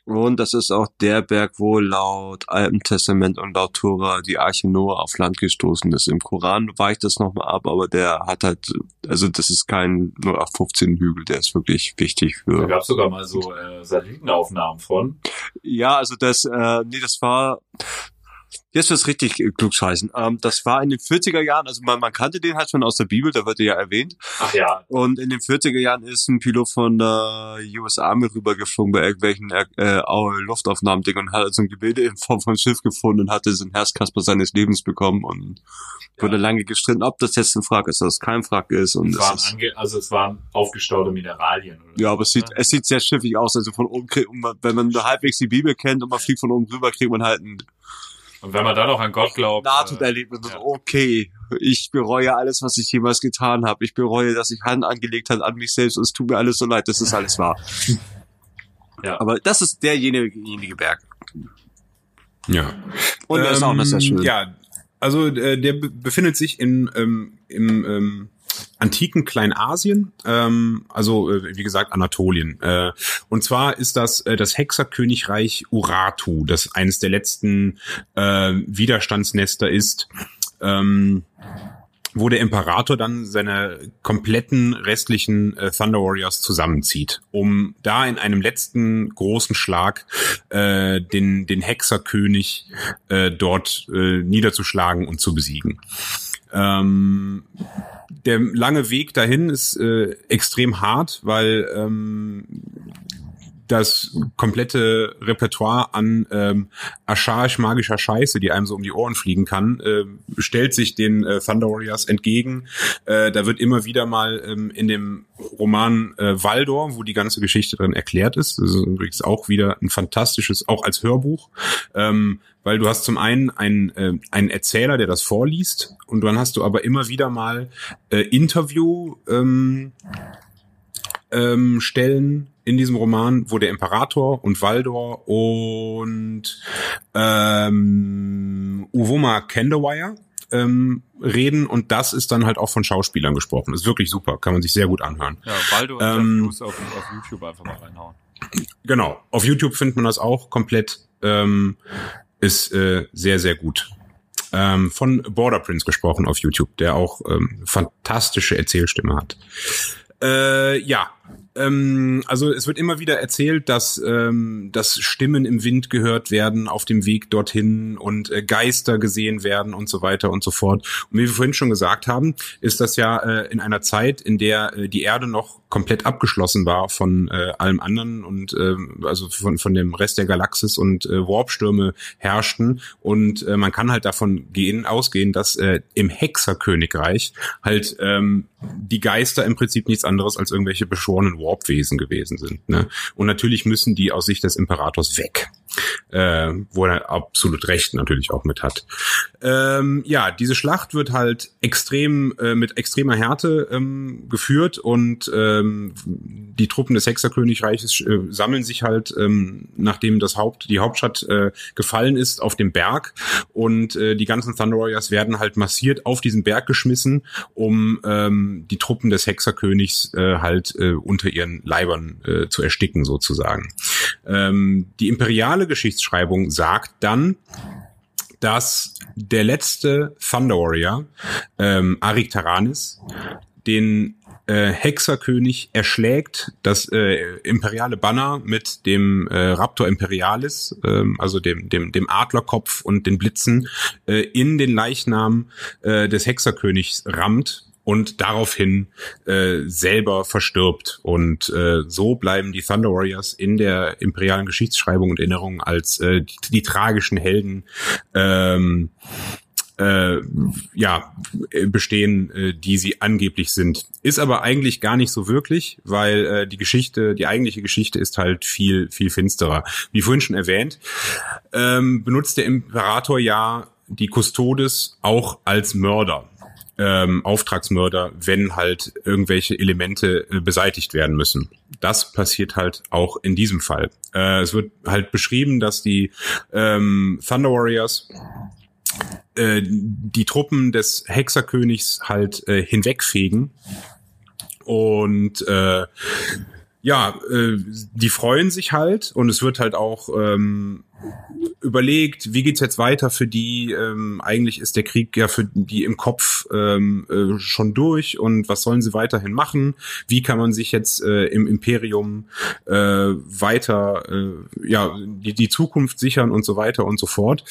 Und das ist auch der Berg, wo laut Alten Testament und laut Tora die Arche Noah auf Land gestoßen ist. Im Koran weicht das nochmal ab, aber der hat halt, also das ist kein 0815 Hügel, der ist wirklich wichtig für. Da gab sogar mal so äh, Satellitenaufnahmen von. Ja, also das, äh, nee, das war, Jetzt wird's richtig äh, klugscheißen. Ähm, das war in den 40er Jahren, also man, man kannte den halt schon aus der Bibel, da wird er ja erwähnt. Ach ja. Und in den 40er Jahren ist ein Pilot von der US Army rübergeflogen bei irgendwelchen äh, äh Luftaufnahmen Ding und hat so also ein Gebilde in Form von Schiff gefunden und hatte so ein Herzkasper seines Lebens bekommen und ja. wurde lange gestritten, ob das jetzt ein Frag ist, dass es kein Frag ist. Und es waren ist, also es waren aufgestaute Mineralien. Oder ja, aber es sieht, es sieht sehr schiffig aus. Also von oben kriegt, wenn man nur halbwegs die Bibel kennt und man fliegt von oben rüber, kriegt man halt ein und wenn man dann noch an Gott glaubt. Nahtoderlebnis. Äh, ja. Okay, ich bereue alles, was ich jemals getan habe. Ich bereue, dass ich Hand angelegt habe an mich selbst. Und es tut mir alles so leid. Das ist alles wahr. ja. Aber das ist derjenige Berg. Ja. Und er ähm, ist auch noch sehr schön. Ja, also äh, der befindet sich in, ähm, im ähm, antiken Kleinasien, ähm, also äh, wie gesagt Anatolien. Äh, und zwar ist das äh, das Hexerkönigreich Urartu, das eines der letzten äh, Widerstandsnester ist. Ähm, wo der Imperator dann seine kompletten restlichen äh, Thunder Warriors zusammenzieht, um da in einem letzten großen Schlag äh, den, den Hexerkönig äh, dort äh, niederzuschlagen und zu besiegen. Ähm, der lange Weg dahin ist äh, extrem hart, weil ähm, das komplette Repertoire an ähm, ascharisch-magischer Scheiße, die einem so um die Ohren fliegen kann, äh, stellt sich den äh, Thunder Warriors entgegen. Äh, da wird immer wieder mal ähm, in dem Roman äh, Waldor, wo die ganze Geschichte drin erklärt ist, das ist übrigens auch wieder ein fantastisches, auch als Hörbuch, ähm, weil du hast zum einen einen, äh, einen Erzähler, der das vorliest, und dann hast du aber immer wieder mal äh, Interview ähm, ähm, Stellen in diesem Roman, wo der Imperator und Valdor und ähm, Uvoma Kendawire ähm, reden und das ist dann halt auch von Schauspielern gesprochen. ist wirklich super, kann man sich sehr gut anhören. Ja, Waldo ähm, auf, auf YouTube einfach mal reinhauen. Genau, auf YouTube findet man das auch komplett. Ähm, ist äh, sehr, sehr gut. Ähm, von Border Prince gesprochen auf YouTube, der auch ähm, fantastische Erzählstimme hat. Äh, ja, ähm, also es wird immer wieder erzählt, dass, ähm, dass Stimmen im Wind gehört werden auf dem Weg dorthin und äh, Geister gesehen werden und so weiter und so fort. Und wie wir vorhin schon gesagt haben, ist das ja äh, in einer Zeit, in der äh, die Erde noch komplett abgeschlossen war von äh, allem anderen und äh, also von, von dem Rest der Galaxis und äh, Warpstürme herrschten. Und äh, man kann halt davon gehen, ausgehen, dass äh, im Hexerkönigreich halt ähm, die Geister im Prinzip nichts anderes als irgendwelche beschworenen Warpwesen gewesen sind. Ne? Und natürlich müssen die aus Sicht des Imperators weg. Äh, wo er absolut recht natürlich auch mit hat. Ähm, ja, diese Schlacht wird halt extrem äh, mit extremer Härte ähm, geführt und ähm, die Truppen des Hexerkönigreiches äh, sammeln sich halt, ähm, nachdem das Haupt, die Hauptstadt äh, gefallen ist, auf dem Berg und äh, die ganzen Thunder Warriors werden halt massiert auf diesen Berg geschmissen, um ähm, die Truppen des Hexerkönigs äh, halt äh, unter ihren Leibern äh, zu ersticken sozusagen. Ähm, die imperiale Geschichtsschreibung sagt dann, dass der letzte Thunder Warrior, ähm, Arik Taranis, den äh, Hexerkönig erschlägt, das äh, imperiale Banner mit dem äh, Raptor Imperialis, äh, also dem, dem, dem Adlerkopf und den Blitzen, äh, in den Leichnam äh, des Hexerkönigs rammt und daraufhin äh, selber verstirbt. Und äh, so bleiben die Thunder Warriors in der imperialen Geschichtsschreibung und Erinnerung als äh, die, die tragischen Helden ähm, äh, ja, bestehen, äh, die sie angeblich sind. Ist aber eigentlich gar nicht so wirklich, weil äh, die Geschichte, die eigentliche Geschichte ist halt viel, viel finsterer. Wie vorhin schon erwähnt, ähm, benutzt der Imperator ja die Custodes auch als Mörder. Ähm, Auftragsmörder, wenn halt irgendwelche Elemente äh, beseitigt werden müssen. Das passiert halt auch in diesem Fall. Äh, es wird halt beschrieben, dass die ähm, Thunder Warriors äh, die Truppen des Hexerkönigs halt äh, hinwegfegen. Und äh, ja, äh, die freuen sich halt und es wird halt auch ähm, überlegt, wie geht's jetzt weiter für die? Ähm, eigentlich ist der Krieg ja für die im Kopf ähm, äh, schon durch und was sollen sie weiterhin machen? Wie kann man sich jetzt äh, im Imperium äh, weiter äh, ja die, die Zukunft sichern und so weiter und so fort?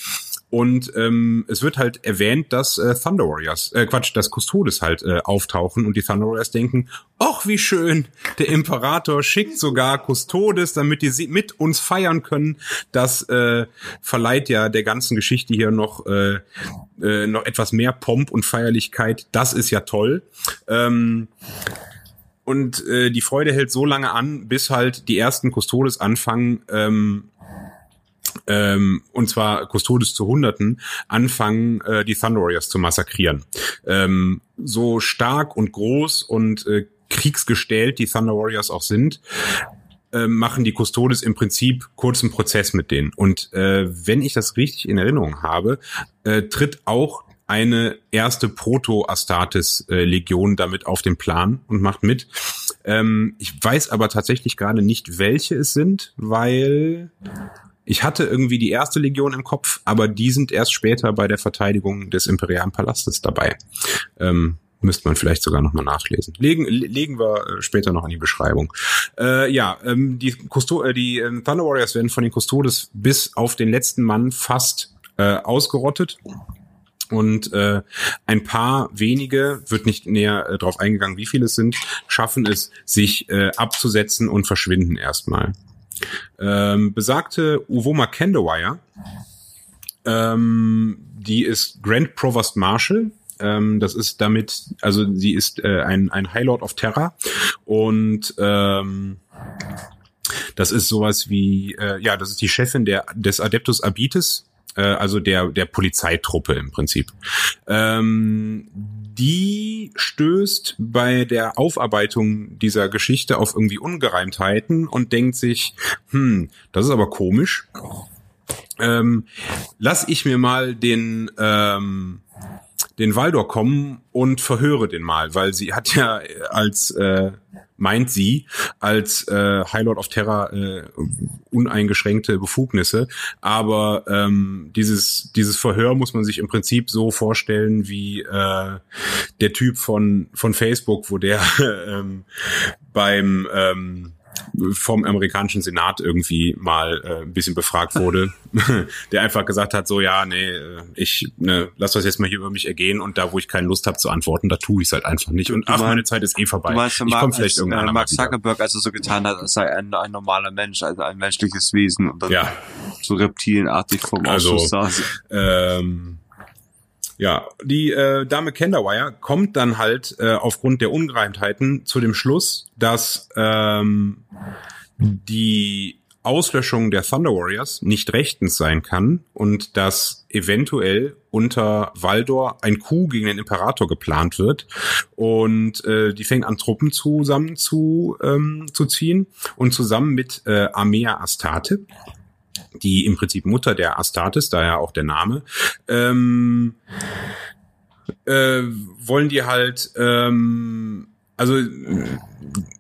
Und ähm, es wird halt erwähnt, dass äh, Thunder Warriors, äh, Quatsch, dass Custodes halt äh, auftauchen und die Thunder Warriors denken, ach wie schön, der Imperator schickt sogar Custodes, damit die sie mit uns feiern können. Das äh, verleiht ja der ganzen Geschichte hier noch äh, äh, noch etwas mehr Pomp und Feierlichkeit. Das ist ja toll. Ähm, und äh, die Freude hält so lange an, bis halt die ersten Custodes anfangen, ähm, ähm, und zwar Custodes zu Hunderten, anfangen, äh, die Thunder Warriors zu massakrieren. Ähm, so stark und groß und äh, kriegsgestellt die Thunder Warriors auch sind, äh, machen die Custodes im Prinzip kurzen Prozess mit denen. Und äh, wenn ich das richtig in Erinnerung habe, äh, tritt auch eine erste Proto-Astartes-Legion äh, damit auf den Plan und macht mit. Ähm, ich weiß aber tatsächlich gerade nicht, welche es sind, weil ich hatte irgendwie die erste Legion im Kopf, aber die sind erst später bei der Verteidigung des imperialen Palastes dabei. Ähm, müsste man vielleicht sogar nochmal nachlesen. Legen, legen wir äh, später noch in die Beschreibung. Äh, ja, ähm, die, Custo äh, die äh, Thunder Warriors werden von den Custodes bis auf den letzten Mann fast äh, ausgerottet. Und äh, ein paar wenige, wird nicht näher äh, darauf eingegangen, wie viele es sind, schaffen es, sich äh, abzusetzen und verschwinden erstmal. Ähm, besagte Uvoma Candawire, ähm, die ist Grand Provost Marshal. Ähm, das ist damit, also sie ist äh, ein, ein High Lord of Terror und ähm, das ist sowas wie, äh, ja, das ist die Chefin der, des Adeptus Abites, äh, also der, der Polizeitruppe im Prinzip. Ähm, die stößt bei der Aufarbeitung dieser Geschichte auf irgendwie Ungereimtheiten und denkt sich, hm, das ist aber komisch. Ähm, lass ich mir mal den ähm, den Waldor kommen und verhöre den mal, weil sie hat ja als äh, meint sie als äh, High Lord of Terror äh, uneingeschränkte Befugnisse, aber ähm, dieses dieses Verhör muss man sich im Prinzip so vorstellen wie äh, der Typ von von Facebook, wo der ähm, beim ähm, vom amerikanischen Senat irgendwie mal äh, ein bisschen befragt wurde, der einfach gesagt hat, so ja, nee, äh, ich ne, lass das jetzt mal hier über mich ergehen und da, wo ich keine Lust habe zu antworten, da tue ich es halt einfach nicht. Und ach, meine Zeit ist eh vorbei. Du meinst, ich komme vielleicht irgendwann äh, Mark Zuckerberg, als er so getan hat, als sei ein, ein normaler Mensch, also ein menschliches Wesen und dann ja. so reptilienartig vom Also, Ausschuss saß. Ähm, ja, die äh, Dame Kenderwire kommt dann halt äh, aufgrund der Ungereimtheiten zu dem Schluss, dass ähm, die Auslöschung der Thunder Warriors nicht rechtens sein kann und dass eventuell unter Valdor ein Coup gegen den Imperator geplant wird. Und äh, die fängt an Truppen zusammen zu, ähm, zu ziehen und zusammen mit äh, Armea Astarte die im Prinzip Mutter der Astartes, daher auch der Name, ähm, äh, wollen die halt ähm, also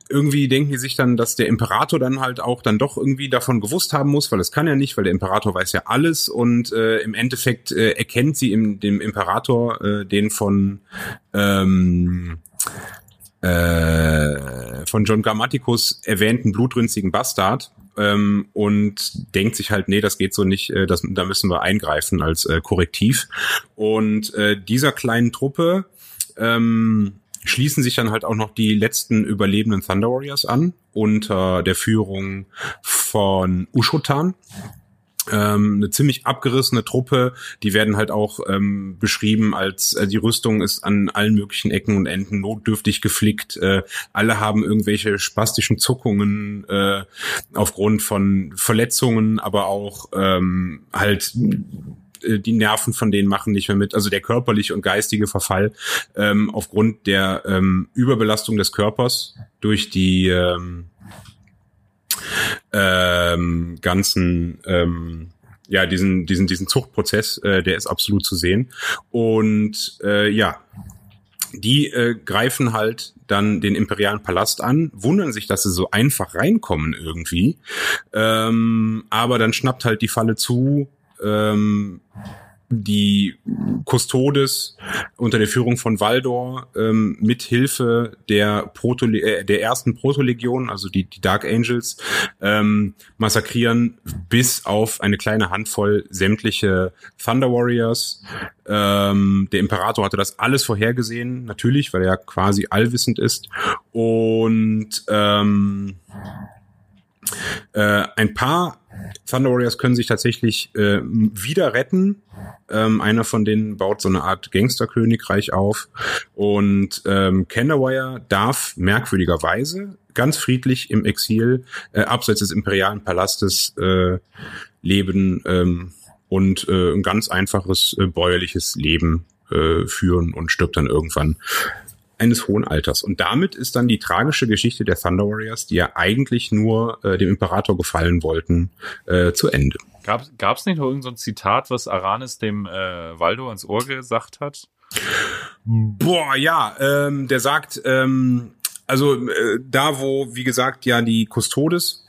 irgendwie denken die sich dann, dass der Imperator dann halt auch dann doch irgendwie davon gewusst haben muss, weil es kann ja nicht, weil der Imperator weiß ja alles und äh, im Endeffekt äh, erkennt sie im dem Imperator äh, den von ähm, äh, von John Grammaticus erwähnten blutrünstigen Bastard ähm, und denkt sich halt, nee, das geht so nicht, äh, das, da müssen wir eingreifen als äh, Korrektiv. Und äh, dieser kleinen Truppe ähm, schließen sich dann halt auch noch die letzten überlebenden Thunder Warriors an unter der Führung von Ushotan. Ähm, eine ziemlich abgerissene Truppe, die werden halt auch ähm, beschrieben als äh, die Rüstung ist an allen möglichen Ecken und Enden notdürftig geflickt. Äh, alle haben irgendwelche spastischen Zuckungen äh, aufgrund von Verletzungen, aber auch ähm, halt äh, die Nerven von denen machen nicht mehr mit, also der körperliche und geistige Verfall ähm, aufgrund der ähm, Überbelastung des Körpers durch die ähm, ähm, ganzen ähm, ja diesen diesen diesen Zuchtprozess, äh, der ist absolut zu sehen. Und äh, ja die äh, greifen halt dann den imperialen Palast an, wundern sich, dass sie so einfach reinkommen irgendwie, ähm, aber dann schnappt halt die Falle zu, ähm, die Custodes unter der Führung von Valdor ähm, mit Hilfe der Proto äh, der ersten Protolegion, also die, die Dark Angels, ähm, massakrieren bis auf eine kleine Handvoll sämtliche Thunder Warriors. Ähm, der Imperator hatte das alles vorhergesehen, natürlich, weil er quasi allwissend ist. Und ähm, äh, ein paar Thunder Warriors können sich tatsächlich äh, wieder retten. Ähm, einer von denen baut so eine Art Gangsterkönigreich auf. Und ähm, Canderwire darf merkwürdigerweise ganz friedlich im Exil äh, abseits des imperialen Palastes äh, leben ähm, und äh, ein ganz einfaches äh, bäuerliches Leben äh, führen und stirbt dann irgendwann eines hohen Alters. Und damit ist dann die tragische Geschichte der Thunder Warriors, die ja eigentlich nur äh, dem Imperator gefallen wollten, äh, zu Ende. Gab es nicht noch irgendein so Zitat, was Aranis dem äh, Waldo ans Ohr gesagt hat? Boah, ja, ähm, der sagt, ähm, also äh, da, wo, wie gesagt, ja die Custodes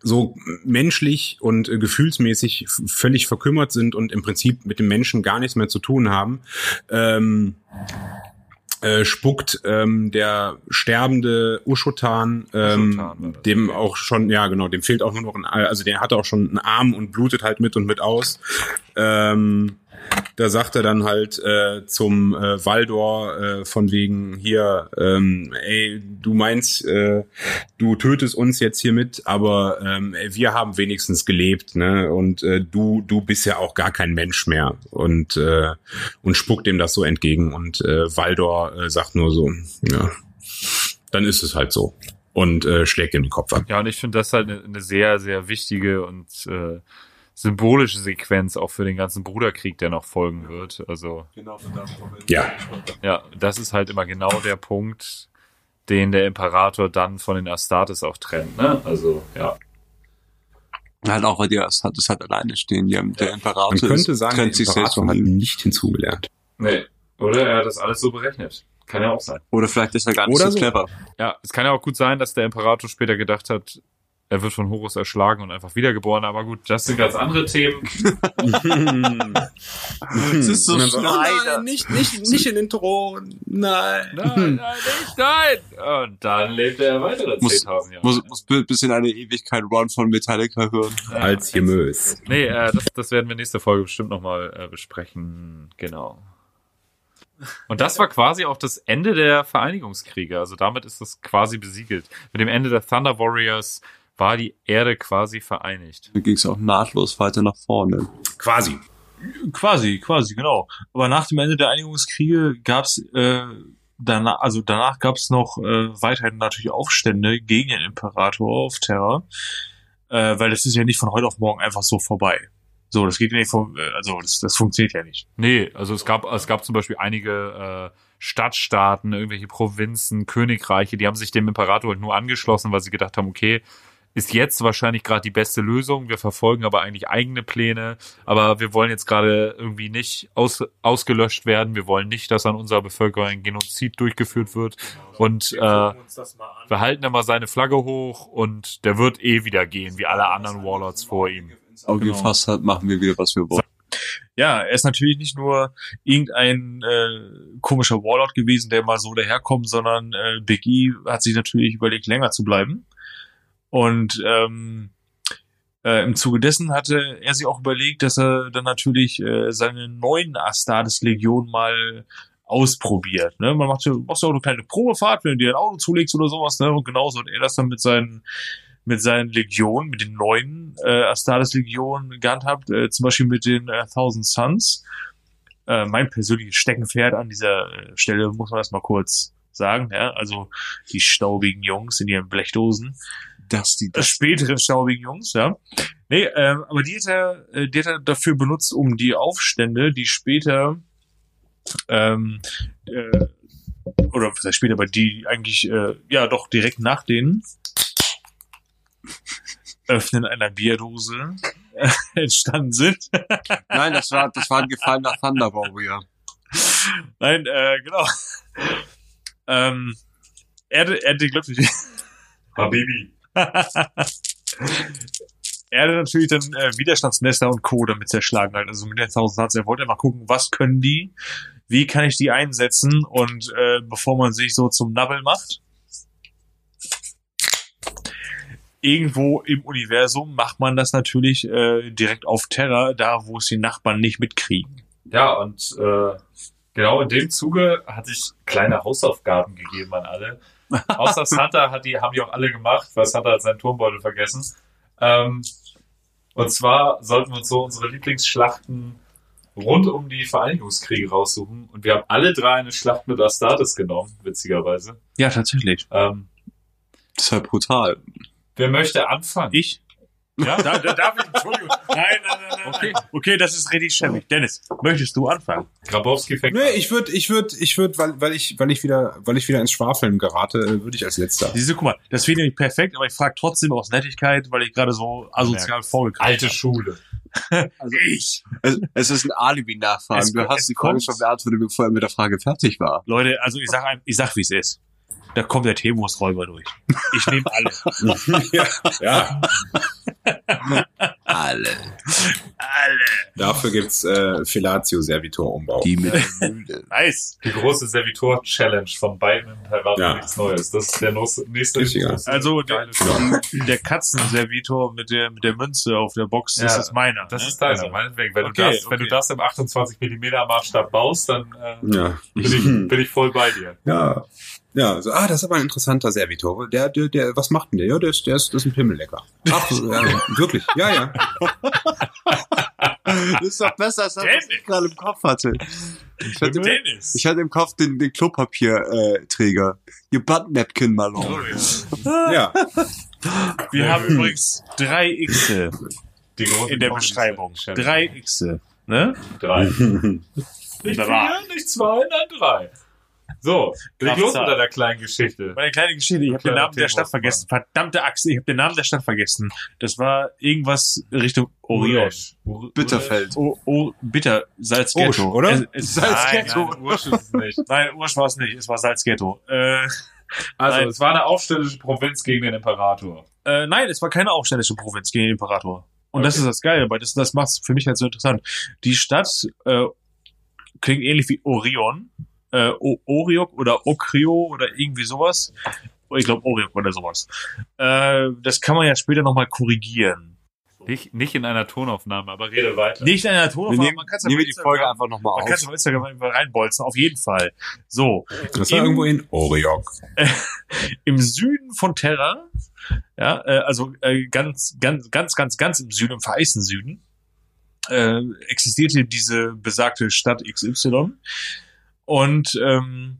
so menschlich und äh, gefühlsmäßig völlig verkümmert sind und im Prinzip mit dem Menschen gar nichts mehr zu tun haben, ähm, äh, spuckt ähm, der sterbende Ushotan, ähm, dem auch schon, ja genau, dem fehlt auch nur noch ein, also der hat auch schon einen Arm und blutet halt mit und mit aus. Ähm, da sagt er dann halt äh, zum äh, Waldor äh, von wegen hier, ähm, ey, du meinst, äh, du tötest uns jetzt hier mit, aber ähm, wir haben wenigstens gelebt, ne? Und äh, du, du bist ja auch gar kein Mensch mehr und äh, und spuckt ihm das so entgegen und äh, Waldor äh, sagt nur so, ja, dann ist es halt so und äh, schlägt ihm den Kopf ab. Ja, und ich finde das halt eine, eine sehr, sehr wichtige und äh, symbolische Sequenz auch für den ganzen Bruderkrieg, der noch folgen wird. Also Genau, Ja. ja, das ist halt immer genau der Punkt, den der Imperator dann von den Astartes auch trennt. Ne? Also ja. Halt auch, weil die Astartes halt alleine stehen. Die haben, der Imperator Man könnte ist, sagen, trennt der sich selbst Imperator von hat nicht hinzugelernt. Nee. Oder er hat das alles so berechnet. Kann ja auch sein. Oder vielleicht ist er gar nicht Oder so so. clever. Ja, es kann ja auch gut sein, dass der Imperator später gedacht hat, er wird von Horus erschlagen und einfach wiedergeboren. Aber gut, das sind ganz andere Themen. Es ist so nein, nicht, nicht, nicht in den Thron. Nein. Nein, nein, nicht, nein! Und dann lebt er weitere Muss, 10.000 Jahre. muss, muss ein bisschen eine Ewigkeit Run von Metallica hören. Ja. Als Gemös. Nee, äh, das, das werden wir nächste Folge bestimmt nochmal äh, besprechen. Genau. Und das war quasi auch das Ende der Vereinigungskriege. Also damit ist das quasi besiegelt. Mit dem Ende der Thunder Warriors war die Erde quasi vereinigt. Da ging es auch nahtlos weiter nach vorne. Quasi. Quasi, quasi, genau. Aber nach dem Ende der Einigungskriege gab's äh, danach, also danach gab's noch äh, weiterhin natürlich Aufstände gegen den Imperator auf Terra, äh, weil das ist ja nicht von heute auf morgen einfach so vorbei. So, das geht ja nicht vom, äh, also das, das funktioniert ja nicht. Nee, also es gab, es gab zum Beispiel einige äh, Stadtstaaten, irgendwelche Provinzen, Königreiche, die haben sich dem Imperator halt nur angeschlossen, weil sie gedacht haben, okay, ist jetzt wahrscheinlich gerade die beste Lösung. Wir verfolgen aber eigentlich eigene Pläne. Aber wir wollen jetzt gerade irgendwie nicht aus, ausgelöscht werden. Wir wollen nicht, dass an unserer Bevölkerung ein Genozid durchgeführt wird. Und äh, wir halten immer seine Flagge hoch und der wird eh wieder gehen, wie alle anderen Warlords vor ihm. Auge Genau. gefasst hat, machen wir wieder, was wir wollen. Ja, er ist natürlich nicht nur irgendein äh, komischer Warlord gewesen, der mal so daherkommt, sondern äh, Big E hat sich natürlich überlegt, länger zu bleiben. Und ähm, äh, im Zuge dessen hatte er sich auch überlegt, dass er dann natürlich äh, seine neuen Astartes-Legion mal ausprobiert. Ne? Man macht ja, auch eine kleine Probefahrt, wenn du dir ein Auto zulegst oder sowas, ne? Und genauso hat er das dann mit seinen mit seinen Legionen, mit den neuen äh, Astartes-Legionen gehandhabt, äh, zum Beispiel mit den äh, Thousand Suns. Äh, mein persönliches Steckenpferd an dieser äh, Stelle muss man das mal kurz sagen. Ja? Also die staubigen Jungs in ihren Blechdosen Dass die das späteren staubigen Jungs, ja. Nee, ähm, aber die hat er, äh, die hat er dafür benutzt, um die Aufstände, die später ähm, äh, oder was heißt später, aber die eigentlich äh, ja doch direkt nach denen Öffnen einer Bierdose äh, entstanden sind. Nein, das war, das war ein gefallener Thunder Warrior. Nein, äh, genau. ähm, er, hatte- er hatte glücklich. Habibi. er hatte natürlich dann äh, Widerstandsnester und Co. damit zerschlagen halt. Also mit den 1000 Satz. Er wollte einfach gucken, was können die? Wie kann ich die einsetzen? Und äh, bevor man sich so zum Nabbel macht, irgendwo im Universum macht man das natürlich äh, direkt auf Terra, da wo es die Nachbarn nicht mitkriegen. Ja, und äh, genau in dem Zuge hatte ich kleine Hausaufgaben gegeben an alle. Außer Santa hat die, haben die auch alle gemacht, weil Santa hat seinen Turmbeutel vergessen. Ähm, und zwar sollten wir uns so unsere Lieblingsschlachten rund um die Vereinigungskriege raussuchen. Und wir haben alle drei eine Schlacht mit Astartes genommen, witzigerweise. Ja, tatsächlich. Ähm, Das ist halt brutal. wer möchte anfangen? Ich? Ja, da, da darf ich, Entschuldigung. Nein, nein, nein, nein. Okay, okay das ist richtig schäbig. Dennis, möchtest du anfangen? Grabowski fängt Nee, ich würde, ich würde, ich würde, weil, weil ich, weil ich wieder, weil ich wieder ins Schwafeln gerate, äh, würde ich als letzter. Diese, guck mal, das finde ich perfekt, aber ich frage trotzdem aus Nettigkeit, weil ich gerade so asozial vorgekommen Alte Schule. Also Ich. es, es ist ein Alibi-Nachfragen. Du hast die Frage schon beantwortet, bevor er mit der Frage fertig war. Leute, also ich sag, ich sag, wie es ist. Da kommt der Teemus-Räuber durch. Ich nehme alle. ja, ja, Alle. alle. dafür gibt's äh, Fellatio Servitor Umbau. Die mit. Nice. Die große Servitor-Challenge von beiden in Taiwan Ja. nichts Neues. Das ist der nächste Richtiger. Also der, Schlacht. der Katzenservitor mit der, mit der Münze auf der Box, Ja, das ist meiner. Das ne? ist deiner, Also, meinetwegen. Wenn, Okay, du das, wenn okay. du das im 28 mm Maßstab baust, dann äh, Ja. bin, ich, bin ich voll bei dir. Ja. Ja, so, ah, das ist aber ein interessanter Servitor. Der, der, der, was macht denn der? Ja, der ist, der ist, das ist ein Pimmellecker. Ach, ja, wirklich. Ja, ja. Das ist doch besser, als das, was ich gerade im Kopf hatte. Ich hatte, Dennis. ich hatte im Kopf den, den Klopapierträger. Äh, Träger. Ihr Butt-Napkin-Malon. Ja. Wir haben übrigens drei große in der Beschreibung. Drei Xe. Ne? Drei. Nicht vier, nicht zwei, nein, drei. So, leg los mit deiner kleinen Geschichte. Meine kleine Geschichte, ich habe den Namen der Teemus, Stadt vergessen. Verdammte Axt, ich habe den Namen der Stadt vergessen. Das war irgendwas Richtung Orion. Bitterfeld. Oh, oh, bitter, Salzghetto. Oder? Es, es, Salzghetto. Nein, Nein, Ursch ist es nicht. nein, Ursch war es nicht, es war Salzghetto. Äh, Also, Nein. es war eine aufständische Provinz gegen den Imperator. äh, nein, es war keine aufständische Provinz gegen den Imperator. Und das ist das Geile, weil das, das macht es für mich halt so interessant. Die Stadt äh, klingt ähnlich wie Orion, äh, o Oriok oder Okrio oder irgendwie sowas. Ich glaube Oriok oder sowas. Äh, das kann man ja später nochmal korrigieren. Nicht, nicht in einer Tonaufnahme, aber rede weiter. Nicht in einer Wir Tonaufnahme, nehmen, man kann es nehmen wir die Folge einfach nochmal Man kann es auf. auf Instagram einfach reinbolzen, auf jeden Fall. So, Das war irgendwo in Oriok. im Süden von Terra, ja, äh, also äh, ganz, ganz, ganz, ganz, ganz im Süden, im vereisten Süden, äh, existierte diese besagte Stadt XY. Und ähm,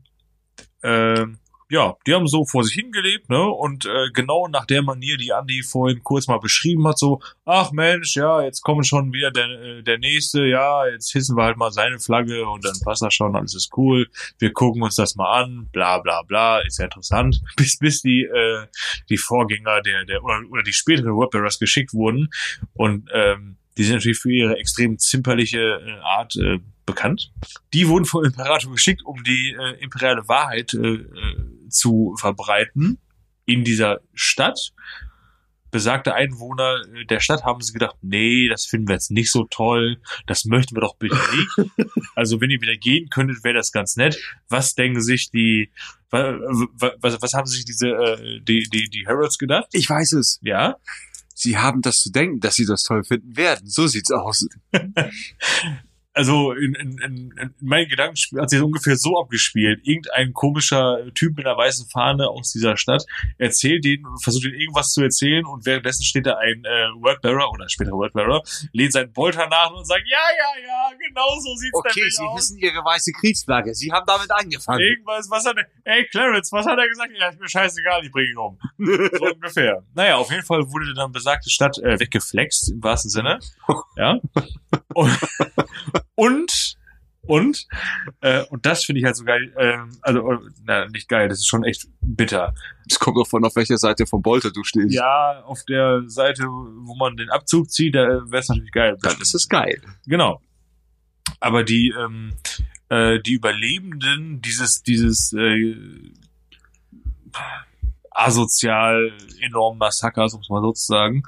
äh, ja, die haben so vor sich hingelebt, ne? Und äh, genau nach der Manier, die Andi vorhin kurz mal beschrieben hat, so, ach Mensch, ja, jetzt kommt schon wieder der, äh, der nächste, ja, jetzt hissen wir halt mal seine Flagge und dann passt das schon, alles ist cool. Wir gucken uns das mal an, bla bla bla, ist ja interessant. Bis bis die äh, die Vorgänger der der oder, oder die späteren Webbearers geschickt wurden und ähm, die sind natürlich für ihre extrem zimperliche äh, Art äh, bekannt. Die wurden vom Imperator geschickt, um die äh, imperiale Wahrheit äh, äh, zu verbreiten in dieser Stadt. Besagte Einwohner äh, der Stadt haben sie gedacht, nee, das finden wir jetzt nicht so toll, das möchten wir doch bitte nicht. Also wenn ihr wieder gehen könntet, wäre das ganz nett. Was denken sich die, wa- wa- was, was haben sich diese äh, die die die Heralds gedacht? Ich weiß es. Ja, Sie haben das zu denken, dass sie das toll finden werden. So sieht's aus. also in, in, in, in meinen Gedanken hat sich ungefähr so abgespielt. Irgendein komischer Typ mit einer weißen Fahne aus dieser Stadt erzählt denen, versucht ihnen irgendwas zu erzählen und währenddessen steht da ein äh, Wordbearer oder späterer Wordbearer, lehnt seinen Bolter nach und sagt, ja, ja, ja, genau so sieht's nämlich aus. Ihre weiße Kriegsflagge. Sie haben damit angefangen. Irgendwas, was hat er, ey Clarence, was hat er gesagt? Ja, ist mir scheißegal, ich bringe ihn um. So ungefähr. Naja, auf jeden Fall wurde dann besagte Stadt äh, weggeflext, im wahrsten Sinne. Ja. Und, und, und, äh, und das finde ich halt so geil, ähm, also, äh, na, nicht geil, das ist schon echt bitter. Es kommt davon, auf welcher Seite vom Bolter du stehst. Ja, auf der Seite, wo man den Abzug zieht, da wäre es natürlich geil. Dann ist es geil. Genau. Aber die, ähm, äh, die Überlebenden dieses, dieses äh, asozial enormen Massakers, um es mal so zu sagen,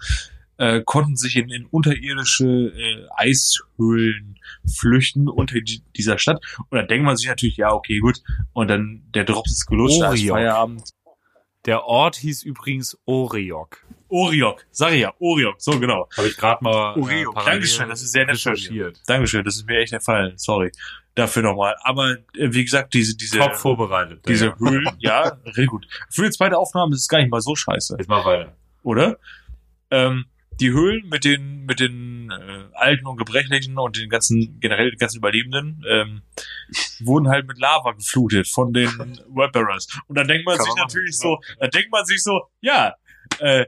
äh, konnten sich in, in unterirdische äh, Eishöhlen flüchten unter die, dieser Stadt. Und dann denkt man sich natürlich, ja, okay, gut. Und dann der Drops ist gelutscht, da ist. Feierabend. Der Ort hieß übrigens Oriok. Oriok, sag ich ja, Oriok, so genau. Habe ich gerade mal Oriok. parallel Dankeschön, das ist sehr nett recherchiert. Dankeschön, das ist mir echt erfallen. Sorry dafür nochmal. Aber äh, wie gesagt, diese, diese, Top vorbereitet. diese Ja. Höhlen, ja, sehr gut. Für die zweite Aufnahme ist es gar nicht mal so scheiße, Jetzt mal weiter. oder? Ähm, die Höhlen mit den mit den äh, Alten und Gebrechlichen und den ganzen generell den ganzen Überlebenden ähm, wurden halt mit Lava geflutet von den Webbearers. Und dann denkt man Kann sich man machen. natürlich so, da denkt man sich so, ja, äh,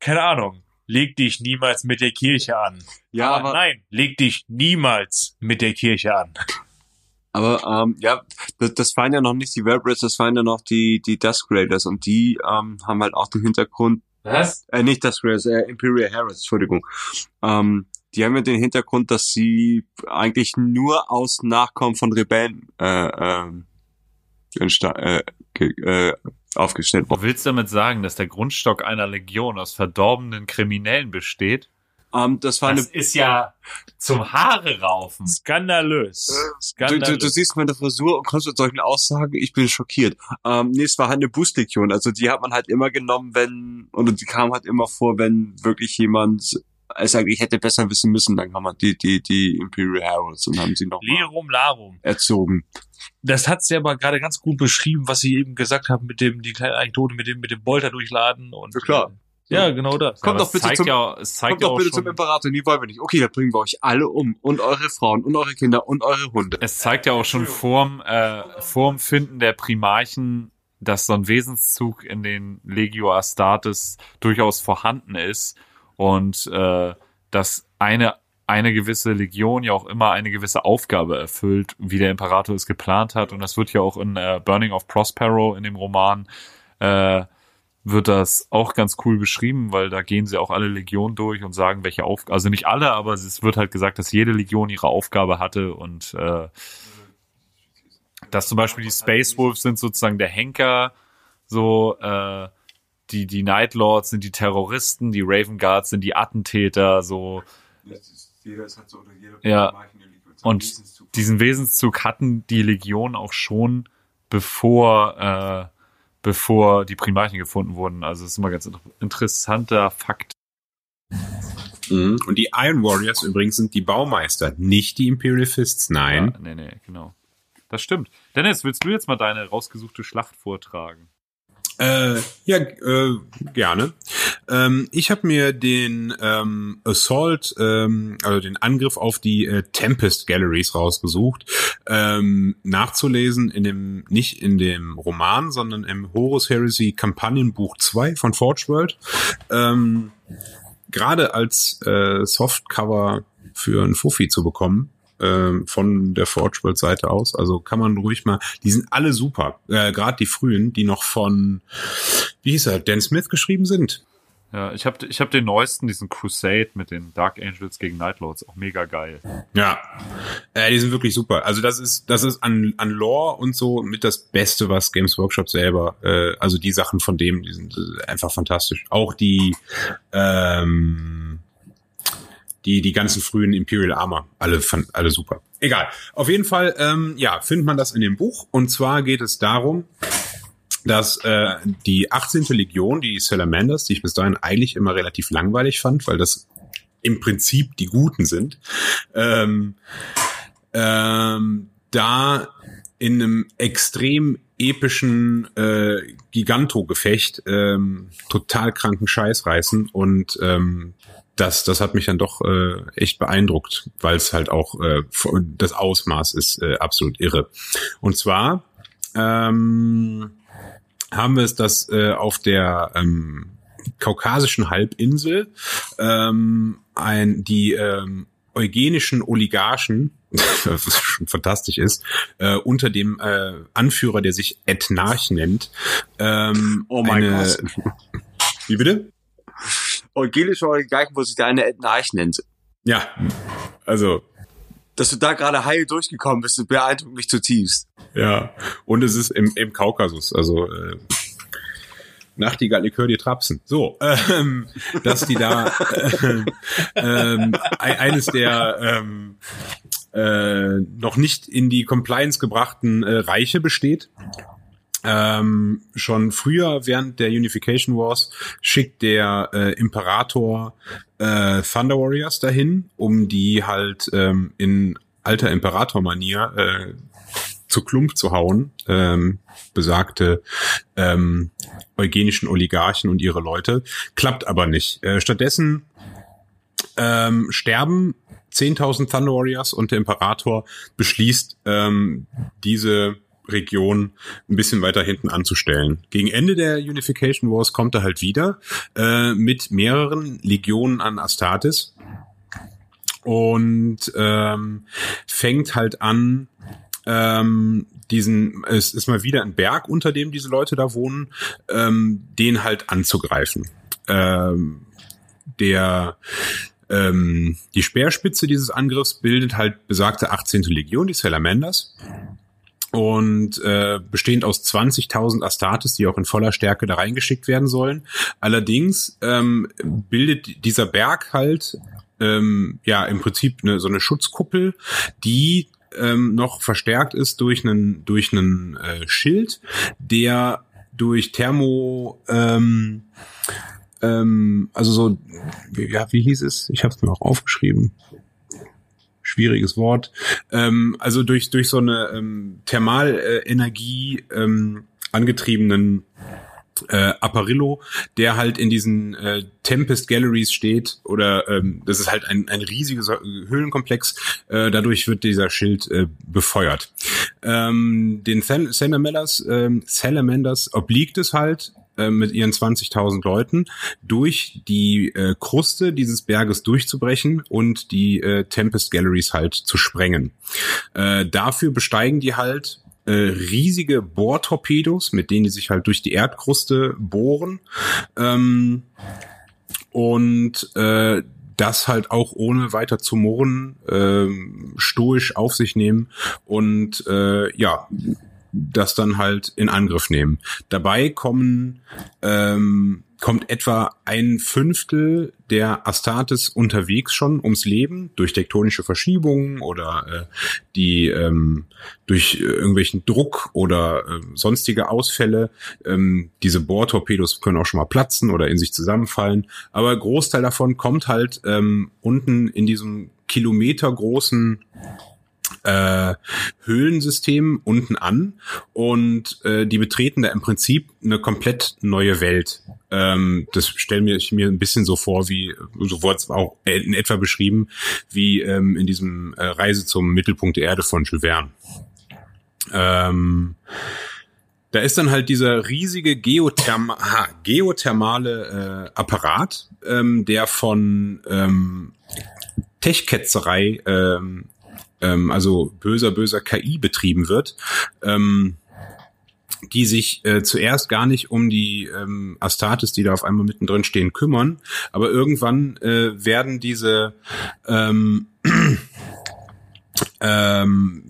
keine Ahnung, leg dich niemals mit der Kirche an. Ja, aber, aber, nein, leg dich niemals mit der Kirche an. aber ähm, ja, das, das waren ja noch nicht die Webbrits, das waren ja noch die, die Dusk Raiders und die ähm, haben halt auch den Hintergrund, Was? äh, nicht Dusk Raiders, äh, Imperial Harrods, Entschuldigung. Ähm, die haben ja den Hintergrund, dass sie eigentlich nur aus Nachkommen von Rebellen äh, ähm, äh, äh, aufgestellt Du wurden. willst damit sagen, dass der Grundstock einer Legion aus verdorbenen Kriminellen besteht? Ähm, das war Das eine ist ja zum Haare raufen. Skandalös. Du, Skandalös. du, du siehst meine Frisur und kommst mit solchen Aussagen, ich bin schockiert. Ähm, nee, es war halt eine Boostlegion. Also die hat man halt immer genommen, wenn, oder die kam halt immer vor, wenn wirklich jemand es eigentlich hätte besser wissen müssen, dann kam man die, die, die Imperial Heralds und haben sie noch mal Lirum Larum. erzogen. Das hat sie aber gerade ganz gut beschrieben, was sie eben gesagt haben mit dem, die kleine Anekdote mit dem, mit dem Bolter durchladen und. Ja, klar. Ja, genau das. Kommt Aber doch bitte zum- ja, Kommt ja doch bitte zum Imperator, nie wollen wir nicht. Okay, dann bringen wir euch alle um. Und eure Frauen und eure Kinder und eure Hunde. es zeigt ja auch schon vorm, äh, vorm Finden der Primarchen, dass so ein Wesenszug in den Legio Astartes durchaus vorhanden ist und äh, dass eine eine gewisse Legion ja auch immer eine gewisse Aufgabe erfüllt, wie der Imperator es geplant hat. Und das wird ja auch in äh, Burning of Prospero in dem Roman äh, wird das auch ganz cool beschrieben, weil da gehen sie auch alle Legionen durch und sagen, welche Aufgabe, also nicht alle, aber es wird halt gesagt, dass jede Legion ihre Aufgabe hatte und äh, dass zum Beispiel die Space Wolves sind sozusagen der Henker, so äh, die die Night Lords sind die Terroristen, die Raven Guards sind die Attentäter, so Ja. Und diesen Wesenszug hatten die Legion auch schon bevor äh, bevor die Primarchen gefunden wurden. Also das ist immer ganz inter interessanter Fakt. Mhm. Und die Iron Warriors übrigens sind die Baumeister, nicht die Imperial Fists, nein. Ja, nee, nee, genau. Das stimmt. Dennis, willst du jetzt mal deine rausgesuchte Schlacht vortragen? Äh, ja, äh, gerne. Ähm, ich habe mir den ähm, Assault, ähm, also den Angriff auf die äh, Tempest Galleries rausgesucht, ähm, nachzulesen in dem, nicht in dem Roman, sondern im Horus Heresy Kampagnenbuch 2 von Forge World. Ähm, Gerade als äh, Softcover für ein Fuffi zu bekommen, ähm, von der Forge World Seite aus. Also kann man ruhig mal, die sind alle super. Äh, Gerade die frühen, die noch von, wie hieß er, Dan Smith geschrieben sind. Ja, ich habe ich hab den neuesten, diesen Crusade mit den Dark Angels gegen Nightlords, auch mega geil. Ja, äh, die sind wirklich super. Also das ist das ist an an Lore und so mit das Beste, was Games Workshop selber, äh, also die Sachen von dem, die sind äh, einfach fantastisch. Auch die ähm, die die ganzen frühen Imperial Armor, alle fand, alle super. Egal. Auf jeden Fall, ähm, ja, findet man das in dem Buch. Und zwar geht es darum, dass äh, die 18. Legion, die Salamanders, die ich bis dahin eigentlich immer relativ langweilig fand, weil das im Prinzip die Guten sind, ähm, ähm, da in einem extrem epischen äh, Giganto-Gefecht ähm, total kranken Scheiß reißen und ähm, das, das hat mich dann doch äh, echt beeindruckt, weil es halt auch äh, das Ausmaß ist äh, absolut irre. Und zwar ähm, haben wir es, dass äh, auf der ähm, kaukasischen Halbinsel ähm, ein die ähm, eugenischen Oligarchen, was schon fantastisch ist, äh, unter dem äh, Anführer, der sich Ethnarch nennt. Ähm, Oh mein Gott. Wie bitte? Eugelische Oligarchen, wo sich der eine Etnarch nennt. Ja, also Dass du da gerade heil durchgekommen bist, beeindruckt mich zutiefst. Ja, und es ist im, im Kaukasus, also äh, Nachtigall, ich höre dir trapsen. So, ähm, dass die da äh, ähm, ein- eines der ähm, äh, noch nicht in die Compliance gebrachten äh, Reiche besteht. Ähm, schon früher während der Unification Wars schickt der äh, Imperator äh, Thunder Warriors dahin, um die halt ähm, in alter Imperator-Manier äh, zu Klump zu hauen, ähm, besagte ähm, eugenischen Oligarchen und ihre Leute. Klappt aber nicht. Äh, stattdessen ähm, sterben 10.000 Thunder Warriors und der Imperator beschließt, ähm, diese Region ein bisschen weiter hinten anzustellen. Gegen Ende der Unification Wars kommt er halt wieder äh, mit mehreren Legionen an Astartes und ähm, fängt halt an, ähm, diesen, es ist mal wieder ein Berg, unter dem diese Leute da wohnen, ähm, den halt anzugreifen. Ähm, der ähm, die Speerspitze dieses Angriffs bildet halt besagte 18. Legion, die Salamanders. Und äh, bestehend aus 20.000 Astartes, die auch in voller Stärke da reingeschickt werden sollen. Allerdings ähm, bildet dieser Berg halt ähm, ja im Prinzip eine, so eine Schutzkuppel, die ähm, noch verstärkt ist durch einen durch einen äh, Schild, der durch Thermo ähm, ähm, also so ja wie hieß es? Ich habe es mir auch aufgeschrieben. Schwieriges Wort. Ähm, also durch durch so eine ähm, Thermalenergie ähm, angetriebenen äh, Apparillo, der halt in diesen äh, Tempest Galleries steht oder ähm, das ist halt ein, ein riesiges Höhlenkomplex. Äh, dadurch wird dieser Schild äh, befeuert. Ähm, den Salamanders, ähm, Salamanders obliegt es halt äh, mit ihren 20.000 Leuten durch die äh, Kruste dieses Berges durchzubrechen und die äh, Tempest Galleries halt zu sprengen. Äh, dafür besteigen die halt äh, riesige Bohrtorpedos, mit denen die sich halt durch die Erdkruste bohren. Ähm, und äh, das halt auch ohne weiter zu murren, ähm, stoisch auf sich nehmen und äh, ja, das dann halt in Angriff nehmen. Dabei kommen ähm, kommt etwa ein Fünftel der Astartes unterwegs schon ums Leben durch tektonische Verschiebungen oder äh, die ähm, durch äh, irgendwelchen Druck oder äh, sonstige Ausfälle. Ähm, diese Bohrtorpedos können auch schon mal platzen oder in sich zusammenfallen. Aber Großteil davon kommt halt ähm, unten in diesem kilometergroßen äh, Höhlensystem unten an und äh, die betreten da im Prinzip eine komplett neue Welt. Ähm, das stelle ich mir ein bisschen so vor, wie so wurde es auch in etwa beschrieben, wie ähm, in diesem äh, Reise zum Mittelpunkt der Erde von Jules Verne. Ähm, da ist dann halt dieser riesige Geotherm aha, geothermale äh, Apparat, ähm, der von ähm, Techketzerei, ähm, ähm, also böser, böser KI betrieben wird, ähm, die sich äh, zuerst gar nicht um die ähm, Astartes, die da auf einmal mittendrin stehen, kümmern, aber irgendwann äh, werden diese ähm, ähm,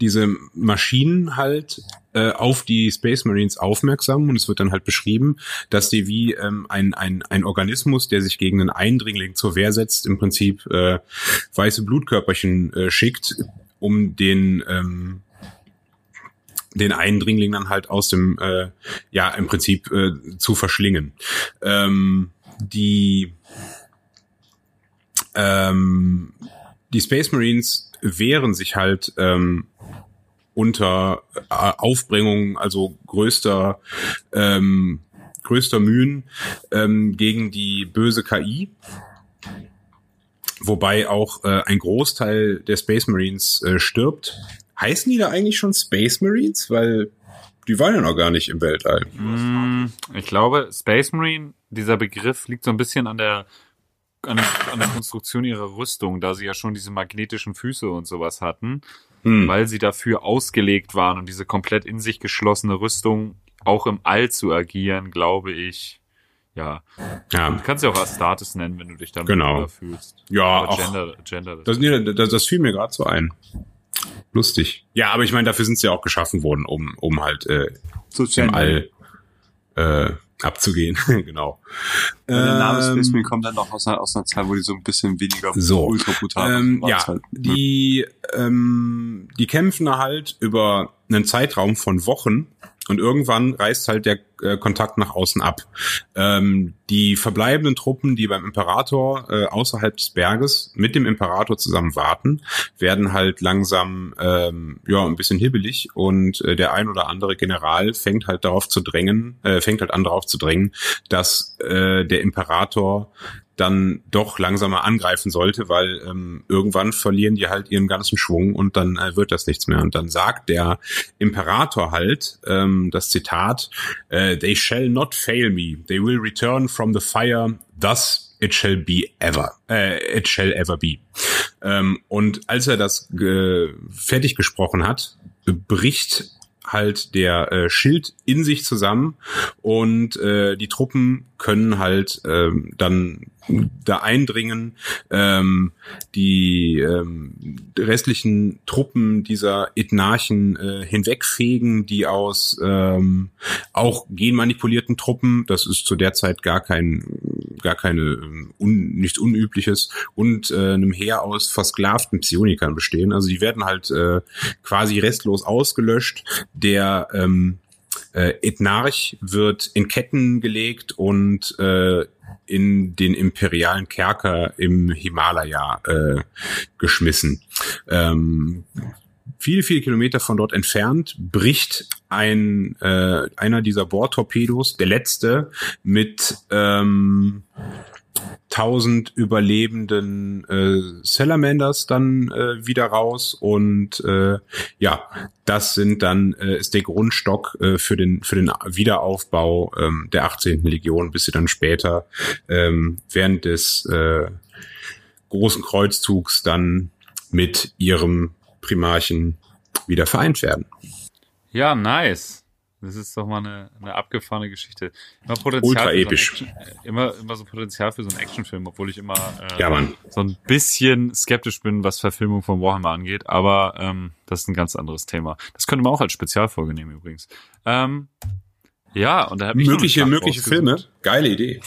diese Maschinen halt äh, auf die Space Marines aufmerksam und es wird dann halt beschrieben, dass die wie ähm, ein, ein, ein Organismus, der sich gegen einen Eindringling zur Wehr setzt, im Prinzip äh, weiße Blutkörperchen äh, schickt, um den ähm, den Eindringling dann halt aus dem, äh, ja, im Prinzip äh, zu verschlingen. Ähm, die, ähm, die Space Marines wehren sich halt ähm, unter äh, Aufbringung, also größter ähm, größter Mühen ähm, gegen die böse KI. Wobei auch äh, ein Großteil der Space Marines äh, stirbt. Heißen die da eigentlich schon Space Marines? Weil die waren ja noch gar nicht im Weltall. Mm, ich glaube, Space Marine, dieser Begriff liegt so ein bisschen an der, an der, an der Konstruktion ihrer Rüstung, da sie ja schon diese magnetischen Füße und sowas hatten Hm. weil sie dafür ausgelegt waren und diese komplett in sich geschlossene Rüstung auch im All zu agieren, glaube ich. Ja, du Ja, kannst ja auch Astartes nennen, wenn du dich damit Genau. fühlst. ja Aber auch, Gender, Gender das, nee, das, das fiel mir gerade so ein. Lustig. Ja, aber ich meine, dafür sind sie ja auch geschaffen worden, um, um halt äh, im All äh, abzugehen. genau. Der Name Ähm, Space Marine kommt dann noch aus einer, aus einer Zeit, wo die so ein bisschen weniger So. ultra brutal Ähm, ja, Halt, die, ähm, die kämpfen halt über einen Zeitraum von Wochen und irgendwann reißt halt der äh, Kontakt nach außen ab. Ähm, die verbleibenden Truppen, die beim Imperator äh, außerhalb des Berges mit dem Imperator zusammen warten, werden halt langsam ähm, ja ein bisschen hibbelig und äh, der ein oder andere General fängt halt darauf zu drängen, äh, fängt halt an darauf zu drängen, dass äh, der Imperator dann doch langsamer angreifen sollte, weil ähm, irgendwann verlieren die halt ihren ganzen Schwung und dann äh, wird das nichts mehr. Und dann sagt der Imperator halt, ähm, das Zitat, äh, They shall not fail me, they will return from the fire, thus it shall be ever, äh, it shall ever be. Ähm, und als er das äh, fertig gesprochen hat, bricht halt der äh, Schild in sich zusammen und äh, die Truppen können halt ähm, dann da eindringen. Ähm, die ähm, restlichen Truppen dieser Ethnarchen äh, hinwegfegen, die aus ähm, auch genmanipulierten Truppen, das ist zu der Zeit gar kein, gar keine ähm, un, nichts Unübliches, und äh, einem Heer aus versklavten Psionikern bestehen. Also die werden halt äh, quasi restlos ausgelöscht. Der ähm, äh, Ethnarch wird in Ketten gelegt und äh, in den imperialen Kerker im Himalaya äh, geschmissen. Ähm, viele, viele Kilometer von dort entfernt bricht ein äh, einer dieser Bohrtorpedos, der letzte, mit ähm, 1000 überlebenden äh, Salamanders dann äh, wieder raus und äh, ja, das sind dann äh, ist der Grundstock äh, für den für den Wiederaufbau ähm, der 18. Legion, bis sie dann später ähm, während des äh, großen Kreuzzugs dann mit ihrem Primarchen wieder vereint werden. Ja, nice. Das ist doch mal eine, eine abgefahrene Geschichte. Immer Potenzial Ultra für so episch. Action, äh, immer, immer so Potenzial für so einen Actionfilm, obwohl ich immer äh, Ja, so ein bisschen skeptisch bin, was Verfilmung von Warhammer angeht. Aber ähm, das ist ein ganz anderes Thema. Das könnte man auch als Spezialfolge nehmen übrigens. Ähm, ja, und da habe ich Mögliche, mögliche. Filme. Geile Idee.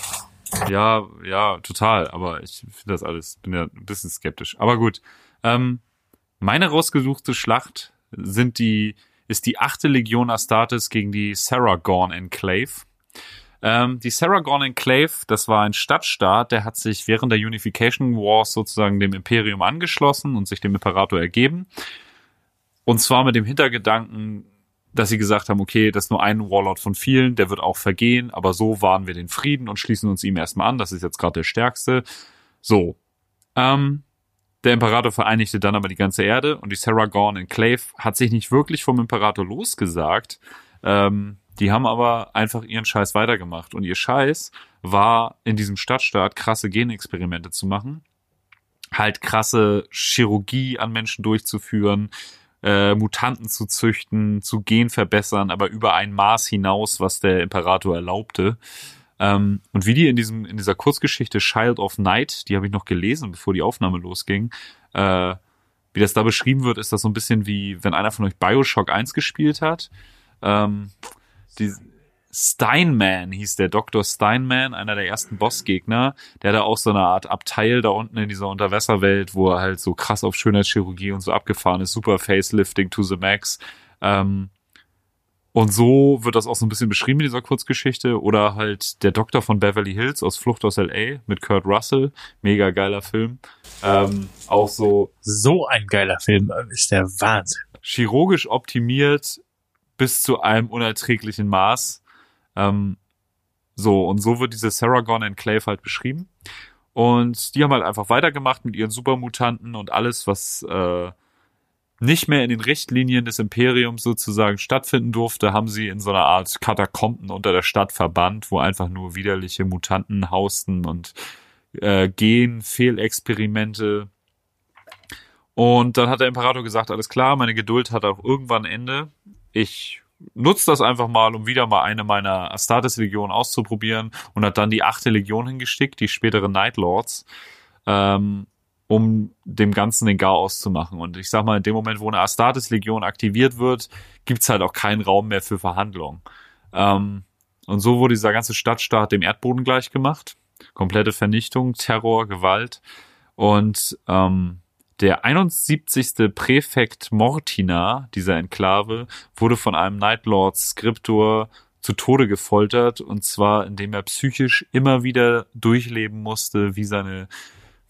Ja, ja, total. Aber ich finde das alles, bin ja ein bisschen skeptisch. Aber gut. Ähm, meine rausgesuchte Schlacht sind die, ist die achte Legion Astartes gegen die Saragorn Enclave. Ähm, die Saragorn Enclave, das war ein Stadtstaat, der hat sich während der Unification Wars sozusagen dem Imperium angeschlossen und sich dem Imperator ergeben. und zwar mit dem Hintergedanken, dass sie gesagt haben, okay, das ist nur ein Warlord von vielen, der wird auch vergehen, aber so wahren wir den Frieden und schließen uns ihm erstmal an. Das ist jetzt gerade der stärkste. So. Ähm, der Imperator vereinigte dann aber die ganze Erde und die Sarah Gorn Enclave hat sich nicht wirklich vom Imperator losgesagt. Ähm, die haben aber einfach ihren Scheiß weitergemacht. Und ihr Scheiß war in diesem Stadtstaat krasse Genexperimente zu machen. Halt krasse Chirurgie an Menschen durchzuführen, äh, Mutanten zu züchten, zu Gen verbessern, aber über ein Maß hinaus, was der Imperator erlaubte. Ähm, und wie die in diesem, in dieser Kurzgeschichte Child of Night, die habe ich noch gelesen, bevor die Aufnahme losging, äh, wie das da beschrieben wird, ist das so ein bisschen wie, wenn einer von euch Bioshock 1 gespielt hat. Ähm, die, Steinman hieß der Dr. Steinman, einer der ersten Bossgegner. Der da auch so eine Art Abteil da unten in dieser Unterwasserwelt, wo er halt so krass auf Schönheitschirurgie und so abgefahren ist. Super Facelifting to the max. Ähm, und so wird das auch so ein bisschen beschrieben in dieser Kurzgeschichte. Oder halt der Doktor von Beverly Hills aus Flucht aus L.A. mit Kurt Russell. Mega geiler Film. Ähm, auch so So ein geiler Film ist der Wahnsinn. chirurgisch optimiert bis zu einem unerträglichen Maß. Ähm, so, und so wird diese Saragon Enclave halt beschrieben. Und die haben halt einfach weitergemacht mit ihren Supermutanten und alles, was äh, nicht mehr in den Richtlinien des Imperiums sozusagen stattfinden durfte, haben sie in so einer Art Katakomben unter der Stadt verbannt, wo einfach nur widerliche Mutanten hausten und äh, Gen, Fehlexperimente. Und dann hat der Imperator gesagt, alles klar, meine Geduld hat auch irgendwann Ende. Ich nutze das einfach mal, um wieder mal eine meiner Astartes-Legionen auszuprobieren und hat dann die achte Legion hingestickt, die späteren Night Lords, ähm, um dem Ganzen den Garaus zu machen. Und ich sag mal, in dem Moment, wo eine Astartes-Legion aktiviert wird, gibt's halt auch keinen Raum mehr für Verhandlungen. Ähm, und so wurde dieser ganze Stadtstaat dem Erdboden gleich gemacht. Komplette Vernichtung, Terror, Gewalt. Und ähm, der 71. Präfekt Mortina dieser Enklave wurde von einem Nightlord Skriptor zu Tode gefoltert und zwar indem er psychisch immer wieder durchleben musste, wie seine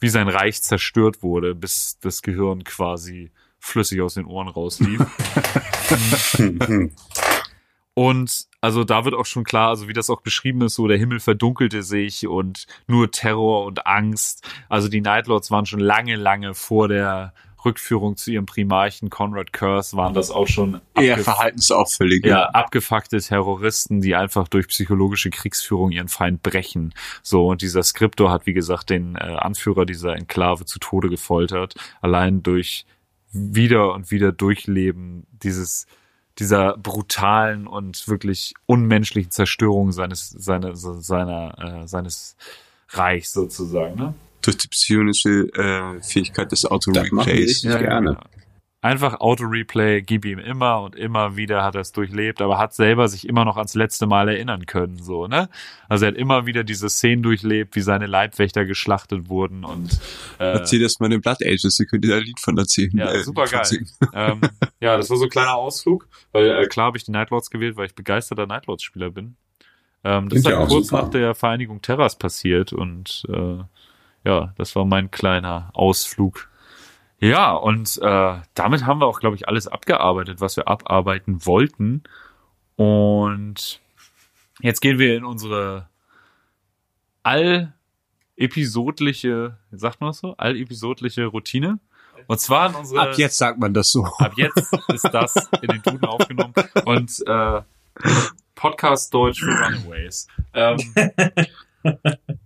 wie sein Reich zerstört wurde, bis das Gehirn quasi flüssig aus den Ohren rauslief. Und also da wird auch schon klar, also wie das auch beschrieben ist, so der Himmel verdunkelte sich und nur Terror und Angst. Also die Nightlords waren schon lange, lange vor der Rückführung zu ihrem Primarchen Conrad Curse, waren das auch schon Eher abgef- verhaltensauffällig. ja, abgefuckte Terroristen, die einfach durch psychologische Kriegsführung ihren Feind brechen. So, und dieser Skriptor hat, wie gesagt, den äh, Anführer dieser Enklave zu Tode gefoltert, allein durch wieder und wieder Durchleben dieses dieser brutalen und wirklich unmenschlichen Zerstörung seines seine, seiner äh, seines Reichs sozusagen, ne? Durch die psionische äh, Fähigkeit des Auto-Replays. richtig gerne. Einfach Auto-Replay, gib ihm immer und immer wieder hat er es durchlebt, aber hat selber sich immer noch ans letzte Mal erinnern können, so, ne? Also er hat immer wieder diese Szenen durchlebt, wie seine Leibwächter geschlachtet wurden und äh, Erzähl das mal den Blood Ages, ihr könnt ihr da ein Lied von erzählen. Ja, äh, super geil. ähm, ja, das war so ein kleiner Ausflug, weil äh, klar habe ich die Nightlords gewählt, weil ich begeisterter Nightlords-Spieler bin. Ähm, das ist ja halt auch kurz super. nach der Vereinigung Terras passiert und äh, ja, das war mein kleiner Ausflug. Ja, und äh, damit haben wir auch, glaube ich, alles abgearbeitet, was wir abarbeiten wollten. Und jetzt gehen wir in unsere all-episodliche, sagt man das so? All-episodliche Routine. Und zwar in unsere Ab jetzt sagt man das so. Ab jetzt ist das in den Duden aufgenommen und äh, Podcast Deutsch für Runaways. Ähm,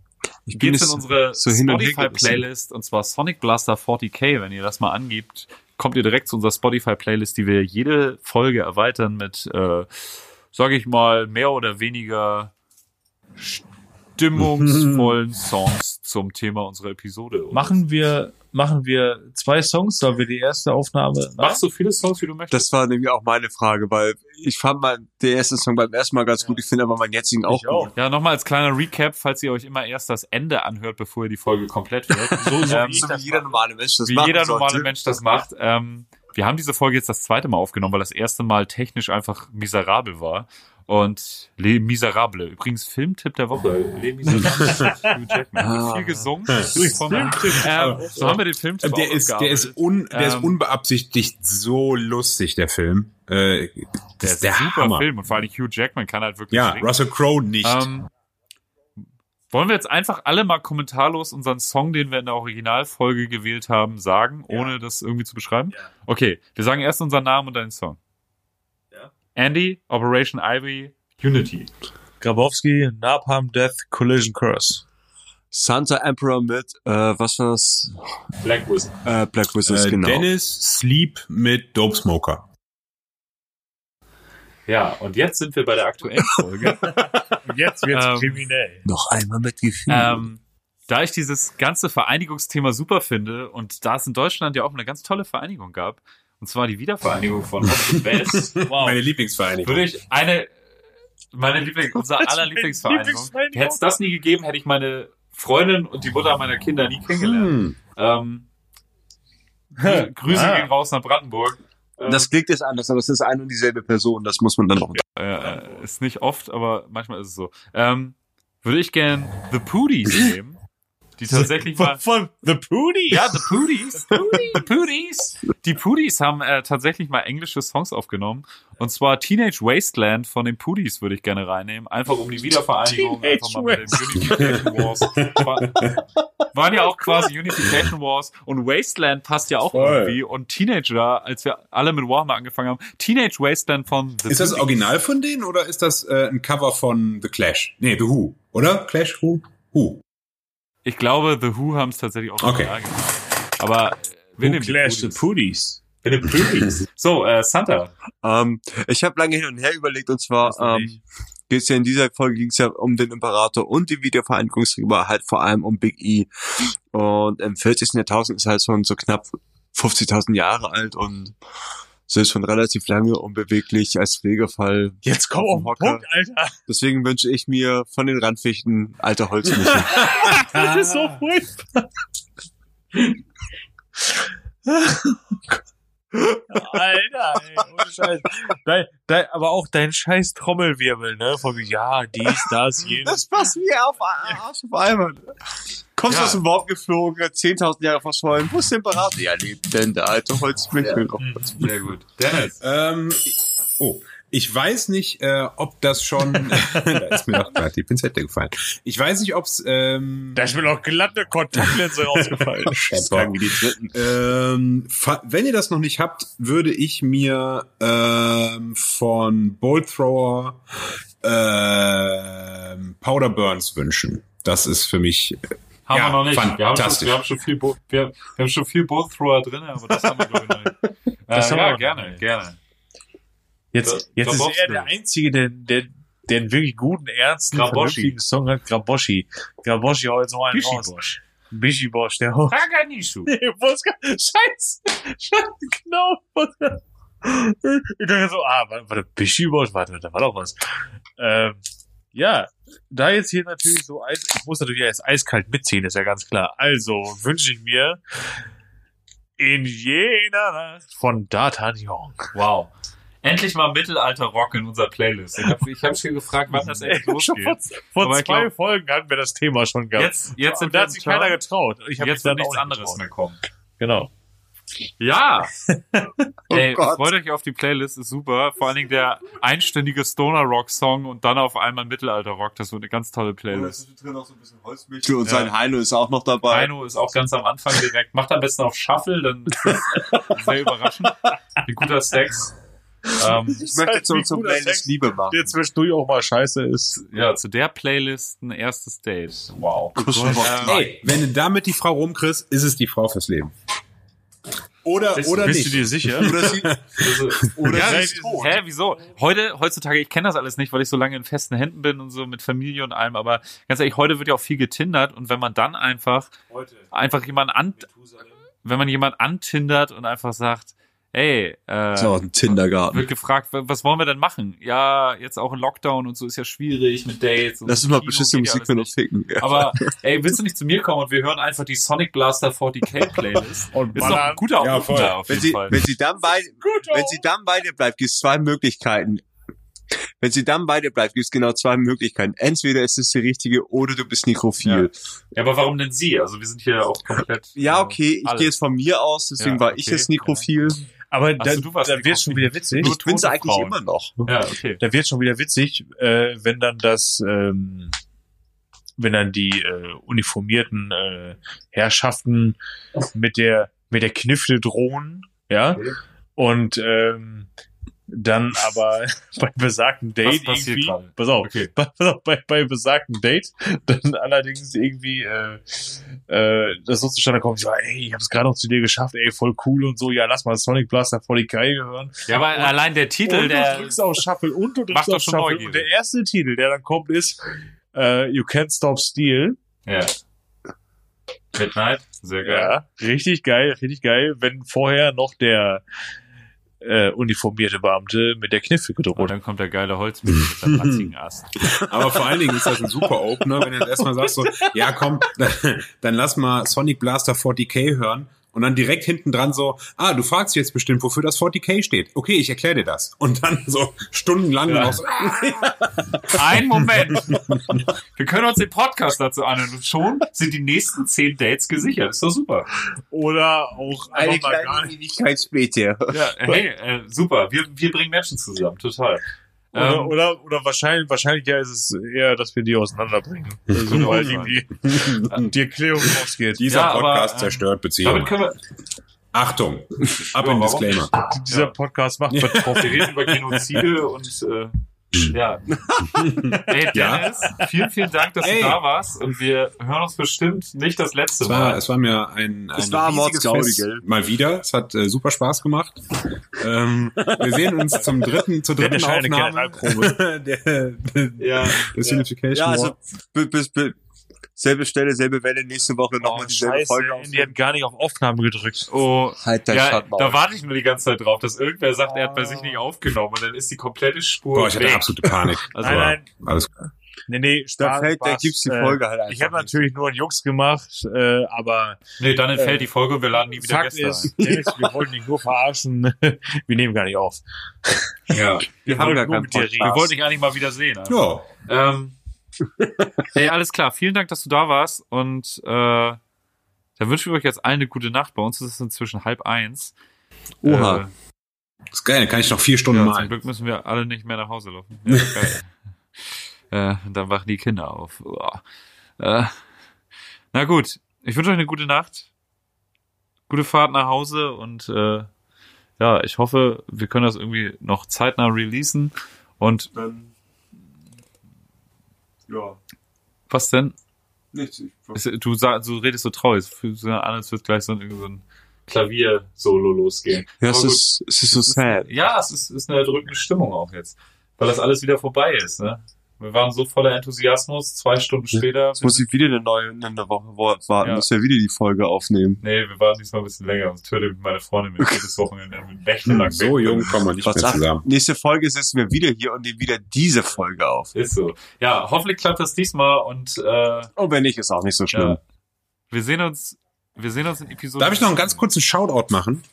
Ich geht's jetzt in unsere so Spotify-Playlist und zwar Sonic Blaster 40k. Wenn ihr das mal angibt, kommt ihr direkt zu unserer Spotify-Playlist, die wir jede Folge erweitern mit, äh, sage ich mal, mehr oder weniger stimmungsvollen Songs zum Thema unserer Episode. Machen wir, machen wir zwei Songs, sollen wir die erste Aufnahme? Mach so viele Songs, wie du möchtest. Das war nämlich auch meine Frage, weil ich fand mal der erste Song beim ersten Mal ganz gut, ich finde aber meinen jetzigen auch, Ich auch. gut. Ja, nochmal als kleiner Recap, falls ihr euch immer erst das Ende anhört, bevor ihr die Folge komplett hört. So, so Ähm, wie So wie jeder normale Mensch das wie machen jeder sollte. normale Mensch das macht. Ähm, wir haben diese Folge jetzt das zweite Mal aufgenommen, weil das erste Mal technisch einfach miserabel war. Und Les Miserables. Übrigens Filmtipp der Woche. Les Miserables. Hugh Jackman. Ah. Viel gesungen. ähm, so haben wir den Filmtipp Der auch ist, der ist, ausgearbeitet. un, der ist Ähm, unbeabsichtigt so lustig, der Film. Äh, Der ist ein super Film und vor allem Hugh Jackman kann halt wirklich Ja, singen. Russell Crowe nicht. Ähm, wollen wir jetzt einfach alle mal kommentarlos unseren Song, den wir in der Originalfolge gewählt haben, sagen, ohne das irgendwie zu beschreiben? Okay, wir sagen erst unseren Namen und deinen Song. Andy, Operation Ivy, Unity. Grabowski, Napalm Death, Collision Curse. Santa Emperor mit, äh, was war's? Black Wizard. Äh, Black Wizards, äh, genau. Dennis Sleep mit Dope Smoker. Ja, und jetzt sind wir bei der aktuellen Folge. Und jetzt wird's Ähm, kriminell. Noch einmal mit Gefühl. ähm, da ich dieses ganze Vereinigungsthema super finde und da es in Deutschland ja auch eine ganz tolle Vereinigung gab, und zwar die Wiedervereinigung von Ost und West, Wow. Meine Lieblingsvereinigung. würde ich eine, meine Lieblings, unser aller Lieblingsvereinigung. Lieblingsvereinigung? Hätte es das nie gegeben, hätte ich meine Freundin und die Mutter meiner Kinder nie kennengelernt. Hm. Ähm, Grü Grüße Ah. gehen raus nach Brandenburg. Ähm, das klingt jetzt anders, aber es ist eine und dieselbe Person, das muss man dann noch. äh, ist nicht oft, aber manchmal ist es so. Ähm, würde ich gern The Pooties nehmen, die tatsächlich mal Von, von The Pooty? Ja, The Pooties. The Pooties. Die Pooties haben äh, tatsächlich mal englische Songs aufgenommen. Und zwar Teenage Wasteland von den Pooties würde ich gerne reinnehmen. Einfach um die Wiedervereinigung, Teenage einfach mal mit den Unification Wars. War, waren ja auch quasi Unification Wars. Und Wasteland passt ja auch Voll. irgendwie. Und Teenager, als wir alle mit Warhammer angefangen haben, Teenage Wasteland von The Ist das Pooties. Original von denen oder ist das äh, ein Cover von The Clash? Nee, The Who, oder? Clash Who? Who. Ich glaube, The Who haben es tatsächlich auch Okay. gemacht. Aber wir Who Clash the Pooties. Pooties? So, äh, Santa. Ähm, ich habe lange hin und her überlegt und zwar ähm, geht's ja in dieser Folge ging's ja um den Imperator und die Wiedervereinigungsriber, halt vor allem um Big E. Und im 40. Jahrtausend ist halt schon so knapp 50.000 Jahre alt und so ist schon relativ lange unbeweglich als Pflegefall. Jetzt komm auf den Hocker. Punkt, Alter. Deswegen wünsche ich mir von den Randfichten alte Holzmichel. Das ist so furchtbar. Alter, ey, ohne Scheiß. Dein, dein, aber auch dein scheiß Trommelwirbel, ne? Von ja, dies, das, jenes. passt wie auf Arsch auf einmal. Kommst Ja. aus dem Wort geflogen, 10.000 Jahre verschollen. Wo ist der Imperator? Ja, lebt denn der alte Holzmichel? Sehr gut. Dennis. Ähm, oh, ich weiß nicht, äh, ob das schon. da ist mir doch gerade die Pinzette gefallen. Ich weiß nicht, ob's. Ähm, Da ist mir noch glatte Kontaktlinse rausgefallen. Wie die dritten. Ähm, wenn ihr das noch nicht habt, würde ich mir ähm, von Bolt Thrower ähm, Powder Burns wünschen. Das ist für mich. Haben Ja, wir noch nicht. Wir haben, schon, fantastisch. wir haben schon viel, Bo wir, wir haben schon viel Bolt Thrower drin, aber das haben wir glaube ich noch nicht. Das äh, haben wir ja, noch gerne, nicht. gerne. Jetzt, jetzt ist er der Einzige, der, der, der einen wirklich guten, ernsten, vernünftigen Song hat. Graboschi. Graboschi haut jetzt noch einen raus. Bishibosh. Bishibosh, der haut. Taganishu. Nee, Moska, scheiße, scheiße, genau. Ich dachte so, ah, warte, warte, Bishibosh, warte, da war doch was. Ähm, ja, da jetzt hier natürlich so Eis, ich muss natürlich jetzt eiskalt mitziehen, ist ja ganz klar. Also wünsche ich mir in jener Nacht von D'Artagnan. Wow. Endlich mal Mittelalter-Rock in unserer Playlist. Ich habe ich hab schon gefragt, wann das vor, losgeht. vor Aber zwei glaub- Folgen hatten wir das Thema schon gehabt. Jetzt, jetzt sind Und da wir hat sich keiner getraut. Ich Jetzt wird nichts anderes getraut. mehr kommen. Genau. Ja. Ey, Gott. freut euch auf die Playlist, ist super. Vor allen Dingen der einstündige Stoner-Rock-Song und dann auf einmal Mittelalter-Rock. Das wird eine ganz tolle Playlist. drin auch so ein bisschen Holzmichel und Ja. sein Heino ist auch noch dabei. Heino ist auch ganz am Anfang direkt. Macht am besten auf Shuffle, dann ist das sehr überraschend. Wie guter Sex. Ähm, Ich möchte halt zu wie unserer guter Playlist Sex. Liebe machen. Der zwischendurch auch mal scheiße ist. ja, zu der Playlist ein erstes Date. Wow. Kuschelrock. Ähm, Ey, wenn du damit die Frau rumkriegst, ist es die Frau fürs Leben. Oder, Bist, oder bist nicht. du dir sicher? Oder sie, oder ja, sie ich- ist tot. hä, wieso? Heute, heutzutage, ich kenne das alles nicht, weil ich so lange in festen Händen bin und so mit Familie und allem, aber ganz ehrlich, heute wird ja auch viel getindert und wenn man dann einfach, einfach jemanden an, wenn man jemanden antindert und einfach sagt, ey, äh, So, ein Tindergarten. wird gefragt, wa- was wollen wir denn machen? Ja, jetzt auch ein Lockdown und so ist ja schwierig mit Dates. Und Lass uns mal beschissene ja Musik für noch ficken. Ja. Aber ey, willst du nicht zu mir kommen und wir hören einfach die Sonic Blaster 40k Playlist? Und Ist doch ein ballern. guter Ja, Opener voll. auf wenn jeden sie, Fall. wenn sie dann bei, Gut, wenn sie dann bei dir bleibt, gibt es zwei Möglichkeiten. Wenn sie dann bei dir bleibt, gibt es genau zwei Möglichkeiten. Entweder ist es die richtige oder du bist nekrophil. Ja, aber warum denn sie? Also wir sind hier auch komplett. Ja, äh, okay, ich gehe jetzt von mir aus, deswegen Ja, war ich okay, jetzt nekrophil. Aber da, so, du warst da wird schon wieder witzig. Ich tote eigentlich Frauen. immer noch. Ja, okay. Da wird schon wieder witzig, äh, wenn dann das, ähm, wenn dann die äh, uniformierten äh, Herrschaften mit der mit der Knifte drohen, ja, Okay. und ähm, dann aber bei besagten Date Was irgendwie, gerade? pass auf, Okay. bei, pass auf, bei, bei besagten Date, dann allerdings irgendwie äh, äh, das so zustande kommt, ja, ey, ich hab's gerade noch zu dir geschafft, ey, voll cool und so, ja, lass mal Sonic Blaster voll die Geige hören. Ja, aber allein der Titel, und der. du drückst auf Shuffle und du drückst auf Shuffle. neugierig. Und der erste Titel, der dann kommt, ist äh, You Can't Stop Steel. Ja. Midnight, sehr geil. Ja, richtig geil, richtig geil. Wenn vorher noch der äh, uniformierte Beamte mit der Kniffe Und gedroht. dann kommt der geile Holzmann mit seinem ratzigen Ast. Aber vor allen Dingen ist das ein super Opener, wenn du jetzt erstmal sagst so, ja komm, dann, dann lass mal Sonic Blaster 40k hören und dann direkt hinten dran so, ah, du fragst jetzt bestimmt, wofür das 40k steht. Okay, ich erkläre dir das. Und dann so stundenlang Ja. noch so, Ein Moment. Wir können uns den Podcast dazu anhören und schon sind die nächsten zehn Dates gesichert. Ist doch super. Oder auch Eine kleine. Ewigkeit später. Ja, hey, äh, super. Wir, wir bringen Menschen zusammen, total. Oder, Ähm, oder, oder wahrscheinlich, wahrscheinlich ja ist es eher, dass wir die auseinanderbringen. Also, weil irgendwie die Erklärung ausgeht. dieser Ja, aber, Podcast ähm, zerstört Beziehungen. damit können wir, Achtung, ab Ja, in Disclaimer. Dieser. Podcast macht wir betroffen. reden über Genozide und äh, ja. Hey Ja. Dennis, vielen, vielen Dank, dass Ey. du da warst und wir hören uns bestimmt nicht das letzte Es war, Mal. es war mir ein, ein Es war riesiges Fest. Mal wieder. Es hat äh, super Spaß gemacht. ähm, wir sehen uns zum dritten, zur Der dritten entscheidende Aufnahme der, der, Ja, der Unification Ja, War. also bis, bis, bis, selbe Stelle, selbe Welle, nächste Woche nochmal Oh, dieselbe scheiße, Folge Andy hat gar nicht auf Aufnahme gedrückt. Oh, Halt dein ja, Schatten da warte ich nur die ganze Zeit drauf, dass irgendwer sagt, er hat bei sich nicht aufgenommen und dann ist die komplette Spur Boah, ich hatte weg. absolute Panik. Also, nein, nein, Alles nee, nee, Da Spaß, fällt, da gibt's die äh, Folge halt einfach. Ich habe natürlich nur einen Jux gemacht, äh, aber Nee, dann entfällt die Folge und wir laden nie wieder Fakt Gäste ist, Dennis, wir wollten dich nur verarschen. wir nehmen gar nicht auf. ein. Ja. wir haben wollten gar nur keinen mit dir Podcast. reden. Wir wollten dich eigentlich mal wieder sehen. Also. Ja. Ähm, hey, alles klar. Vielen Dank, dass du da warst. Und äh, dann wünschen wir euch jetzt allen eine gute Nacht. Bei uns ist es inzwischen halb eins. Oha. Äh, Das ist geil, dann kann ich noch vier Stunden ja, zum malen. Glück müssen wir alle nicht mehr nach Hause laufen. Ja, geil. äh, und dann wachen die Kinder auf. Äh, na gut. Ich wünsche euch eine gute Nacht. Gute Fahrt nach Hause und äh, ja, ich hoffe, wir können das irgendwie noch zeitnah releasen. Und Dann, ja, was denn? nichts. Du, sag, du redest so traurig. Es fühlt sich an, als wird gleich so ein, so ein Klavier-Solo losgehen. ja, es ist, es ist so Es ist- sad. Ja, es ist, ist eine erdrückende Stimmung auch jetzt. Weil das alles wieder vorbei ist, ne? Wir waren so voller Enthusiasmus, zwei Stunden später. Jetzt muss ich wieder eine neue, eine Woche warten, Ja. muss ja wieder die Folge aufnehmen. nee, wir waren diesmal ein bisschen länger, sonst tötet meine Freundin mit jedes Wochenende nächtelang So weg. jung kommen wir nicht Was mehr zusammen. nächste Folge setzen wir wieder hier und nehmen wieder diese Folge auf. Ist so. Ja, hoffentlich klappt das diesmal und äh, Und wenn nicht, ist auch nicht so schlimm. ja, wir sehen uns, wir sehen uns in Episode. Darf ich noch einen ganz kurzen Shoutout machen?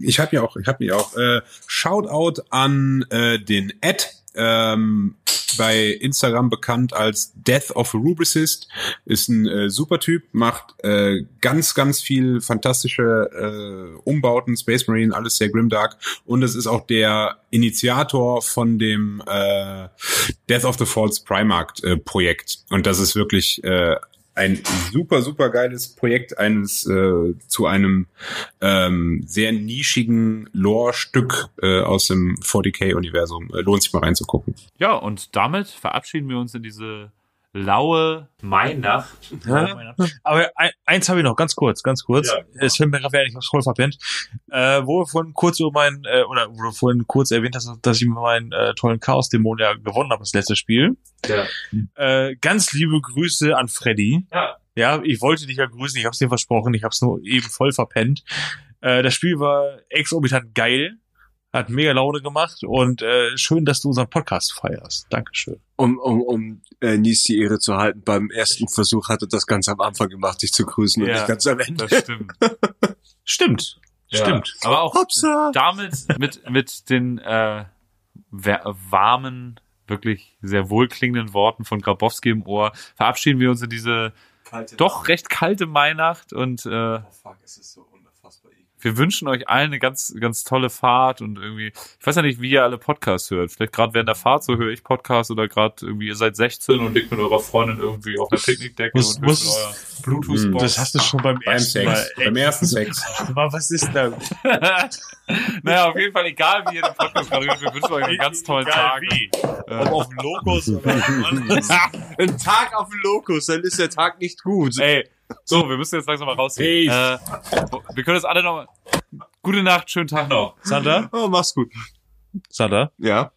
Ich habe ja auch, ich habe ja auch äh, Shoutout an äh, den Ed ähm, bei Instagram bekannt als Death of a Rubricist. Ist ein äh, super Typ, macht äh, ganz, ganz viel fantastische äh, Umbauten, Space Marine, alles sehr grimdark. Und es ist auch der Initiator von dem äh, Death of the Falls Primark äh, Projekt. Und das ist wirklich äh, ein super, super geiles Projekt eines äh, zu einem ähm, sehr nischigen Lore-Stück äh, aus dem 40k-Universum. Äh, lohnt sich mal reinzugucken. Ja, und damit verabschieden wir uns in diese laue Mainacht. Aber ein, eins habe ich noch, ganz kurz, ganz kurz. Ja, es fällt mir gerade wieder, ich hab's voll verpennt. Äh, wo wir vorhin kurz über meinen, äh, oder wo du vorhin kurz erwähnt hast, dass ich meinen äh, tollen Chaos-Dämon ja gewonnen habe, das letzte Spiel. Ja. Äh, ganz liebe Grüße an Freddy. ja. Ja, ich wollte dich ja grüßen, ich hab's dir versprochen, ich hab's nur eben voll verpennt. Äh, das Spiel war exorbitant geil, hat mega Laune gemacht und äh, schön, dass du unseren Podcast feierst. Dankeschön. Um, um, um äh, Nies die Ehre zu halten, beim ersten Versuch hat er das ganz am Anfang gemacht, dich zu grüßen und Ja, nicht ganz am Ende. Das stimmt. Stimmt. Ja. Stimmt. Aber auch Hopsa! damit mit mit den äh, warmen, wirklich sehr wohlklingenden Worten von Grabowski im Ohr verabschieden wir uns in diese doch recht kalte Mainacht und äh, Oh fuck, es ist so unfassbar. Wir wünschen euch allen eine ganz, ganz tolle Fahrt und irgendwie, ich weiß ja nicht, wie ihr alle Podcasts hört. Vielleicht gerade während der Fahrt so höre ich Podcasts oder gerade irgendwie ihr seid 16 und liegt mit eurer Freundin irgendwie auf einer Picknickdecke Muss- und muss- mit eurer Bluetooth-Box. Das hast du schon beim, Beim ersten Sex. Mal. Beim ersten Sex. Aber was ist da? naja, auf jeden Fall, egal wie ihr den Podcast gerade hört, wir wünschen euch einen ganz tollen Egal Tag. Wie. Äh, Ob auf dem Lokus oder Ein Tag auf dem Lokus, dann ist der Tag nicht gut. Ey, so, wir müssen jetzt langsam mal rausgehen. Peace. Äh, wir können jetzt alle noch. Gute Nacht, schönen Tag noch. Sander? Oh, mach's gut. Sander? Ja,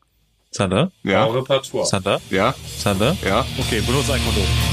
Sander? ja, Repertoire. Sander? ja, Sander? ja. Okay, benutze ein Kondom.